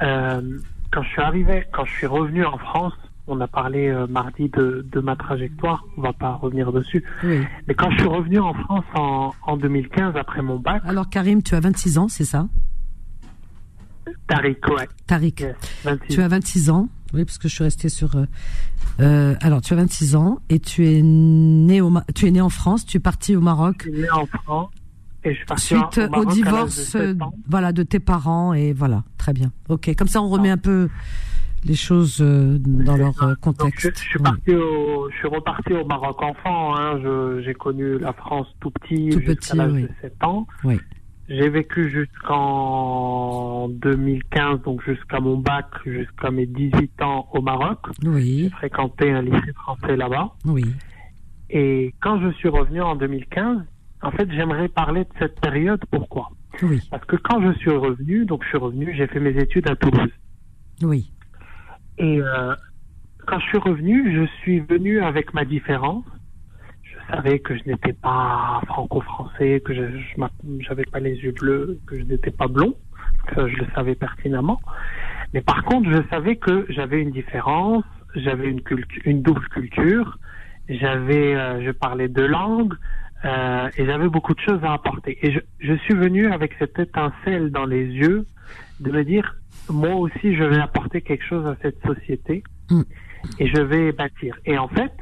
Speaker 12: Euh, quand je suis arrivé, quand je suis revenu en France, on a parlé euh, mardi de, de ma trajectoire, on va pas revenir dessus.
Speaker 2: Oui.
Speaker 12: Mais quand je suis revenu en France en, en 2015 après mon bac,
Speaker 2: Alors Karim, tu as 26 ans, c'est ça?
Speaker 12: Tariq, ouais.
Speaker 2: Tariq,
Speaker 12: 26.
Speaker 2: tu as 26 ans. Oui, parce que je suis restée sur. euh, euh, alors, tu as 26 ans et tu es né au, tu es né en France. Tu es parti au Maroc
Speaker 12: Je suis né en France et je suis
Speaker 2: suite
Speaker 12: au,
Speaker 2: au,
Speaker 12: Maroc de
Speaker 2: divorce,
Speaker 12: 7 ans.
Speaker 2: voilà, de tes parents et voilà, très bien. Ok, comme ça, on remet un peu les choses euh, dans leur euh,
Speaker 12: Donc,
Speaker 2: contexte.
Speaker 12: je, je suis au, je suis reparti au Maroc enfant. Hein. J'ai connu la France tout petit
Speaker 2: Tout petit,
Speaker 12: l'âge
Speaker 2: oui.
Speaker 12: de 7 ans.
Speaker 2: Oui.
Speaker 12: J'ai vécu jusqu'en 2015, donc jusqu'à mon bac, jusqu'à mes 18 ans au Maroc.
Speaker 2: Oui.
Speaker 12: J'ai fréquenté un lycée français là-bas.
Speaker 2: Oui.
Speaker 12: Et quand je suis revenu en 2015, en fait, j'aimerais parler de cette période. Pourquoi?
Speaker 2: Oui.
Speaker 12: Parce que quand je suis revenu, donc je suis revenu, j'ai fait mes études à Toulouse.
Speaker 2: Oui.
Speaker 12: Et euh, quand je suis revenu, je suis venu avec ma différence. Je savais que je n'étais pas franco-français, que je je j'avais pas les yeux bleus, que je n'étais pas blond. Ça, je le savais pertinemment. Mais par contre, je savais que j'avais une différence, j'avais une, une double culture, j'avais, euh, je parlais deux langues, euh, et j'avais beaucoup de choses à apporter. Et je, je suis venu avec cette étincelle dans les yeux de me dire, moi aussi, je vais apporter quelque chose à cette société et je vais bâtir. Et en fait,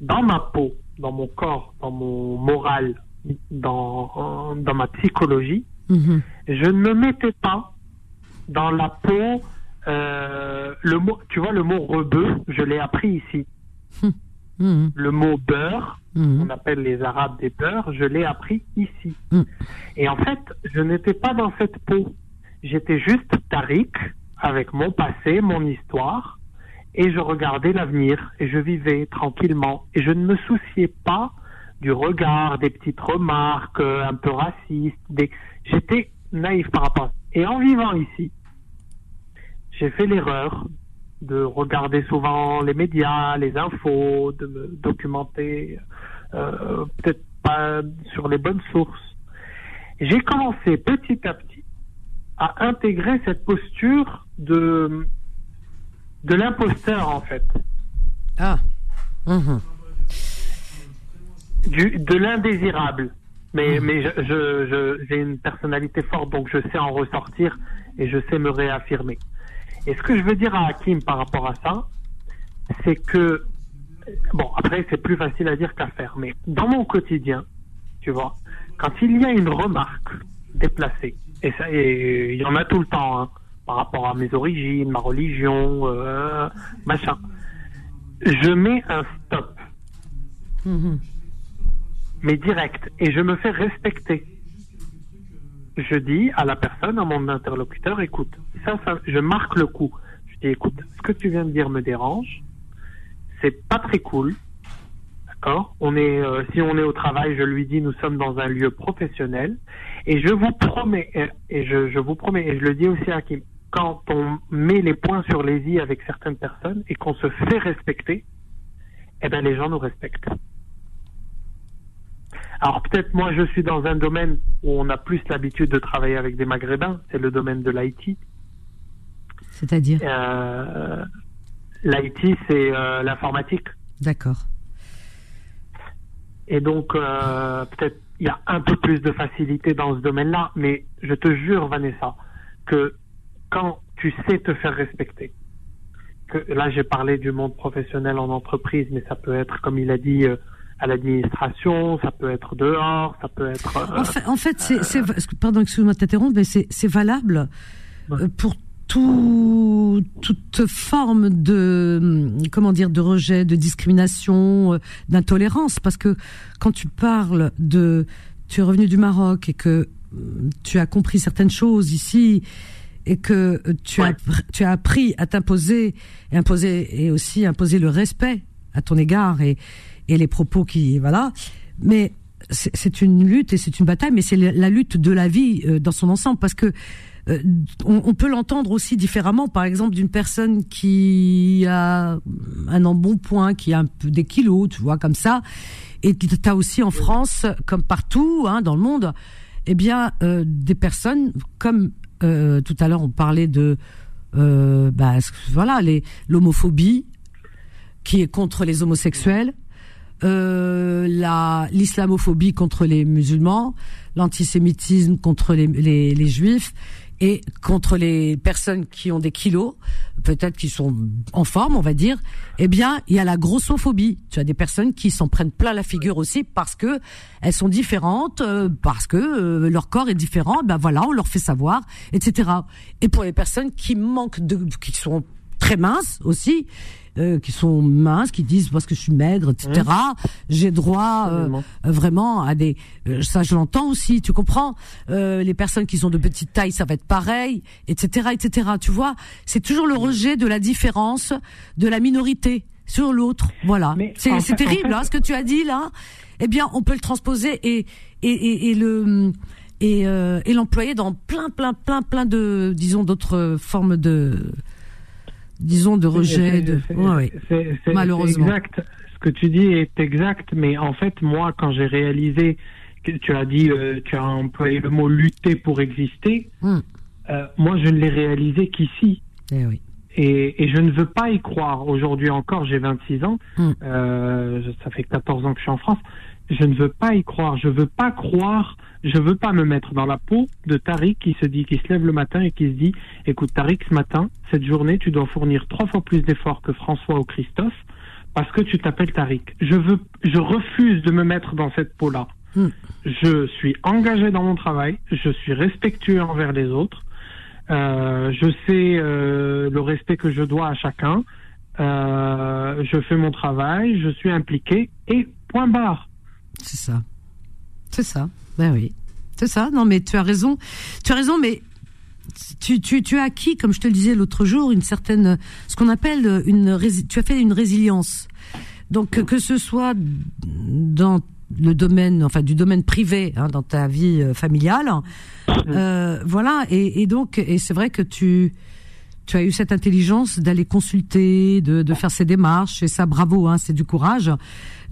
Speaker 12: dans ma peau, dans mon corps, dans mon moral, dans, dans ma psychologie,
Speaker 2: Mhm.
Speaker 12: je ne me mettais pas dans la peau. euh, le mot, tu vois, le mot rebeu, je l'ai appris ici.
Speaker 2: Mhm.
Speaker 12: Le mot beurre, on appelle les Arabes des beurres, je l'ai appris ici. Et en fait, je n'étais pas dans cette peau. J'étais juste Tariq, avec mon passé, mon histoire, et je regardais l'avenir, et je vivais tranquillement. Et je ne me souciais pas du regard, des petites remarques euh, un peu racistes. J'étais naïf par rapport. Et en vivant ici, j'ai fait l'erreur de regarder souvent les médias, les infos, de me documenter, euh, peut-être pas sur les bonnes sources. J'ai commencé petit à petit à intégrer cette posture de de l'imposteur en fait,
Speaker 2: Ah. Mhm.
Speaker 12: du, de l'indésirable. Mais, mais je, je, je- j'ai une personnalité forte, donc je sais en ressortir et je sais me réaffirmer. Et ce que je veux dire à Hakim par rapport à ça, c'est que, bon, après, c'est plus facile à dire qu'à faire, mais dans mon quotidien, tu vois, quand il y a une remarque déplacée, et ça, et il y en a tout le temps, hein, par rapport à mes origines, ma religion, euh, machin, je mets un stop,
Speaker 2: Mhm.
Speaker 12: mais direct, et je me fais respecter. Je dis à la personne, à mon interlocuteur, écoute, ça, ça, je marque le coup. Je dis, écoute, ce que tu viens de dire me dérange, c'est pas très cool. D'accord On est, euh, si on est au travail, je lui dis, nous sommes dans un lieu professionnel, et je vous promets, et, et je, je vous promets, et je le dis aussi à Kim, quand on met les points sur les i avec certaines personnes et qu'on se fait respecter, eh ben les gens nous respectent. Alors peut-être moi je suis dans un domaine où on a plus l'habitude de travailler avec des Maghrébins, c'est le domaine de l'IT.
Speaker 2: C'est-à-dire?
Speaker 12: Euh, L'IT c'est euh, l'informatique.
Speaker 2: D'accord.
Speaker 12: Et donc, euh, peut-être il y a un peu plus de facilité dans ce domaine-là, mais je te jure, Vanessa, que quand tu sais te faire respecter, que là j'ai parlé du monde professionnel en entreprise, mais ça peut être, comme il a dit, euh, à l'administration, ça peut être dehors, ça peut être. euh,
Speaker 2: En fait, en fait, c'est, pardon, excuse-moi de t'interrompre, mais c'est, c'est valable euh, pour tout, toute forme de, comment dire, de rejet, de discrimination, euh, d'intolérance, parce que quand tu parles de, tu es revenu du Maroc et que hum, tu as compris certaines choses ici et que euh, tu as tu as appris à t'imposer et imposer et aussi imposer le respect à ton égard et et les propos qui voilà. Mais c'est une lutte et c'est une bataille mais c'est la lutte de la vie euh, dans son ensemble. Parce que euh, on, peut l'entendre aussi différemment par exemple d'une personne qui a un embonpoint qui a un peu des kilos tu vois comme ça et tu as aussi en France comme partout hein, dans le monde eh bien euh, des personnes comme euh, tout à l'heure on parlait de euh, bah, voilà l'homophobie qui est contre les homosexuels euh, la l'islamophobie contre les musulmans l'antisémitisme contre les, les juifs et contre les personnes qui ont des kilos, peut-être qui sont en forme, on va dire, eh bien, il y a la grossophobie. Tu as des personnes qui s'en prennent plein la figure aussi parce que elles sont différentes, euh, parce que euh, leur corps est différent. Ben voilà, on leur fait savoir, etc. Et pour les personnes qui manquent de, qui sont très minces aussi, euh, qui sont minces, qui disent parce que je suis maigre, etc. J'ai droit euh, euh, vraiment à des. euh, ça, je l'entends aussi. Tu comprends Euh, Les personnes qui sont de petite taille, ça va être pareil, etc., etc. Tu vois C'est toujours le rejet de la différence de la minorité sur l'autre. Voilà. C'est
Speaker 12: en
Speaker 2: terrible,
Speaker 12: fait-
Speaker 2: hein, ce que tu as dit là. Eh bien, on peut le transposer et et, et, et le et, euh, et l'employer dans plein, plein, plein, plein de, disons, d'autres formes de, disons, de rejet. De, ouais, ouais. Malheureusement.
Speaker 12: exact. Ce que tu dis est exact, mais en fait, moi, quand j'ai réalisé que tu as dit, euh, tu as employé le mot lutter pour exister,
Speaker 2: Hum.
Speaker 12: euh, moi, je ne l'ai réalisé qu'ici.
Speaker 2: Eh oui.
Speaker 12: Et, et je ne veux pas y croire. Aujourd'hui encore, j'ai 26 ans.
Speaker 2: Hum.
Speaker 12: Euh, ça fait 14 ans que je suis en France. Je ne veux pas y croire. Je veux pas croire. Je veux pas me mettre dans la peau de Tariq qui se dit, qui se lève le matin et qui se dit, écoute, Tariq, ce matin, cette journée, tu dois fournir trois fois plus d'efforts que François ou Christophe parce que tu t'appelles Tariq. Je veux, je refuse de me mettre dans cette peau-là. Je suis engagé dans mon travail. Je suis respectueux envers les autres. Euh, je sais euh, le respect que je dois à chacun. Euh, je fais mon travail, je suis impliqué et point barre.
Speaker 2: C'est ça. C'est ça. Ben oui. C'est ça. Non, mais tu as raison. Tu as raison, mais tu, tu, tu as acquis, comme je te le disais l'autre jour, une certaine, ce qu'on appelle une, tu as fait une résilience. Donc, que- que ce soit dans le domaine, enfin, du domaine privé, hein, dans ta vie euh, familiale, euh, voilà. Et, et donc, et c'est vrai que tu, tu as eu cette intelligence d'aller consulter, de, de faire ces démarches, et ça, bravo, hein, c'est du courage.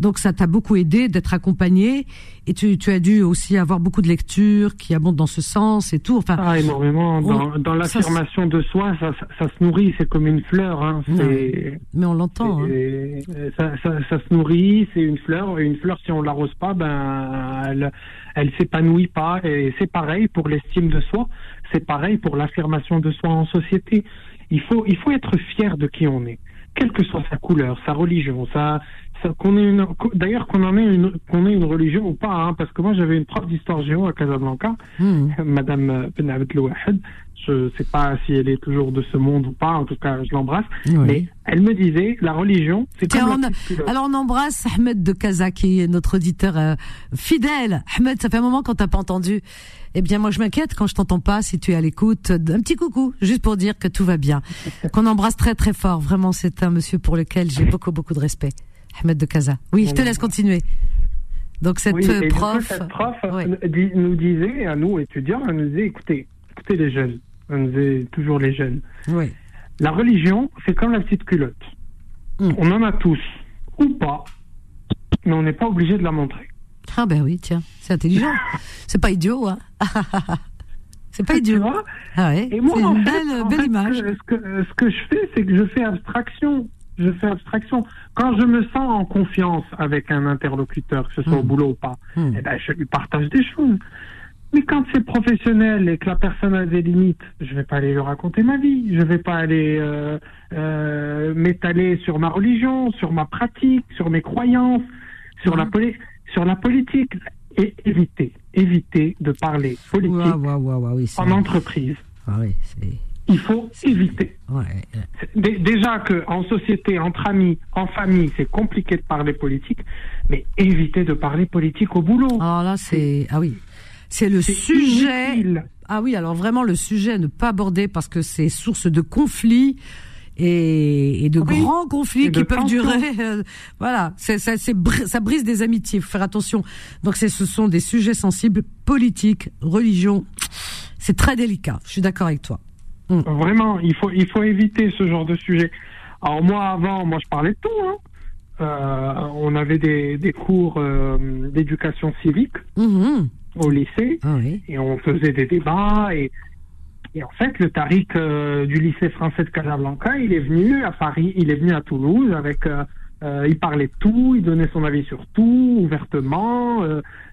Speaker 2: Donc ça t'a beaucoup aidé d'être accompagné, et tu, tu as dû aussi avoir beaucoup de lectures qui abondent dans ce sens et tout. Enfin,
Speaker 12: Ah, énormément. Dans, l'affirmation de soi, ça, ça, ça se nourrit, c'est comme une fleur. Hein.
Speaker 2: Mais on l'entend. hein.
Speaker 12: ça, se nourrit, c'est une fleur. Et une fleur, si on l'arrose pas, ben, elle, elle s'épanouit pas. Et c'est pareil pour l'estime de soi. C'est pareil pour l'affirmation de soi en société. Il faut, il faut être fier de qui on est, quelle que soit sa couleur, sa religion, sa, ça- qu'on ait une, d'ailleurs qu'on en ait une, qu'on ait une religion ou pas, hein, parce que moi j'avais une prof d'histoire géo à Casablanca, Madame euh, Ben Abed Louahed. Je sais pas si elle est toujours de ce monde ou pas, en tout cas je l'embrasse.
Speaker 2: Oui.
Speaker 12: Mais elle me disait, la religion, c'est comme
Speaker 2: on alors on embrasse Ahmed de Casa, qui est notre auditeur euh, fidèle. Ahmed, ça fait un moment qu'on t'a pas entendu. Eh bien, moi, je m'inquiète quand je t'entends pas, si tu es à l'écoute. Un petit coucou, juste pour dire que tout va bien. Qu'on embrasse très très fort. Vraiment, c'est un monsieur pour lequel j'ai beaucoup beaucoup de respect. Ahmed de Casa. Oui, je te laisse continuer. Donc cette
Speaker 12: Oui,
Speaker 2: euh,
Speaker 12: coup,
Speaker 2: prof.
Speaker 12: cette prof nous disait, à nous étudiants, elle nous disait, écoutez, écoutez les jeunes. Disait toujours les jeunes.
Speaker 2: Oui.
Speaker 12: La religion, c'est comme la petite culotte.
Speaker 2: Hmm.
Speaker 12: On en a tous, ou pas, mais on n'est pas obligé de la montrer.
Speaker 2: Ah ben oui, tiens, c'est intelligent. c'est pas idiot, hein. c'est pas idiot. Ah ouais,
Speaker 12: Et moi,
Speaker 2: c'est une
Speaker 12: fait,
Speaker 2: belle,
Speaker 12: en
Speaker 2: belle
Speaker 12: fait,
Speaker 2: image.
Speaker 12: Ce que, ce que- je fais, c'est que je fais abstraction. Je fais abstraction. Quand je me sens en confiance avec un interlocuteur, que ce soit au boulot ou pas,
Speaker 2: Hmm.
Speaker 12: eh ben, je lui partage des choses. Mais quand c'est professionnel et que la personne a des limites, je vais pas aller lui raconter ma vie. Je vais pas aller euh, euh, m'étaler sur ma religion, sur ma pratique, sur mes croyances, sur la poli- sur la politique. Et éviter, éviter de parler politique
Speaker 2: oui,
Speaker 12: en entreprise.
Speaker 2: Ah oui.
Speaker 12: Il faut éviter.
Speaker 2: Ouais.
Speaker 12: Déjà que en société, entre amis, en famille, c'est compliqué de parler politique, mais éviter de parler politique au boulot.
Speaker 2: Alors là, c'est ah oui, c'est le sujet.
Speaker 12: inutile.
Speaker 2: Ah oui, alors vraiment le sujet à ne pas aborder parce que c'est source de conflits et, et de
Speaker 12: Oui.
Speaker 2: grands conflits
Speaker 12: Et
Speaker 2: qui peuvent durer. euh, voilà, c'est ça, ça brise des amitiés. Faut faire attention. Donc ce sont des sujets sensibles, politique, religion. C'est très délicat. Je suis d'accord avec toi.
Speaker 12: Vraiment, il faut, il faut éviter ce genre de sujet. Alors moi, avant, moi, je parlais de tout. hein. Euh, on avait des, des cours euh, d'éducation civique
Speaker 2: Mhm.
Speaker 12: Au lycée
Speaker 2: Ah
Speaker 12: et on faisait des débats et, et en fait le Tariq euh, du lycée français de Casablanca il est venu à Paris il est venu à Toulouse avec euh, euh, il parlait de tout il donnait son avis sur tout ouvertement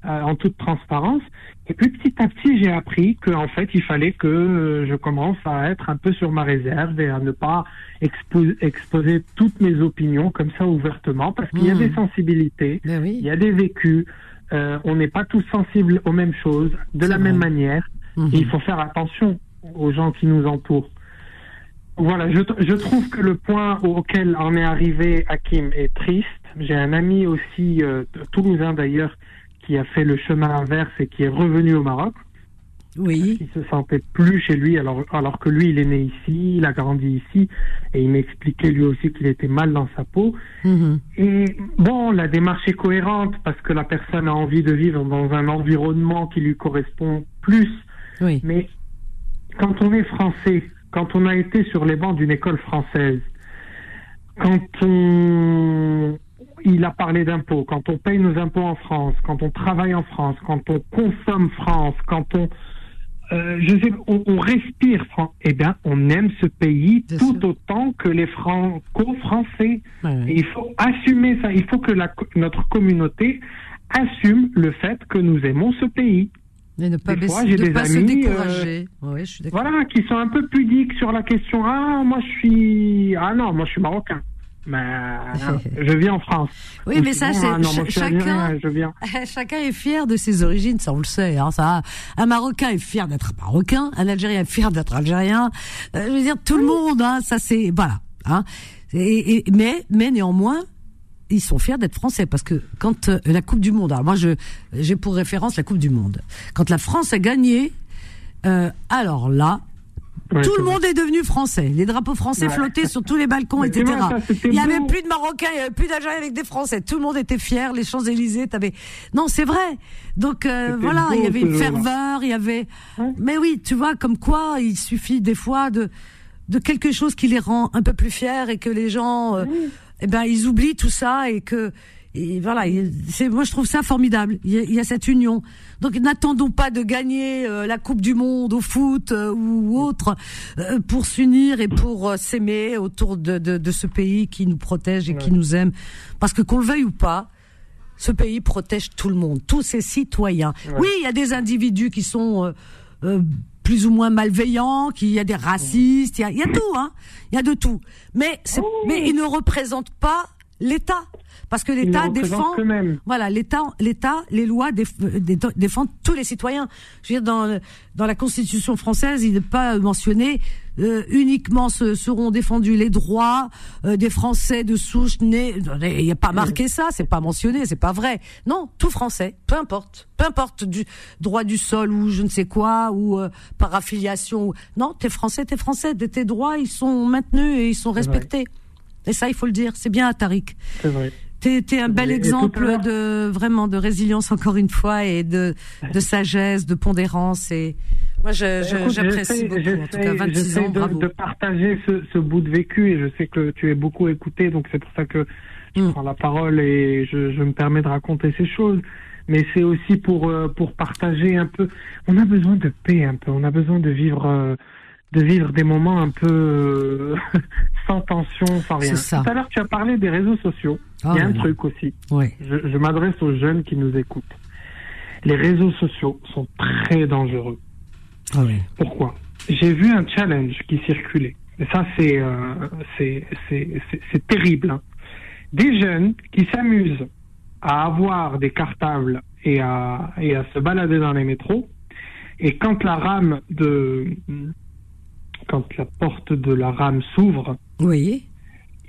Speaker 12: en toute transparence. Et puis petit à petit j'ai appris qu'en fait il fallait que je commence à être un peu sur ma réserve et à ne pas expo- exposer toutes mes opinions comme ça ouvertement parce qu'il y a
Speaker 2: Mhm.
Speaker 12: des sensibilités il y a des vécus euh, on n'est pas tous sensibles aux mêmes choses de la même manière.
Speaker 2: Mhm.
Speaker 12: Et il faut faire attention aux gens qui nous entourent. Voilà, je, je trouve que le point auquel en est arrivé Hakim est triste. J'ai un ami aussi, euh, toulousain d'ailleurs, qui a fait le chemin inverse et qui est revenu au Maroc.
Speaker 2: Oui.
Speaker 12: Il se sentait plus chez lui, alors, alors que lui, il est né ici, il a grandi ici, et il m'expliquait lui aussi qu'il était mal dans sa peau.
Speaker 2: Mhm.
Speaker 12: Et bon, la démarche est cohérente parce que la personne a envie de vivre dans un environnement qui lui correspond plus.
Speaker 2: Oui.
Speaker 12: Mais quand on est français, quand on a été sur les bancs d'une école française, quand on il a parlé d'impôts, quand on paye nos impôts en France, quand on travaille en France, quand on consomme France, quand on euh, je sais, on, on respire France, eh bien, on aime ce pays tout autant que les franco-français. Il faut assumer ça. Il faut que la, notre communauté assume le fait que nous aimons ce pays.
Speaker 2: Et ne pas,
Speaker 12: Des fois,
Speaker 2: baisser- de
Speaker 12: des
Speaker 2: pas se
Speaker 12: amis,
Speaker 2: décourager. Ouais, je suis d'accord.
Speaker 12: Voilà, qui sont un peu pudiques sur la question. Ah, moi je suis. Ah non, moi je suis marocain. Mais non, je vis en France.
Speaker 2: Oui,
Speaker 12: Ou
Speaker 2: mais ça, c'est chacun.
Speaker 12: je viens.
Speaker 2: Chacun est fier de ses origines, ça on le sait. Hein, ça, un Marocain est fier d'être Marocain, un Algérien est fier d'être Algérien. Euh, je veux dire, tout le monde, hein, ça c'est voilà. Hein, et, et- mais mais néanmoins, ils sont fiers d'être français parce que quand euh, la Coupe du Monde, alors moi je j'ai pour référence la Coupe du Monde. Quand la France a gagné, euh, alors là.
Speaker 12: Ouais,
Speaker 2: tout le
Speaker 12: vrai.
Speaker 2: monde est devenu français. Les drapeaux français
Speaker 12: Ouais.
Speaker 2: flottaient sur tous les balcons,
Speaker 12: Mais
Speaker 2: etc.
Speaker 12: ça,
Speaker 2: il y avait plus de Marocains, il y avait plus d'Algériens avec des Français. Tout le monde était fier. Les Champs Élysées, t'avais. Non, c'est vrai. Donc euh, voilà, il y avait une ferveur, il y avait. Mais oui, tu vois, comme quoi, il suffit des fois de de quelque chose qui les rend un peu plus fiers et que les gens, euh, eh ben, ils oublient tout ça et que. Et voilà, il- c'est moi je trouve ça formidable. Il y a, il y a cette union. Donc n'attendons pas de gagner euh, la Coupe du Monde au foot euh, ou autre euh, pour s'unir et pour s'aimer autour de, de, de ce pays qui nous protège et qui nous aime. Parce que qu'on le veuille ou pas, ce pays protège tout le monde, tous ses citoyens. Oui, il y a des individus qui sont euh, euh, plus ou moins malveillants, qui il y a des racistes, il y a, il y a tout, hein. Il y a de tout. Mais c'est- mais ils ne représentent pas L'État. Parce que l'État défend. Voilà, l'État, l'État, les lois déf- dé- défendent tous les citoyens. Je veux dire, dans, dans la Constitution française, il n'est pas mentionné euh, uniquement se, seront défendus les droits euh, des Français de souche nés. Il n'y a pas marqué ça, c'est pas mentionné, c'est pas vrai. Non, tout Français, peu importe, peu importe du droit du sol ou je ne sais quoi ou euh, par affiliation. Non, t'es Français, t'es Français, tes droits ils sont maintenus et ils sont respectés. Et ça, il faut le dire, c'est bien, Tariq.
Speaker 12: C'est vrai.
Speaker 2: T'es t'es un bel
Speaker 12: Et-
Speaker 2: exemple de vraiment de résilience encore une fois et de de sagesse, de pondérance et moi j'apprécie beaucoup. En tout cas,
Speaker 12: j'essaie-
Speaker 2: 26
Speaker 12: j'essaie
Speaker 2: ans,
Speaker 12: de,
Speaker 2: bravo.
Speaker 12: de partager ce, ce bout de vécu et je sais que tu es beaucoup écouté, donc c'est pour ça que je
Speaker 2: Mm.
Speaker 12: prends la parole et je, je me permets de raconter ces choses. Mais c'est aussi pour euh, pour partager un peu. On a besoin de paix un peu. On a besoin de vivre euh, de vivre des moments un peu euh, sans tension, sans rien.
Speaker 2: Ça.
Speaker 12: Tout à l'heure, tu as parlé des réseaux sociaux.
Speaker 2: Ah
Speaker 12: Il y a un truc aussi. Je, je m'adresse aux jeunes qui nous écoutent. Les réseaux sociaux sont très dangereux.
Speaker 2: Ah.
Speaker 12: Pourquoi? J'ai vu un challenge qui circulait. Et ça, c'est euh, c'est terrible. hein. Des jeunes qui s'amusent à avoir des cartables et à, et à se balader dans les métros. Et quand la rame de. Quand la porte de la rame s'ouvre,
Speaker 2: Oui.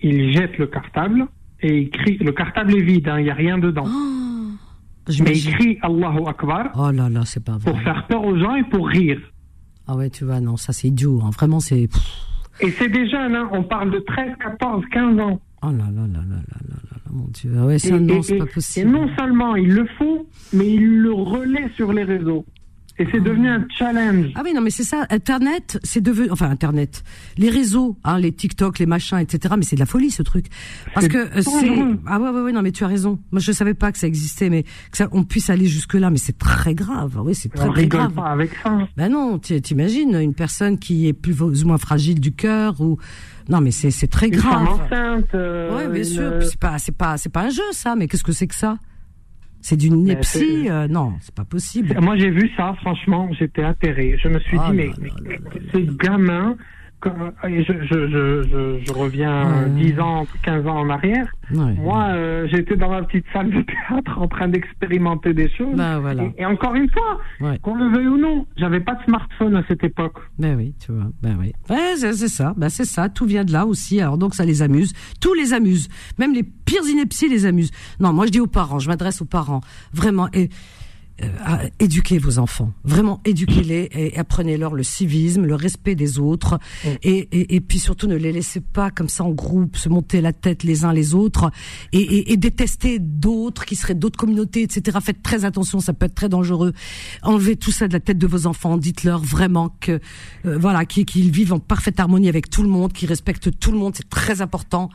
Speaker 12: ils jettent le cartable et il. Le cartable est vide, hein, il n'y a rien dedans. Oh, mais
Speaker 2: il
Speaker 12: crie Allahu Akbar.
Speaker 2: Oh
Speaker 12: pour faire peur aux gens et pour rire.
Speaker 2: Ah ouais, tu vois, non, ça c'est dur. Hein. Vraiment, c'est.
Speaker 12: Et c'est des jeunes, hein. on parle de 13, 14, 15 ans.
Speaker 2: Oh là là là là là là là, mon Dieu. Ah ouais, ça,
Speaker 12: et,
Speaker 2: non, c'est pas possible.
Speaker 12: Et non seulement il le font, mais il le relaie sur les réseaux. Et c'est devenu un challenge.
Speaker 2: Ah oui, non, mais c'est ça. Internet, c'est devenu, enfin Internet, les réseaux, hein, les TikTok, les machins, etc. Mais c'est de la folie ce truc, parce que euh, c'est. Ah ouais, ouais, ouais, non, mais tu as raison. Moi, je savais pas que ça existait, mais que ça, on puisse aller jusque là, mais c'est très grave. Ah Oui, c'est très
Speaker 12: on
Speaker 2: très
Speaker 12: rigole
Speaker 2: grave.
Speaker 12: pas avec ça.
Speaker 2: Ben non, t'imagines une personne qui est plus ou moins fragile du cœur ou non, mais c'est c'est très
Speaker 12: Une
Speaker 2: grave.
Speaker 12: femme enceinte. euh,
Speaker 2: Ouais, bien
Speaker 12: une-
Speaker 2: sûr. Puis C'est pas, c'est pas, c'est pas un jeu, ça. Mais qu'est-ce que c'est que ça? C'est d'une
Speaker 12: c'est-
Speaker 2: euh, Non, c'est pas possible.
Speaker 12: Moi, j'ai vu ça, franchement, j'étais atterré. Je me suis
Speaker 2: Ah
Speaker 12: dit,
Speaker 2: là
Speaker 12: mais,
Speaker 2: là
Speaker 12: mais
Speaker 2: là là
Speaker 12: ces gamins, quand- et je, je, je, je, je reviens
Speaker 2: Ouais.
Speaker 12: 10 ans, 15 ans en arrière.
Speaker 2: Ouais.
Speaker 12: Moi, euh, j'étais dans ma petite salle de théâtre en train d'expérimenter des choses.
Speaker 2: Ben voilà.
Speaker 12: Et, et encore une fois,
Speaker 2: Ouais.
Speaker 12: qu'on le veuille ou non, j'avais pas de smartphone à cette époque.
Speaker 2: Ben oui, tu vois. Ben oui. Ouais, c'est ça. Ben c'est ça. Tout vient de là aussi. Alors donc ça les amuse. Tout les amuse. Même les pires inepties les amusent. Non, moi je dis aux parents. Je m'adresse aux parents. Vraiment. Et euh, à- éduquez vos enfants. Vraiment, éduquez-les et apprenez-leur le civisme, le respect des autres. Et, et, et puis surtout, ne les laissez pas comme ça en groupe se monter la tête les uns les autres et, et, et détester d'autres qui seraient d'autres communautés, etc. Faites très attention, ça peut être très dangereux. Enlevez tout ça de la tête de vos enfants. Dites-leur vraiment que euh, voilà, qu'ils qu'ils vivent en parfaite harmonie avec tout le monde, qu'ils respectent tout le monde. C'est très important.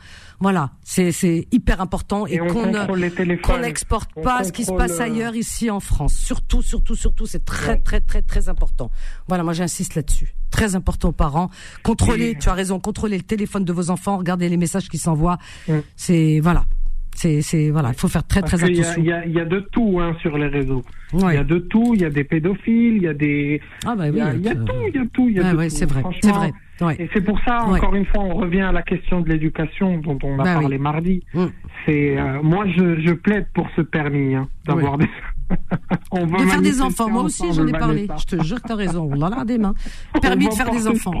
Speaker 2: Voilà, c'est hyper important et,
Speaker 12: Et on
Speaker 2: qu'on n'exporte pas ce qui se passe
Speaker 12: euh,
Speaker 2: ailleurs ici en France. Surtout, surtout, surtout, c'est très, très, très, très important. Voilà, moi j'insiste là-dessus. Très important aux parents. Contrôlez, tu as raison, contrôlez le téléphone de vos enfants, regardez les messages qui s'envoient.
Speaker 12: Mm.
Speaker 2: C'est voilà, c'est c'est voilà, il faut faire très,
Speaker 12: Parce
Speaker 2: très
Speaker 12: y a-
Speaker 2: attention.
Speaker 12: Il y, a, il y a de tout hein, sur les réseaux. Il
Speaker 2: Ouais.
Speaker 12: y a de tout, il y a des pédophiles, il y a des...
Speaker 2: Ah bah
Speaker 12: Il
Speaker 2: oui,
Speaker 12: y a, il y a
Speaker 2: euh,
Speaker 12: tout, il y a tout, il y a de
Speaker 2: ouais,
Speaker 12: tout.
Speaker 2: c'est vrai, c'est vrai. Ouais.
Speaker 12: Et c'est pour ça, encore une fois, on revient à la question de l'éducation dont on a
Speaker 2: Bah
Speaker 12: parlé
Speaker 2: oui.
Speaker 12: mardi.
Speaker 2: Mm.
Speaker 12: C'est euh, moi, je, je plaide pour ce permis hein, d'avoir des. on
Speaker 2: De faire des enfants, moi aussi j'en ai parlé. Je te jure que t'as raison. On en a des mains. Permis de faire des enfants.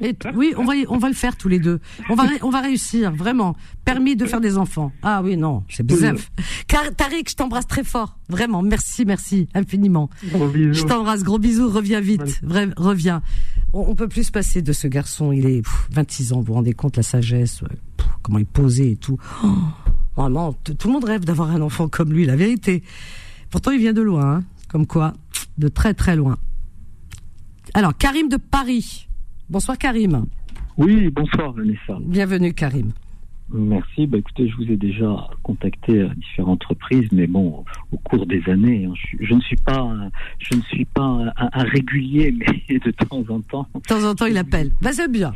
Speaker 2: Et oui, on va, on va le faire tous les deux. On va, on va réussir, vraiment. Permis de faire des enfants. Ah oui, non, c'est bizarre. Car Tariq, je t'embrasse très fort. Vraiment, merci, merci, infiniment.
Speaker 12: Gros bisous.
Speaker 2: Je t'embrasse, gros bisous, reviens vite. Vrai, reviens. On, on peut plus se passer de ce garçon. Il est pff, 26 ans, vous vous rendez compte la sagesse, pff, comment il posait et tout. Oh, vraiment, tout le monde rêve d'avoir un enfant comme lui, la vérité. Pourtant, il vient de loin, hein. comme quoi, de très très loin. Alors, Karim de Paris. Bonsoir Karim.
Speaker 13: Oui, bonsoir Vanessa.
Speaker 2: Bienvenue Karim.
Speaker 13: Merci. Bah, écoutez, je vous ai déjà contacté à différentes reprises, mais bon, au cours des années, hein, je, ne suis pas, un- je ne suis pas un, un régulier, mais de temps en temps.
Speaker 2: De temps en temps, il appelle. Bah, c'est bien.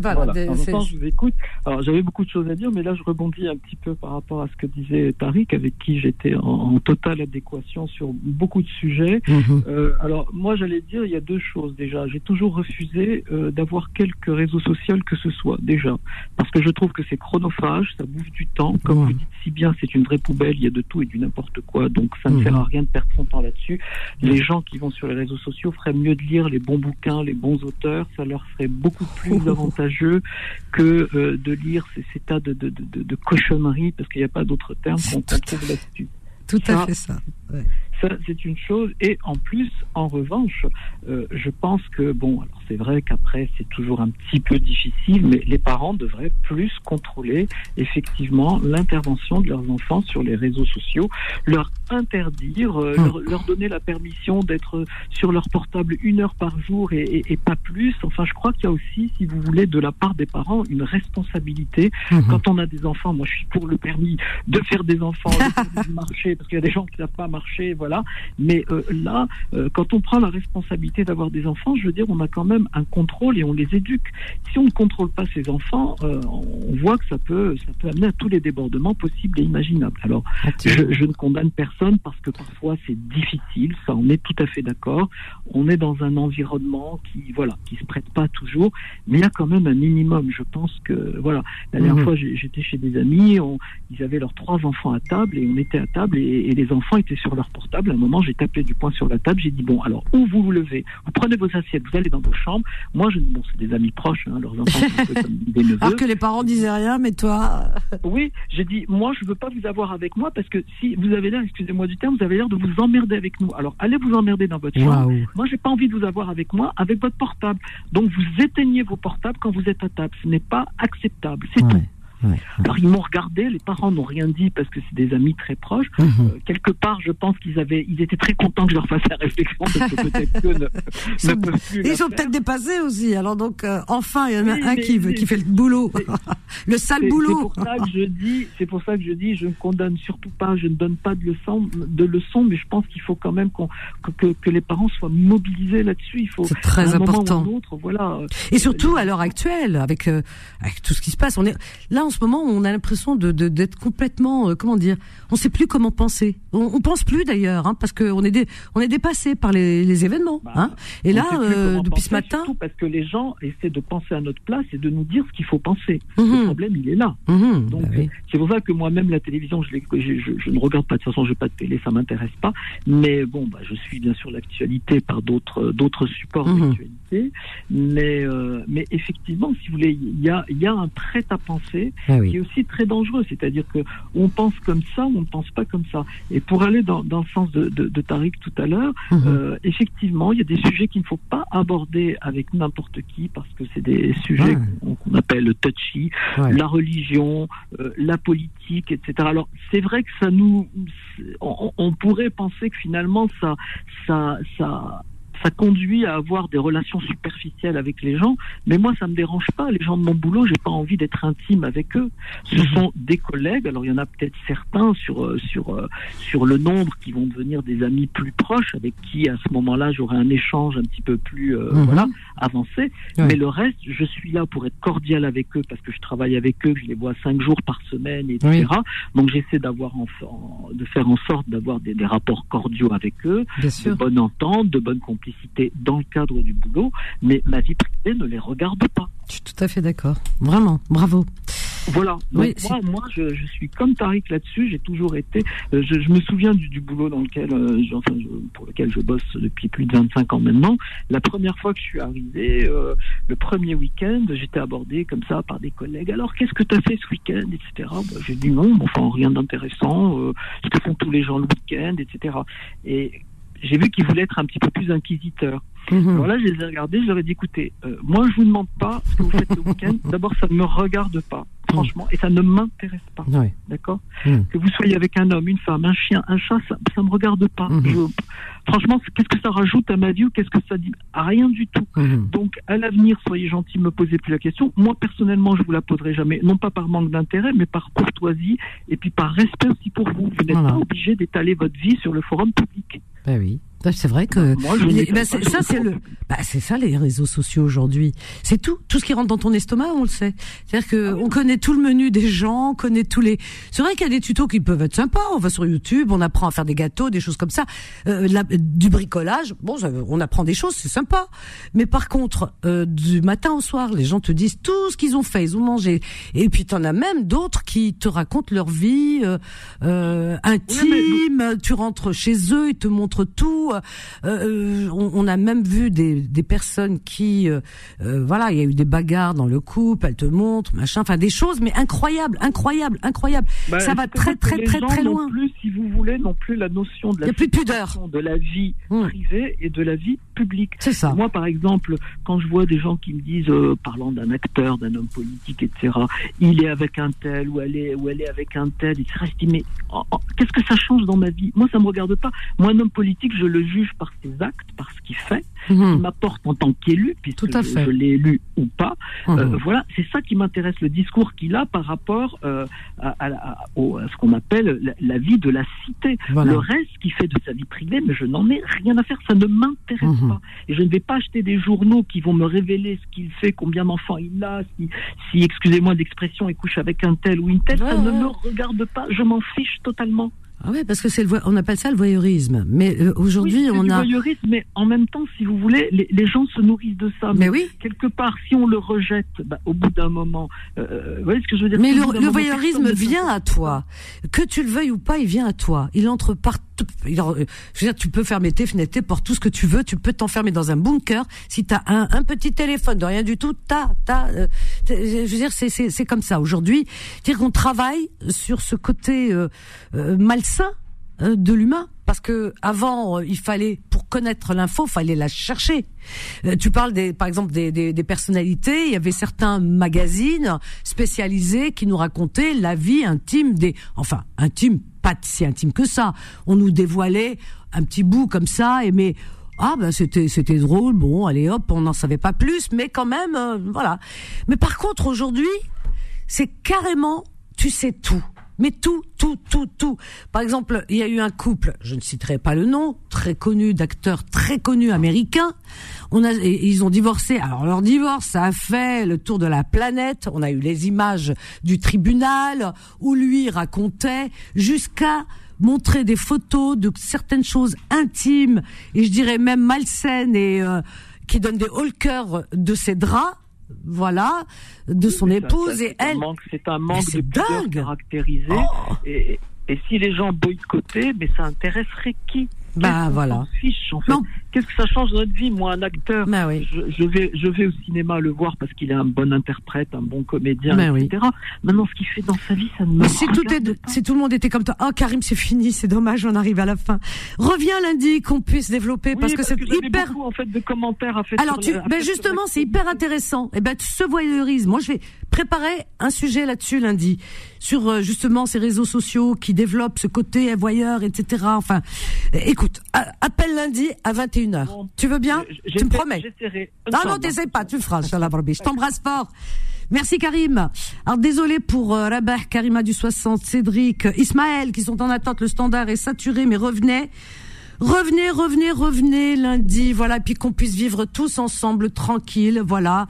Speaker 2: Voilà,
Speaker 13: de temps en temps, je vous écoute. Alors, j'avais beaucoup de choses à dire, mais là, je rebondis un petit peu par rapport à ce que disait Tariq, avec qui j'étais en, en totale adéquation sur beaucoup de sujets.
Speaker 2: Mhm.
Speaker 13: Euh, alors, moi, j'allais dire, il y a deux choses déjà. J'ai toujours refusé euh, d'avoir quelques réseaux sociaux que ce soit, déjà. Parce que je trouve que c'est chronophage chronophage, ça bouffe du temps. Comme vous dites si bien, c'est une vraie poubelle, il y a de tout et du n'importe quoi, donc ça ne sert à rien de perdre son temps là-dessus. Les gens qui vont sur les réseaux sociaux feraient mieux de lire les bons bouquins, les bons auteurs, ça leur serait beaucoup plus avantageux que euh, de lire ces, ces tas de, de, de, de cochonneries, parce qu'il n'y a pas d'autre terme qu'on trouve là-dessus.
Speaker 2: Tout à fait ça. ouais.
Speaker 13: ça, c'est une chose. Et en plus, en revanche, euh, je pense que, bon, alors c'est vrai qu'après, c'est toujours un petit peu difficile, mais les parents devraient plus contrôler, effectivement, l'intervention de leurs enfants sur les réseaux sociaux, leur interdire, euh, leur, leur donner la permission d'être sur leur portable une heure par jour et, et- et pas plus. Enfin, je crois qu'il y a aussi, si vous voulez, de la part des parents, une responsabilité. Quand on a des enfants, moi, je suis pour le permis de faire des enfants, de marcher, parce qu'il y a des gens qui ne savent pas marcher, voilà. Mais euh, là, euh, quand on prend la responsabilité d'avoir des enfants, je veux dire, on a quand même un contrôle et on les éduque. Si on ne contrôle pas ces enfants, euh, on voit que ça peut, ça peut amener à tous les débordements possibles et imaginables. Alors, je, je ne condamne personne parce que parfois c'est difficile, ça, on est tout à fait d'accord. On est dans un environnement qui, voilà, qui se prête pas toujours, mais il y a quand même un minimum. Je pense que, voilà, la dernière
Speaker 14: Mhm.
Speaker 13: fois, j'étais chez des amis, on- ils avaient leurs trois enfants à table et on était à table et, et les enfants étaient sur leur portable. À un moment, j'ai tapé du poing sur la table, j'ai dit bon, alors où vous vous levez, vous prenez vos assiettes, vous allez dans vos chambres. Moi, je, bon, c'est des amis proches, hein, leurs enfants sont un peu comme des neveux.
Speaker 2: Alors que les parents disaient rien, mais toi.
Speaker 13: Oui, j'ai dit, moi, je veux pas vous avoir avec moi parce que si vous avez l'air, excusez-moi du terme, vous avez l'air de vous emmerder avec nous. Alors, allez vous emmerder dans votre chambre.
Speaker 2: Waouh.
Speaker 13: Moi, j'ai pas envie de vous avoir avec moi, avec votre portable. Donc, vous éteignez vos portables quand vous êtes à table. Ce n'est pas acceptable. C'est tout. Alors, ils m'ont regardé, les parents n'ont rien dit parce que c'est des amis très proches.
Speaker 2: Mhm.
Speaker 13: Euh, quelque part, je pense qu'ils avaient, ils étaient très contents que je leur fasse la réflexion parce que peut-être qu'eux ne,
Speaker 2: Ils
Speaker 13: ne
Speaker 2: sont,
Speaker 13: plus
Speaker 2: ils peut-être dépassés aussi. Alors donc, euh, enfin, il y en a
Speaker 13: Oui,
Speaker 2: un
Speaker 13: mais
Speaker 2: qui,
Speaker 13: c'est-
Speaker 2: qui fait le boulot. le sale boulot.
Speaker 13: C'est pour ça que je dis, c'est pour ça que je dis, je ne condamne surtout pas, je ne donne pas de leçons, de leçons, mais je pense qu'il faut quand même que, que, que les parents soient mobilisés là-dessus. Il faut
Speaker 2: C'est très
Speaker 13: moment ou
Speaker 2: important.
Speaker 13: un autre, voilà.
Speaker 2: Et surtout à l'heure actuelle, avec euh, avec tout ce qui se passe, on est là en ce moment, on a l'impression de d'être complètement, euh, comment dire, on sait plus comment penser. On, on pense plus d'ailleurs, hein, parce qu'on est dé- on est dépassé par les, les événements. hein. Et
Speaker 13: Bah,
Speaker 2: là, euh, depuis ce matin,
Speaker 13: surtout parce que les gens essaient de penser à notre place et de nous dire ce qu'il faut penser.
Speaker 2: Mhm.
Speaker 13: Le problème, il est là.
Speaker 2: Mhm,
Speaker 13: Donc,
Speaker 2: bah oui.
Speaker 13: c'est pour ça que moi-même, la télévision, je, l'ai- je, je- je ne regarde pas. De toute façon, je n'ai pas de télé, ça m'intéresse pas. Mais bon, bah, je suis bien sûr l'actualité par d'autres d'autres supports
Speaker 2: Mhm.
Speaker 13: d'actualité. Mais, euh, mais effectivement, si vous voulez, il y a, il y a un prêt à penser
Speaker 2: Ah oui.
Speaker 13: qui est aussi très dangereux. C'est-à-dire que on pense comme ça on ne pense pas comme ça. Et pour aller dans, dans le sens de, de, de Tariq tout à l'heure,
Speaker 2: Mhm.
Speaker 13: euh, effectivement, il y a des sujets qu'il ne faut pas aborder avec n'importe qui parce que c'est des sujets
Speaker 2: Ouais.
Speaker 13: qu'on qu'on appelle touchy,
Speaker 2: Ouais.
Speaker 13: la religion, euh, la politique, etc. Alors c'est vrai que ça nous, on, on pourrait penser que finalement ça, ça, ça, ça conduit à avoir des relations superficielles avec les gens, mais moi ça me dérange pas. Les gens de mon boulot, j'ai pas envie d'être intime avec eux. Ce sont des collègues. Alors il y en a peut-être certains sur euh, sur euh, sur le nombre qui vont devenir des amis plus proches, avec qui à ce moment-là j'aurai un échange un petit peu plus euh,
Speaker 2: Mhm.
Speaker 13: voilà avancé.
Speaker 2: Ouais.
Speaker 13: Mais le reste, je suis là pour être cordial avec eux parce que je travaille avec eux, je les vois cinq jours par semaine, etc. Donc j'essaie d'avoir en, en- de faire en sorte d'avoir des, des rapports cordiaux avec eux, de bonne entente, de bonne complicité dans le cadre du boulot. Mais ma vie privée ne les regarde pas.
Speaker 2: Je suis tout à fait d'accord. Vraiment, bravo.
Speaker 13: Voilà. Donc
Speaker 2: Oui,
Speaker 13: moi, moi je, je suis comme Tariq là-dessus. J'ai toujours été. euh, je, je me souviens du, du boulot dans lequel, euh, je- enfin, je- pour lequel je bosse depuis plus de 25 ans maintenant. La première fois que je suis arrivé, euh, le premier week-end, j'étais abordé comme ça par des collègues. Alors, qu'est-ce que tu as fait ce week-end, etc. Bah, j'ai dit non, mais enfin rien d'intéressant. ce que font tous les gens le week-end, etc. Et j'ai vu qu'ils voulaient être un petit peu plus inquisiteurs.
Speaker 2: Mhm.
Speaker 13: Alors là, je les ai regardés, je leur ai dit, écoutez, euh, moi, je vous demande pas ce que vous faites le week-end. D'abord, ça ne me regarde pas, franchement, et ça ne m'intéresse pas. D'accord
Speaker 2: Mhm.
Speaker 13: Que vous soyez avec un homme, une femme, un chien, un chat, ça ne me regarde pas.
Speaker 2: Mhm.
Speaker 13: Je- franchement, qu'est-ce que ça rajoute à ma vie ou qu'est-ce que ça dit? Rien du tout.
Speaker 2: Mhm.
Speaker 13: Donc, à l'avenir, soyez gentil, me posez plus la question. Moi, personnellement, je vous la poserai jamais, non pas par manque d'intérêt, mais par courtoisie et puis par respect aussi pour vous. Vous n'êtes
Speaker 2: Voilà.
Speaker 13: pas obligé d'étaler votre vie sur le forum public.
Speaker 2: Ben oui. Bah, c'est vrai que
Speaker 13: Moi,
Speaker 2: les- bah, ça c'est le bah, c'est ça les réseaux sociaux aujourd'hui. C'est tout tout ce qui rentre dans ton estomac, on le sait. C'est-à-dire que on connaît tout le menu des gens, on connaît tous les C'est vrai qu'il y a des tutos qui peuvent être sympas, on va sur YouTube, on apprend à faire des gâteaux, des choses comme ça, Euh, la- du bricolage. Bon, ça- on apprend des choses, c'est sympa. Mais par contre, euh, du matin au soir, les gens te disent tout ce qu'ils ont fait, ils ont mangé. Et puis t'en as même d'autres qui te racontent leur vie euh, euh, intime. Tu rentres chez eux, ils te montrent tout. Euh, euh, on, on a même vu des, des personnes qui, euh, voilà, il y a eu des bagarres dans le couple. Elles te montrent, machin, enfin des choses, mais incroyables, incroyables, incroyables.
Speaker 13: Bah,
Speaker 2: ça va très, très,
Speaker 13: les
Speaker 2: très,
Speaker 13: gens
Speaker 2: très loin.
Speaker 13: Plus, si vous voulez, non plus la notion de la
Speaker 2: Y a plus de
Speaker 13: séparation de la vie privée et de la vie publique.
Speaker 2: C'est ça.
Speaker 13: Moi, par exemple, quand je vois des gens qui me disent, euh, parlant d'un acteur, d'un homme politique, etc., il est avec un tel ou elle est ou elle est avec un tel, etc. Je dis mais oh, oh, qu'est-ce que ça change dans ma vie? Moi, ça me regarde pas. Moi, un homme politique, je le juge par ses actes, par ce qu'il fait, ce qu'il m'apporte en tant qu'élu, puisque.
Speaker 2: Tout à
Speaker 13: je-
Speaker 2: fait.
Speaker 13: je l'ai élu ou pas.
Speaker 2: Mhm.
Speaker 13: Euh, voilà, c'est ça qui m'intéresse, le discours qu'il a par rapport euh, à, à- à- au- à ce qu'on appelle la, la vie de la cité.
Speaker 2: Voilà.
Speaker 13: Le reste qu'il fait de sa vie privée, mais je n'en ai rien à faire, ça ne m'intéresse
Speaker 2: Mhm.
Speaker 13: pas. Et je ne vais pas acheter des journaux qui vont me révéler ce qu'il fait, combien d'enfants il a, si, si excusez-moi d'expression, il couche avec un tel ou une telle, ça
Speaker 2: Ouais,
Speaker 13: ne me regarde pas, je m'en fiche totalement.
Speaker 2: Ah ouais, parce que c'est le on appelle ça le voyeurisme. Mais euh, aujourd'hui,
Speaker 13: Oui,
Speaker 2: on
Speaker 13: du
Speaker 2: a
Speaker 13: voyeurisme, mais en même temps, si vous voulez, les, les gens se nourrissent de ça.
Speaker 2: Mais oui.
Speaker 13: Quelque part, si on le rejette, bah, au bout d'un moment, euh, vous voyez ce que je veux dire?
Speaker 2: Mais le,
Speaker 13: moment,
Speaker 2: voyeurisme vient à toi. Que tu le veuilles ou pas, il vient à toi. Il entre partout. Euh, je veux dire, tu peux fermer tes fenêtres, tes portes, tout ce que tu veux. Tu peux t'enfermer dans un bunker. Si tu as un, un petit téléphone de rien du tout, t'as, t'as, euh, je veux dire, c'est, c'est, c'est comme ça. Aujourd'hui, dire qu'on travaille sur ce côté euh, malsain euh, de l'humain parce que avant euh, il fallait pour connaître l'info fallait la chercher. Euh, tu parles des par exemple des, des, des personnalités. Il y avait certains magazines spécialisés qui nous racontaient la vie intime des enfin intime pas si intime que ça. On nous dévoilait un petit bout comme ça et mais ah ben c'était c'était drôle. Bon allez hop on n'en savait pas plus mais quand même euh, voilà. Mais par contre aujourd'hui c'est carrément, tu sais tout. Mais tout, tout, tout, tout. Par exemple, il y a eu un couple, je ne citerai pas le nom, très connu, d'acteurs très connus américains. On a, ils ont divorcé. Alors leur divorce, ça a fait le tour de la planète. On a eu les images du tribunal où lui racontait jusqu'à montrer des photos de certaines choses intimes et je dirais même malsaines et euh, qui donnent des cœur de ses draps voilà, de son
Speaker 13: Ça,
Speaker 2: épouse
Speaker 13: ça,
Speaker 2: et elle.
Speaker 13: C'est un manque de pudeur caractérisé.
Speaker 2: Oh.
Speaker 13: Et, et si les gens boycottaient, mais ça intéresserait qui?
Speaker 2: Bah, voilà.
Speaker 13: s'en fiche, en fait? Qu'est-ce que ça change dans notre vie Moi, un acteur,
Speaker 2: Bah
Speaker 13: je, je vais, je vais au cinéma le voir parce qu'il est un bon interprète, un bon comédien,
Speaker 2: Bah oui.
Speaker 13: etc. Maintenant, ce qu'il fait dans sa vie, ça ne me
Speaker 2: si tout, est, si tout le monde était comme toi, oh Karim, c'est fini, c'est dommage, on arrive à la fin. Reviens lundi qu'on puisse développer parce
Speaker 13: Oui,
Speaker 2: que c'est hyper.
Speaker 13: beaucoup, en fait de commentaires à faire.
Speaker 2: Alors,
Speaker 13: sur
Speaker 2: tu,
Speaker 13: à
Speaker 2: ben justement, c'est hyper intéressant. Et ben, ce voyeurisme, moi, je vais préparer un sujet là-dessus lundi sur euh, justement ces réseaux sociaux qui développent ce côté voyeur, etc. Enfin, écoute, appelle lundi à 21h. tu veux bien Tu me promets. Non, non, t'essayes pas, tu le feras. Je t'embrasse fort. Merci Karim. Alors désolé pour euh, Rabah, Karima du 60, Cédric, euh, Ismaël qui sont en attente. Le standard est saturé, mais revenez. Revenez, revenez, revenez lundi, voilà, puis qu'on puisse vivre tous ensemble, tranquille, voilà.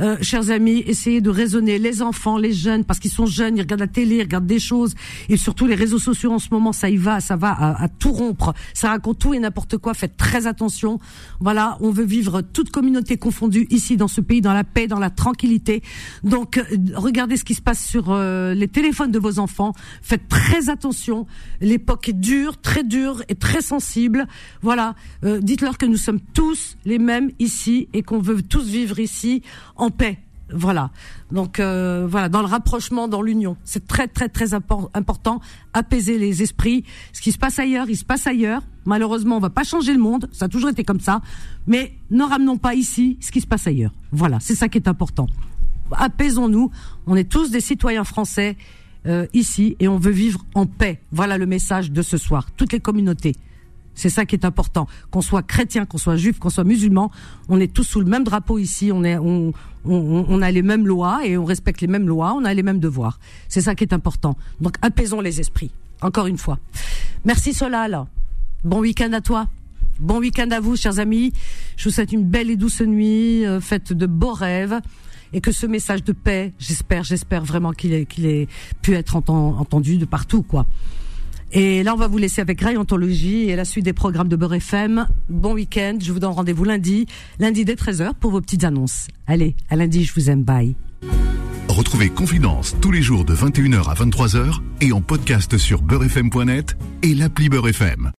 Speaker 2: Euh, chers amis, essayez de raisonner les enfants, les jeunes, parce qu'ils sont jeunes, ils regardent la télé, ils regardent des choses, et surtout les réseaux sociaux en ce moment, ça y va, ça va à, tout rompre, ça raconte tout et n'importe quoi. Faites très attention. Voilà, on veut vivre toute communauté confondue ici dans ce pays, dans la paix, dans la tranquillité. Donc, euh, regardez ce qui se passe sur euh, les téléphones de vos enfants. Faites très attention. L'époque est dure, très dure et très sensible. Voilà, Euh, dites-leur que nous sommes tous les mêmes ici et qu'on veut tous vivre ici paix. Voilà. Donc euh, voilà, dans le rapprochement, dans l'union, c'est très très très impor- important. Apaiser les esprits. Ce qui se passe ailleurs, il se passe ailleurs. Malheureusement, on va pas changer le monde. Ça a toujours été comme ça. Mais ne ramenons pas ici ce qui se passe ailleurs. Voilà, c'est ça qui est important. Apaisons-nous. On est tous des citoyens français euh, ici et on veut vivre en paix. Voilà le message de ce soir. Toutes les communautés. C'est ça qui est important. Qu'on soit chrétien, qu'on soit juif, qu'on soit musulman, on est tous sous le même drapeau ici. On est, on, on, on a les mêmes lois et on respecte les mêmes lois. On a les mêmes devoirs. C'est ça qui est important. Donc apaisons les esprits. Encore une fois. Merci Solal. Bon week-end à toi. Bon week-end à vous, chers amis. Je vous souhaite une belle et douce nuit, euh, faite de beaux rêves. Et que ce message de paix, j'espère, j'espère vraiment qu'il ait, ait pu être enten- entendu de partout, quoi. Et là, on va vous laisser avec Ray Anthologie et la suite des programmes de Beurre FM. Bon week-end. Je vous donne rendez-vous lundi, lundi dès 13h pour vos petites annonces. Allez, à lundi, je vous aime. Bye.
Speaker 1: Retrouvez Confidence tous les jours de 21h à 23h et en podcast sur beurrefm.net et l'appli Beurre FM.